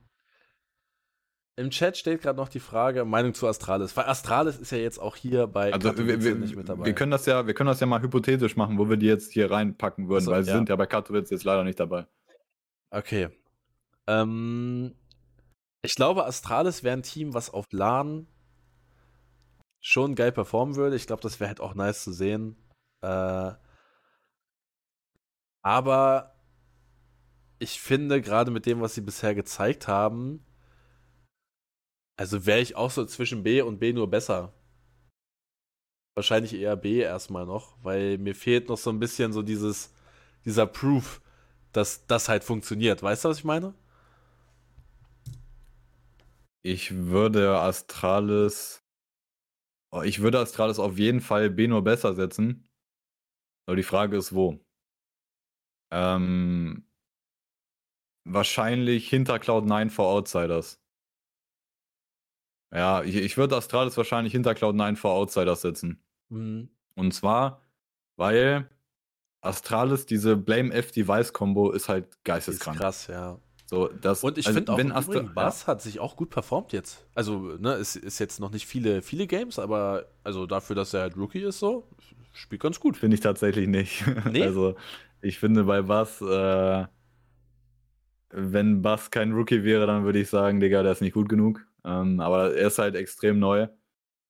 Im Chat steht gerade noch die Frage, Meinung zu Astralis. Weil Astralis ist ja jetzt auch hier bei also wir, wir, nicht mit dabei. Wir können, das ja, wir können das ja mal hypothetisch machen, wo wir die jetzt hier reinpacken würden, also, weil sie ja. sind ja bei Katowice jetzt leider nicht dabei. Okay. Ähm, ich glaube, Astralis wäre ein Team, was auf LAN schon geil performen würde. Ich glaube, das wäre halt auch nice zu sehen. Äh, aber ich finde, gerade mit dem, was sie bisher gezeigt haben, also wäre ich auch so zwischen B und B nur besser. Wahrscheinlich eher B erstmal noch, weil mir fehlt noch so ein bisschen so dieses, dieser Proof, dass das halt funktioniert. Weißt du, was ich meine? Ich würde Astralis. Oh, ich würde Astralis auf jeden Fall B nur besser setzen. Aber die Frage ist, wo? Ähm, wahrscheinlich hinter Cloud9 vor Outsiders. Ja, ich, ich würde Astralis wahrscheinlich hinter Cloud9 vor Outsiders setzen. Mhm. Und zwar, weil Astralis, diese Blame-F-Device-Kombo ist halt geisteskrank. Ist krass, ja. So, das, und ich also, finde auch, wenn Astra Bass ja. hat sich auch gut performt jetzt. Also, ne, es ist jetzt noch nicht viele, viele Games, aber also dafür, dass er halt Rookie ist, so, spielt ganz gut. Finde ich tatsächlich nicht. <laughs> Nee? Also, ich finde bei Bass, äh, wenn Bass kein Rookie wäre, dann würde ich sagen, Digga, der ist nicht gut genug. Ähm, aber er ist halt extrem neu.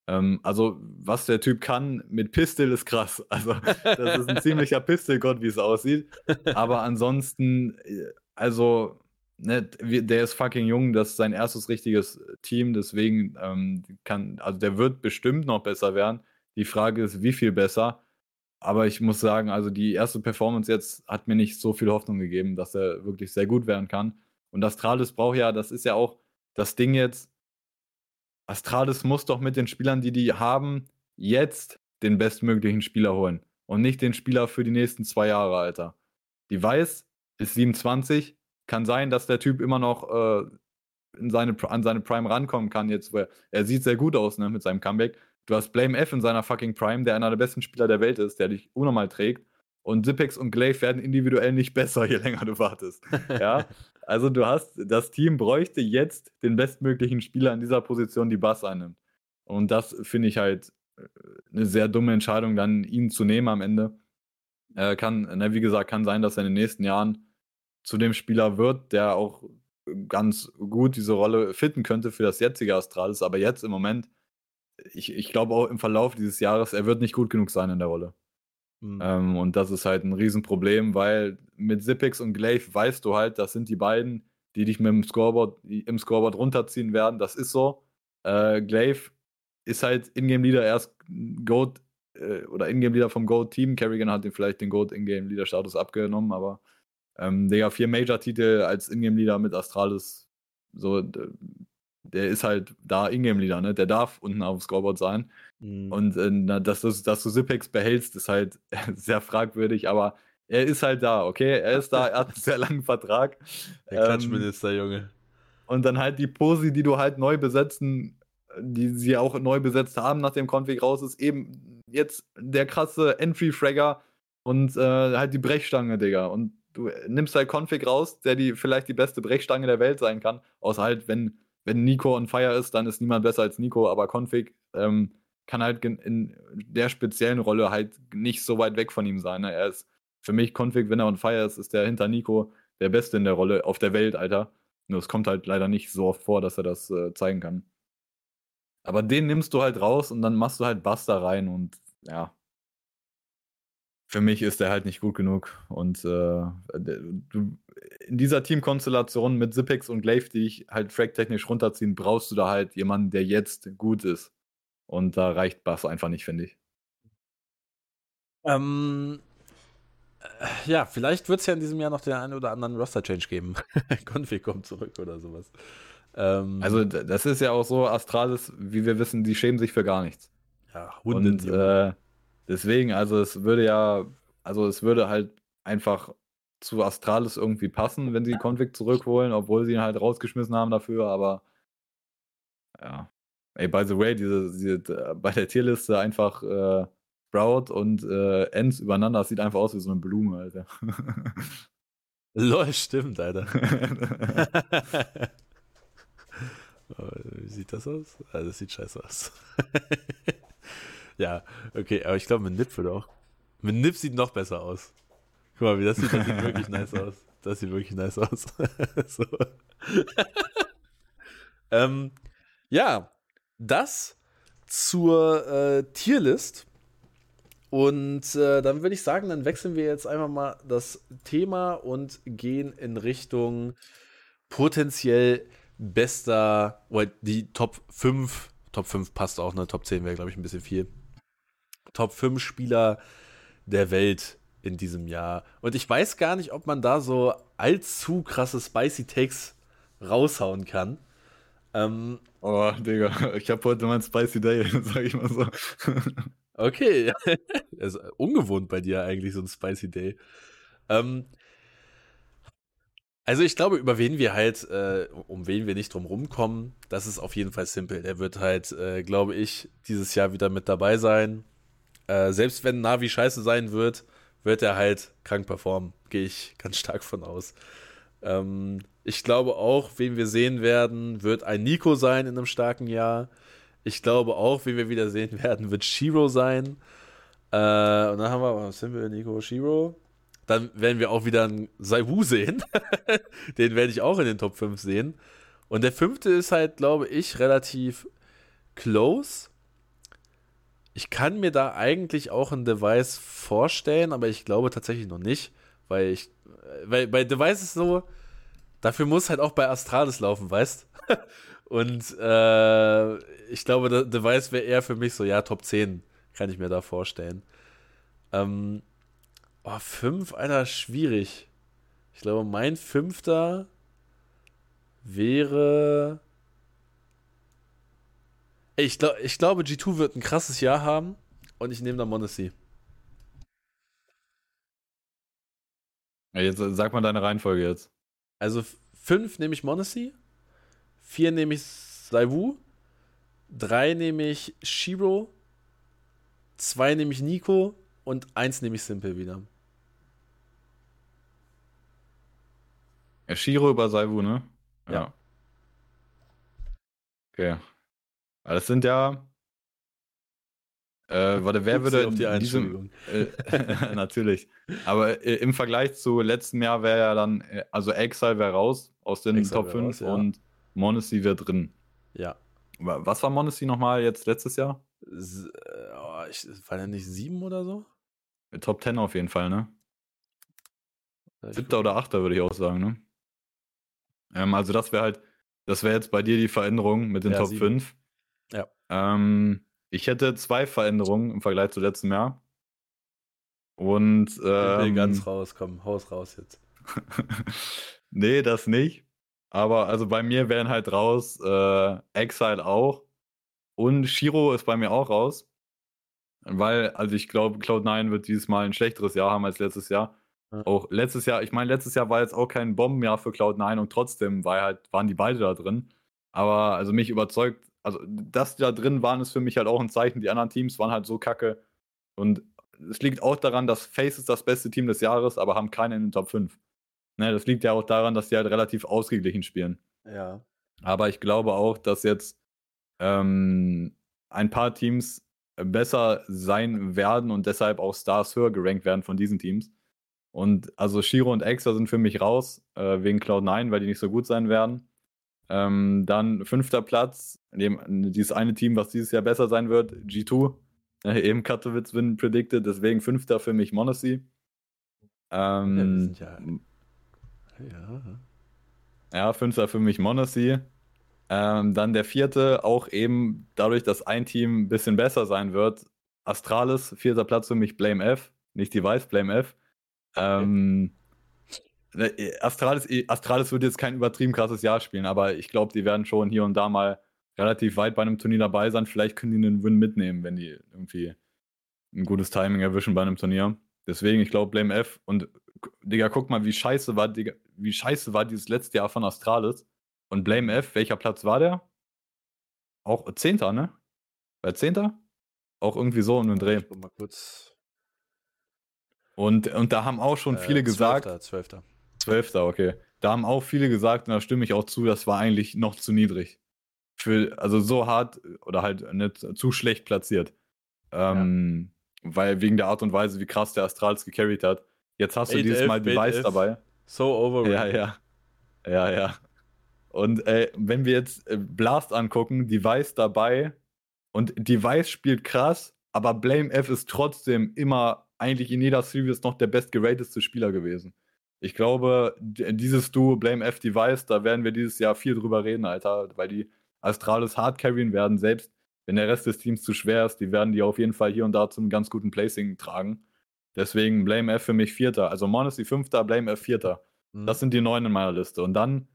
Ähm, also, was der Typ kann mit Pistol ist krass. <laughs> Also, das ist ein ziemlicher Pistol-Gott, wie es aussieht. Aber ansonsten, äh, also, ne, der ist fucking jung, das ist sein erstes richtiges äh, Team, deswegen ähm, kann, also der wird bestimmt noch besser werden. Die Frage ist, wie viel besser. Aber ich muss sagen, also die erste Performance jetzt hat mir nicht so viel Hoffnung gegeben, dass er wirklich sehr gut werden kann. Und Astralis braucht ja, das ist ja auch das Ding jetzt. Astralis muss doch mit den Spielern, die die haben, jetzt den bestmöglichen Spieler holen. Und nicht den Spieler für die nächsten zwei Jahre, Alter. Die Weiß ist 27, kann sein, dass der Typ immer noch äh, in seine, an seine Prime rankommen kann jetzt, weil er sieht sehr gut aus, ne, mit seinem Comeback. Du hast Blame F in seiner fucking Prime, der einer der besten Spieler der Welt ist, der dich unnormal trägt. Und Zipex und Glaive werden individuell nicht besser, je länger du wartest. ja, <laughs> also du hast, das Team bräuchte jetzt den bestmöglichen Spieler in dieser Position, die Bass einnimmt. Und das finde ich halt äh, eine sehr dumme Entscheidung, dann ihn zu nehmen am Ende. Äh, kann, ne, wie gesagt, kann sein, dass er in den nächsten Jahren zu dem Spieler wird, der auch ganz gut diese Rolle fitten könnte für das jetzige Astralis. Aber jetzt im Moment, ich, ich glaube auch im Verlauf dieses Jahres, er wird nicht gut genug sein in der Rolle. Mhm. Ähm, und das ist halt ein Riesenproblem, weil mit Zippix und Glaive weißt du halt, das sind die beiden, die dich mit dem Scoreboard, im Scoreboard runterziehen werden. Das ist so. Äh, Glaive ist halt Ingame-Leader erst Goat äh, oder Ingame-Leader vom Goat-Team. Kerrigan hat ihm vielleicht den Goat-Ingame-Leader-Status abgenommen, aber ähm, Digga, vier Major-Titel als Ingame-Leader mit Astralis. So, der ist halt da Ingame-Leader, ne? Der darf unten auf dem Scoreboard sein. Mhm. Und äh, dass, du, dass du Zipex behältst, ist halt <laughs> sehr fragwürdig, aber er ist halt da, okay? Er ist da, er hat einen sehr langen Vertrag. Der ähm, Klatschminister, Junge. Und dann halt die Posi, die du halt neu besetzen, die sie auch neu besetzt haben, nachdem Config raus ist, eben jetzt der krasse Entry-Fragger und äh, halt die Brechstange, Digga. Und du nimmst halt Config raus, der die vielleicht die beste Brechstange der Welt sein kann. Außer halt, wenn, wenn Nico on fire ist, dann ist niemand besser als Nico, aber Config ähm, kann halt in der speziellen Rolle halt nicht so weit weg von ihm sein. Ne? Er ist für mich Config, wenn er on fire ist, ist der hinter Nico der Beste in der Rolle auf der Welt, Alter. Nur es kommt halt leider nicht so oft vor, dass er das äh, zeigen kann. Aber den nimmst du halt raus und dann machst du halt Buster rein und ja. Für mich ist der halt nicht gut genug. Und äh, in dieser Teamkonstellation mit Zipex und Glaive, die ich halt frag-technisch runterziehen, brauchst du da halt jemanden, der jetzt gut ist. Und da reicht Bass einfach nicht, finde ich. Ähm, äh, ja, vielleicht wird es ja in diesem Jahr noch den einen oder anderen Roster-Change geben. <laughs> Config kommt zurück oder sowas. Ähm, also, das ist ja auch so, Astralis, wie wir wissen, die schämen sich für gar nichts. Ja, Hunde. Und äh, deswegen, also es würde ja, also es würde halt einfach zu Astralis irgendwie passen, wenn sie Config zurückholen, obwohl sie ihn halt rausgeschmissen haben dafür, aber ja. Ey, by the way, diese, diese bei der Tierliste einfach äh, Sprout und äh, Ends übereinander, das sieht einfach aus wie so eine Blume, Alter. <laughs> Lol, stimmt, Alter. Oh, <laughs> wie sieht das aus? Ah, das sieht scheiße aus. <laughs> ja, okay, aber ich glaube, mit Nip würde auch. Mit Nip sieht noch besser aus. Guck mal, wie das sieht, das sieht wirklich nice <laughs> aus. Das sieht wirklich nice aus. <laughs> so. <laughs> ähm, ja, das zur äh, Tierlist. Und äh, dann würde ich sagen, dann wechseln wir jetzt einfach mal das Thema und gehen in Richtung potenziell bester, oder die Top 5, Top 5 passt auch, ne? Top 10 wäre, glaube ich, ein bisschen viel. Top 5 Spieler der Welt in diesem Jahr. Und ich weiß gar nicht, ob man da so allzu krasse Spicy Takes raushauen kann. Ähm, oh, Digga, ich habe heute mal ein Spicy Day, <laughs> sag ich mal so. okay, <laughs> also ungewohnt bei dir eigentlich so ein Spicy Day. Ähm, also ich glaube, über wen wir halt, äh, um wen wir nicht drum rumkommen, das ist auf jeden Fall simpel. Der wird halt, äh, glaube ich, dieses Jahr wieder mit dabei sein. Äh, selbst wenn Navi scheiße sein wird, wird er halt krank performen. Gehe ich ganz stark von aus. Ähm, ich glaube auch, wen wir sehen werden, wird ein Nico sein in einem starken Jahr. Ich glaube auch, wen wir wieder sehen <laughs> werden, wird Shiro sein. Äh, und dann haben wir, wir, Nico, Shiro? Dann werden wir auch wieder einen Saiwu sehen. <laughs> den werde ich auch in den Top 5 sehen. Und der fünfte ist halt, glaube ich, relativ close. Ich kann mir da eigentlich auch ein Device vorstellen, aber ich glaube tatsächlich noch nicht, weil ich, weil bei Device ist so, dafür muss halt auch bei Astralis laufen, weißt? <laughs> Und äh, ich glaube, Device wäre eher für mich so, ja, Top 10 kann ich mir da vorstellen. Ähm, Oh, fünf, Alter, schwierig. Ich glaube, mein fünfter wäre. Ich, glaub, ich glaube, G2 wird ein krasses Jahr haben und ich nehme da Monacy. Jetzt sag mal deine Reihenfolge jetzt. Also fünf nehme ich Monacy, vier nehme ich Saiwu, drei nehme ich Shiro, zwei nehme ich Nico und eins nehme ich Simple wieder. Ja, Shiro über Saivu, ne? Ja. ja. Okay. Aber das sind ja. Äh, warte, wer würde auf die in diesem, äh, <laughs> <laughs> natürlich. Aber äh, im Vergleich zu letztem Jahr wäre ja dann, äh, also Exile wäre raus aus den Exile Top 5 raus, ja. und Monacy wäre drin. Ja. Was war Monacy nochmal jetzt letztes Jahr? S äh, oh, ich, war der nicht sieben oder so? Top 10 auf jeden Fall, ne? Siebter oder achter würde ich auch sagen, ne? Ähm, also das wäre halt, das wäre jetzt bei dir die Veränderung mit den ja, Top sieben. 5. Ja. Ähm, ich hätte zwei Veränderungen im Vergleich zu letztem Jahr. Und ähm, ich will ähm, ganz raus, komm, Haus raus jetzt. <laughs> nee, das nicht. Aber also bei mir wären halt raus äh, Exile auch. Und Shiro ist bei mir auch raus. Weil, also ich glaube, Cloud9 wird dieses Mal ein schlechteres Jahr haben als letztes Jahr. Auch letztes Jahr, ich meine, letztes Jahr war jetzt auch kein Bombenjahr für Cloud9 und trotzdem war halt, waren die beide da drin. Aber also mich überzeugt, also dass die da drin waren, ist für mich halt auch ein Zeichen. Die anderen Teams waren halt so kacke. Und es liegt auch daran, dass Face ist das beste Team des Jahres, aber haben keinen in den Top 5. Ne, das liegt ja auch daran, dass die halt relativ ausgeglichen spielen. Ja. Aber ich glaube auch, dass jetzt ähm, ein paar Teams besser sein werden und deshalb auch Stars höher gerankt werden von diesen Teams. Und also Shiro und Exa sind für mich raus, äh, wegen Cloud9, weil die nicht so gut sein werden. Ähm, dann fünfter Platz, dem, dieses eine Team, was dieses Jahr besser sein wird, G2. Äh, eben Katowice Win predicted, deswegen fünfter für mich Monacy. Ähm, ja, ja. ja, fünfter für mich Monacy. Ähm, dann der vierte, auch eben dadurch, dass ein Team ein bisschen besser sein wird. Astralis, vierter Platz für mich Blame F, nicht Device, Blame F. Ähm, okay. Astralis, Astralis wird jetzt kein übertrieben krasses Jahr spielen, aber ich glaube, die werden schon hier und da mal relativ weit bei einem Turnier dabei sein. Vielleicht können die einen Win mitnehmen, wenn die irgendwie ein gutes Timing erwischen bei einem Turnier. Deswegen, ich glaube, Blame F. Und Digga, guck mal, wie scheiße war, Digga, wie scheiße war dieses letzte Jahr von Astralis. Und Blame F, welcher Platz war der? Auch Zehnter, ne? Bei Zehnter? Auch irgendwie so um den Dreh. Ich mal kurz. Und, und da haben auch schon äh, viele gesagt. Zwölfter. Zwölfter, okay. Da haben auch viele gesagt, und da stimme ich auch zu, das war eigentlich noch zu niedrig. Für, also so hart oder halt nicht zu schlecht platziert. Ähm, ja. Weil wegen der Art und Weise, wie krass der Astrals gecarried hat. Jetzt hast du dieses Mal Device dabei. So over. Ja, ja. Ja, ja. Und äh, wenn wir jetzt äh, Blast angucken, Device dabei und Device spielt krass, aber Blame F ist trotzdem immer eigentlich in jeder Series noch der bestgerateste Spieler gewesen. Ich glaube, dieses Duo Blame F Device, da werden wir dieses Jahr viel drüber reden, Alter, weil die Astralis hard carryen werden, selbst wenn der Rest des Teams zu schwer ist, die werden die auf jeden Fall hier und da zum ganz guten Placing tragen. Deswegen Blame F für mich Vierter. Also Monacy Fünfter, Blame F Vierter. Mhm. Das sind die neun in meiner Liste. Und dann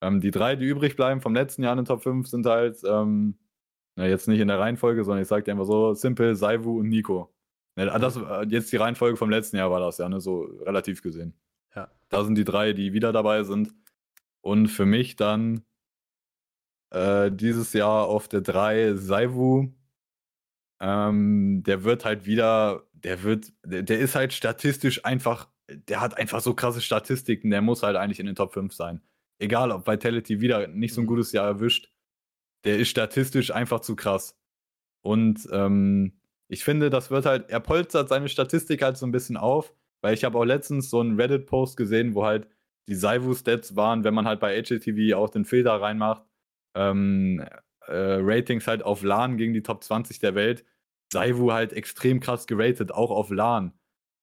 ähm, die drei, die übrig bleiben vom letzten Jahr in den Top 5 sind halt, ähm, na, jetzt nicht in der Reihenfolge, sondern ich sag dir einfach so, Simple, Saivu und Nico. Ja, das, äh, jetzt die Reihenfolge vom letzten Jahr war das ja, ne, so relativ gesehen. Ja. Da sind die drei, die wieder dabei sind. Und für mich dann äh, dieses Jahr auf der 3 Saivu. Ähm, der wird halt wieder, der wird, der, der, ist halt statistisch einfach, der hat einfach so krasse Statistiken, der muss halt eigentlich in den Top 5 sein. Egal, ob Vitality wieder nicht so ein mhm. gutes Jahr erwischt, der ist statistisch einfach zu krass. Und ähm, ich finde, das wird halt, er polstert seine Statistik halt so ein bisschen auf, weil ich habe auch letztens so einen Reddit-Post gesehen, wo halt die Saivu-Stats waren, wenn man halt bei HLTV auch den Filter reinmacht, ähm, äh, Ratings halt auf LAN gegen die Top 20 der Welt. Saivu halt extrem krass geratet, auch auf LAN.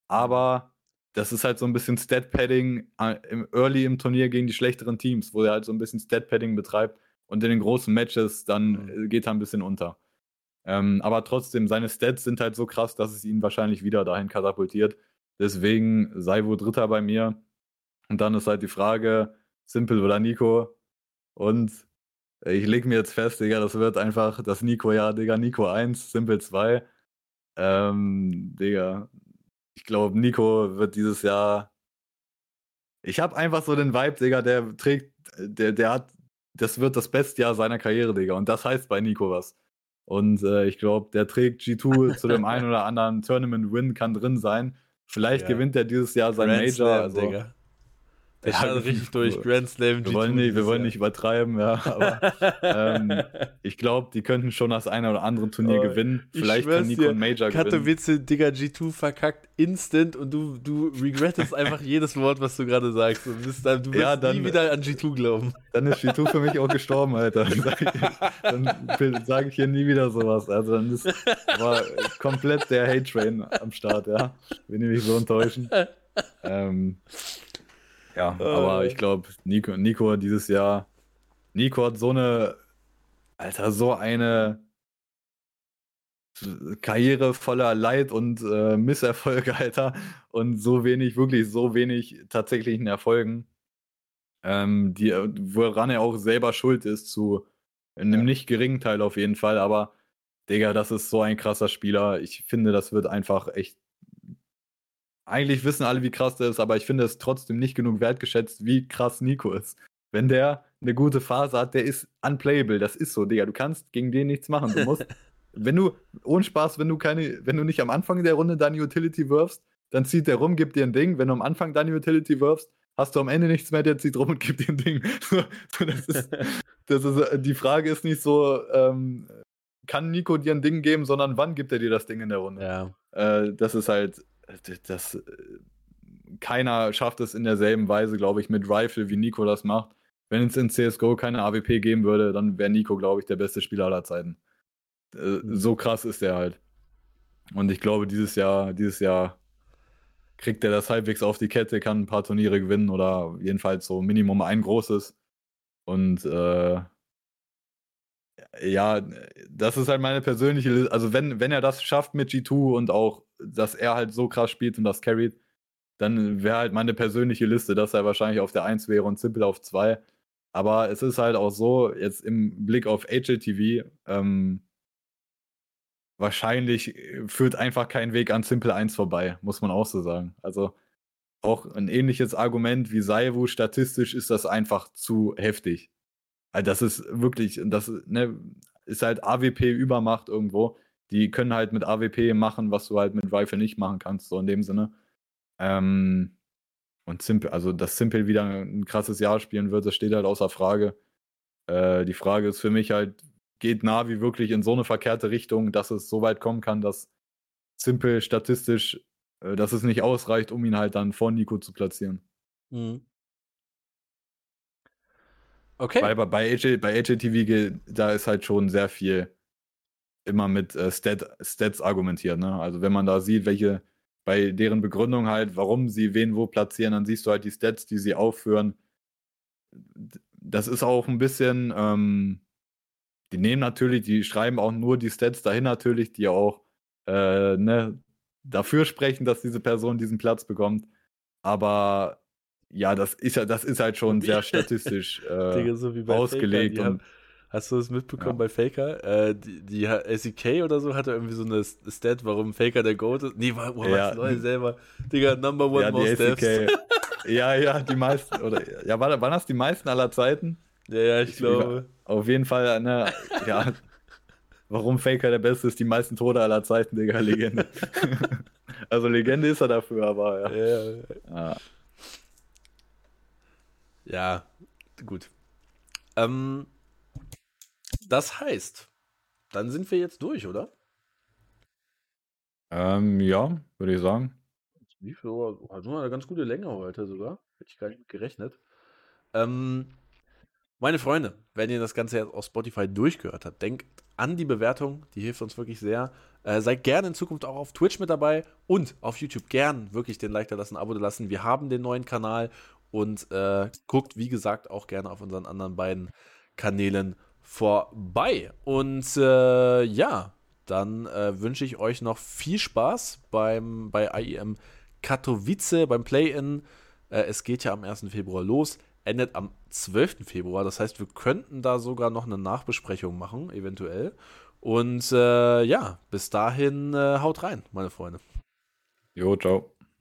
Aber das ist halt so ein bisschen Stat-Padding äh, im Early im Turnier gegen die schlechteren Teams, wo er halt so ein bisschen Stat-Padding betreibt und in den großen Matches dann mhm. Äh, geht er ein bisschen unter. Ähm, aber trotzdem, seine Stats sind halt so krass, dass es ihn wahrscheinlich wieder dahin katapultiert. Deswegen Saivu Dritter bei mir. Und dann ist halt die Frage, Simple oder Nico. Und ich leg mir jetzt fest, Digga, das wird einfach das Nico-Jahr, Digga, Nico 1, Simple 2. Ähm, Digga, ich glaube, Nico wird dieses Jahr. Ich habe einfach so den Vibe, Digga, der trägt, der, der hat, das wird das beste Jahr seiner Karriere, Digga. Und das heißt bei Nico was. Und äh, ich glaube, der trägt G2 zu dem einen oder anderen Tournament-Win, kann drin sein. Vielleicht ja. gewinnt er dieses Jahr sein Grand Major. Slam, also, Digga. Der ja, richtig durch Grand Slam. Wir wollen nicht, wir wollen nicht übertreiben, ja. Aber ähm, <laughs> ich glaube, die könnten schon das eine oder andere Turnier oh, gewinnen. Vielleicht kann Nico ein Major Katowice, gewinnen. Digga, G2 verkackt instant und du, du regrettest einfach jedes Wort, was du gerade sagst. Du, bist dann, du wirst ja, dann, nie wieder an G2 glauben. Dann ist G2 für mich auch gestorben, Alter. Dann sage ich hier nie wieder sowas. Also dann ist war komplett der Hate-Train am Start, ja. Wenn die mich so enttäuschen. Ähm, ja, äh. aber ich glaube, Nico, Nico dieses Jahr, Nico hat so eine, Alter, so eine Karriere voller Leid und äh, Misserfolge, <laughs> Alter, und so wenig, wirklich so wenig tatsächlichen Erfolgen, ähm, die, woran er auch selber schuld ist, zu einem ja. nicht geringen Teil auf jeden Fall, aber Digga, das ist so ein krasser Spieler. Ich finde, das wird einfach echt eigentlich wissen alle, wie krass der ist, aber ich finde es trotzdem nicht genug wertgeschätzt, wie krass Nico ist. Wenn der eine gute Phase hat, der ist unplayable. Das ist so, Digga. Du kannst gegen den nichts machen. Du musst, <laughs> wenn du, ohne Spaß, wenn du keine, wenn du nicht am Anfang der Runde deine Utility wirfst, dann zieht der rum, gibt dir ein Ding. Wenn du am Anfang deine Utility wirfst, hast du am Ende nichts mehr, der zieht rum und gibt dir ein Ding. <laughs> das ist, <laughs> das ist, die Frage ist nicht so, ähm, kann Nico dir ein Ding geben, sondern wann gibt er dir das Ding in der Runde? Ja. Äh, das ist halt, das, keiner schafft es in derselben Weise, glaube ich, mit Rifle, wie Nico das macht. wenn es in CSGO keine AWP geben würde, dann wäre Nico, glaube ich, der beste Spieler aller Zeiten. Äh, mhm. So krass ist er halt. Und ich glaube, dieses Jahr, dieses Jahr kriegt er das halbwegs auf die Kette, kann ein paar Turniere gewinnen oder jedenfalls so Minimum ein großes. Und äh, ja, das ist halt meine persönliche, Liste. also wenn, wenn er das schafft mit G2 und auch, dass er halt so krass spielt und das carried, dann wäre halt meine persönliche Liste, dass er wahrscheinlich auf der 1 wäre und Simple auf 2. Aber es ist halt auch so, jetzt im Blick auf HLTV, ähm, wahrscheinlich führt einfach kein Weg an Simple 1 vorbei, muss man auch so sagen. Also auch ein ähnliches Argument wie Saivu, statistisch ist das einfach zu heftig. Also das ist wirklich, das ne, ist halt AWP-Übermacht irgendwo. Die können halt mit AWP machen, was du halt mit Rifle nicht machen kannst, so in dem Sinne. Ähm, und Simple, also dass Simple wieder ein krasses Jahr spielen wird, das steht halt außer Frage. Äh, die Frage ist für mich halt, geht Navi wirklich in so eine verkehrte Richtung, dass es so weit kommen kann, dass Simple statistisch, äh, dass es nicht ausreicht, um ihn halt dann vor Nico zu platzieren. Mhm. Okay. Weil bei, bei, AJ, bei HLTV, da ist halt schon sehr viel immer mit äh, Stat, Stats argumentiert. Ne? Also wenn man da sieht, welche bei deren Begründung halt, warum sie wen wo platzieren, dann siehst du halt die Stats, die sie aufführen. Das ist auch ein bisschen, ähm, die nehmen natürlich, die schreiben auch nur die Stats dahin natürlich, die auch äh, ne, dafür sprechen, dass diese Person diesen Platz bekommt. Aber ja, das ist ja, das ist halt schon sehr statistisch <laughs> äh, Digga, so ausgelegt. Faker, und, hast du das mitbekommen ja. bei Faker? Äh, die, die SEK oder so hatte irgendwie so eine Stat, warum Faker der Goat ist. Nee, war, oh, ja. was selber. Digga, Number One ja, Most Steps. <laughs> ja, ja, die meisten, oder, ja, war, waren das die meisten aller Zeiten? Ja, ja, ich, ich glaube. Auf jeden Fall, ne, ja, warum Faker der Beste ist, die meisten Tode aller Zeiten, Digga, Legende. <laughs> also Legende ist er dafür, aber ja. ja. ja. Ja, gut. Ähm, das heißt, dann sind wir jetzt durch, oder? Ähm, ja, würde ich sagen. Wie viel Uhr? Also eine ganz gute Länge heute sogar. Hätte ich gar nicht mit gerechnet. Ähm, meine Freunde, wenn ihr das Ganze jetzt auf Spotify durchgehört habt, denkt an die Bewertung, die hilft uns wirklich sehr. Äh, seid gerne in Zukunft auch auf Twitch mit dabei und auf YouTube gern wirklich den Like da lassen, Abo da lassen. Wir haben den neuen Kanal und äh, guckt, wie gesagt, auch gerne auf unseren anderen beiden Kanälen vorbei. Und äh, ja, dann äh, wünsche ich euch noch viel Spaß beim, bei IEM Katowice, beim Play-In. Äh, es geht ja am 1. Februar los, endet am 12. Februar. Das heißt, wir könnten da sogar noch eine Nachbesprechung machen, eventuell. Und äh, ja, bis dahin äh, haut rein, meine Freunde. Jo, ciao.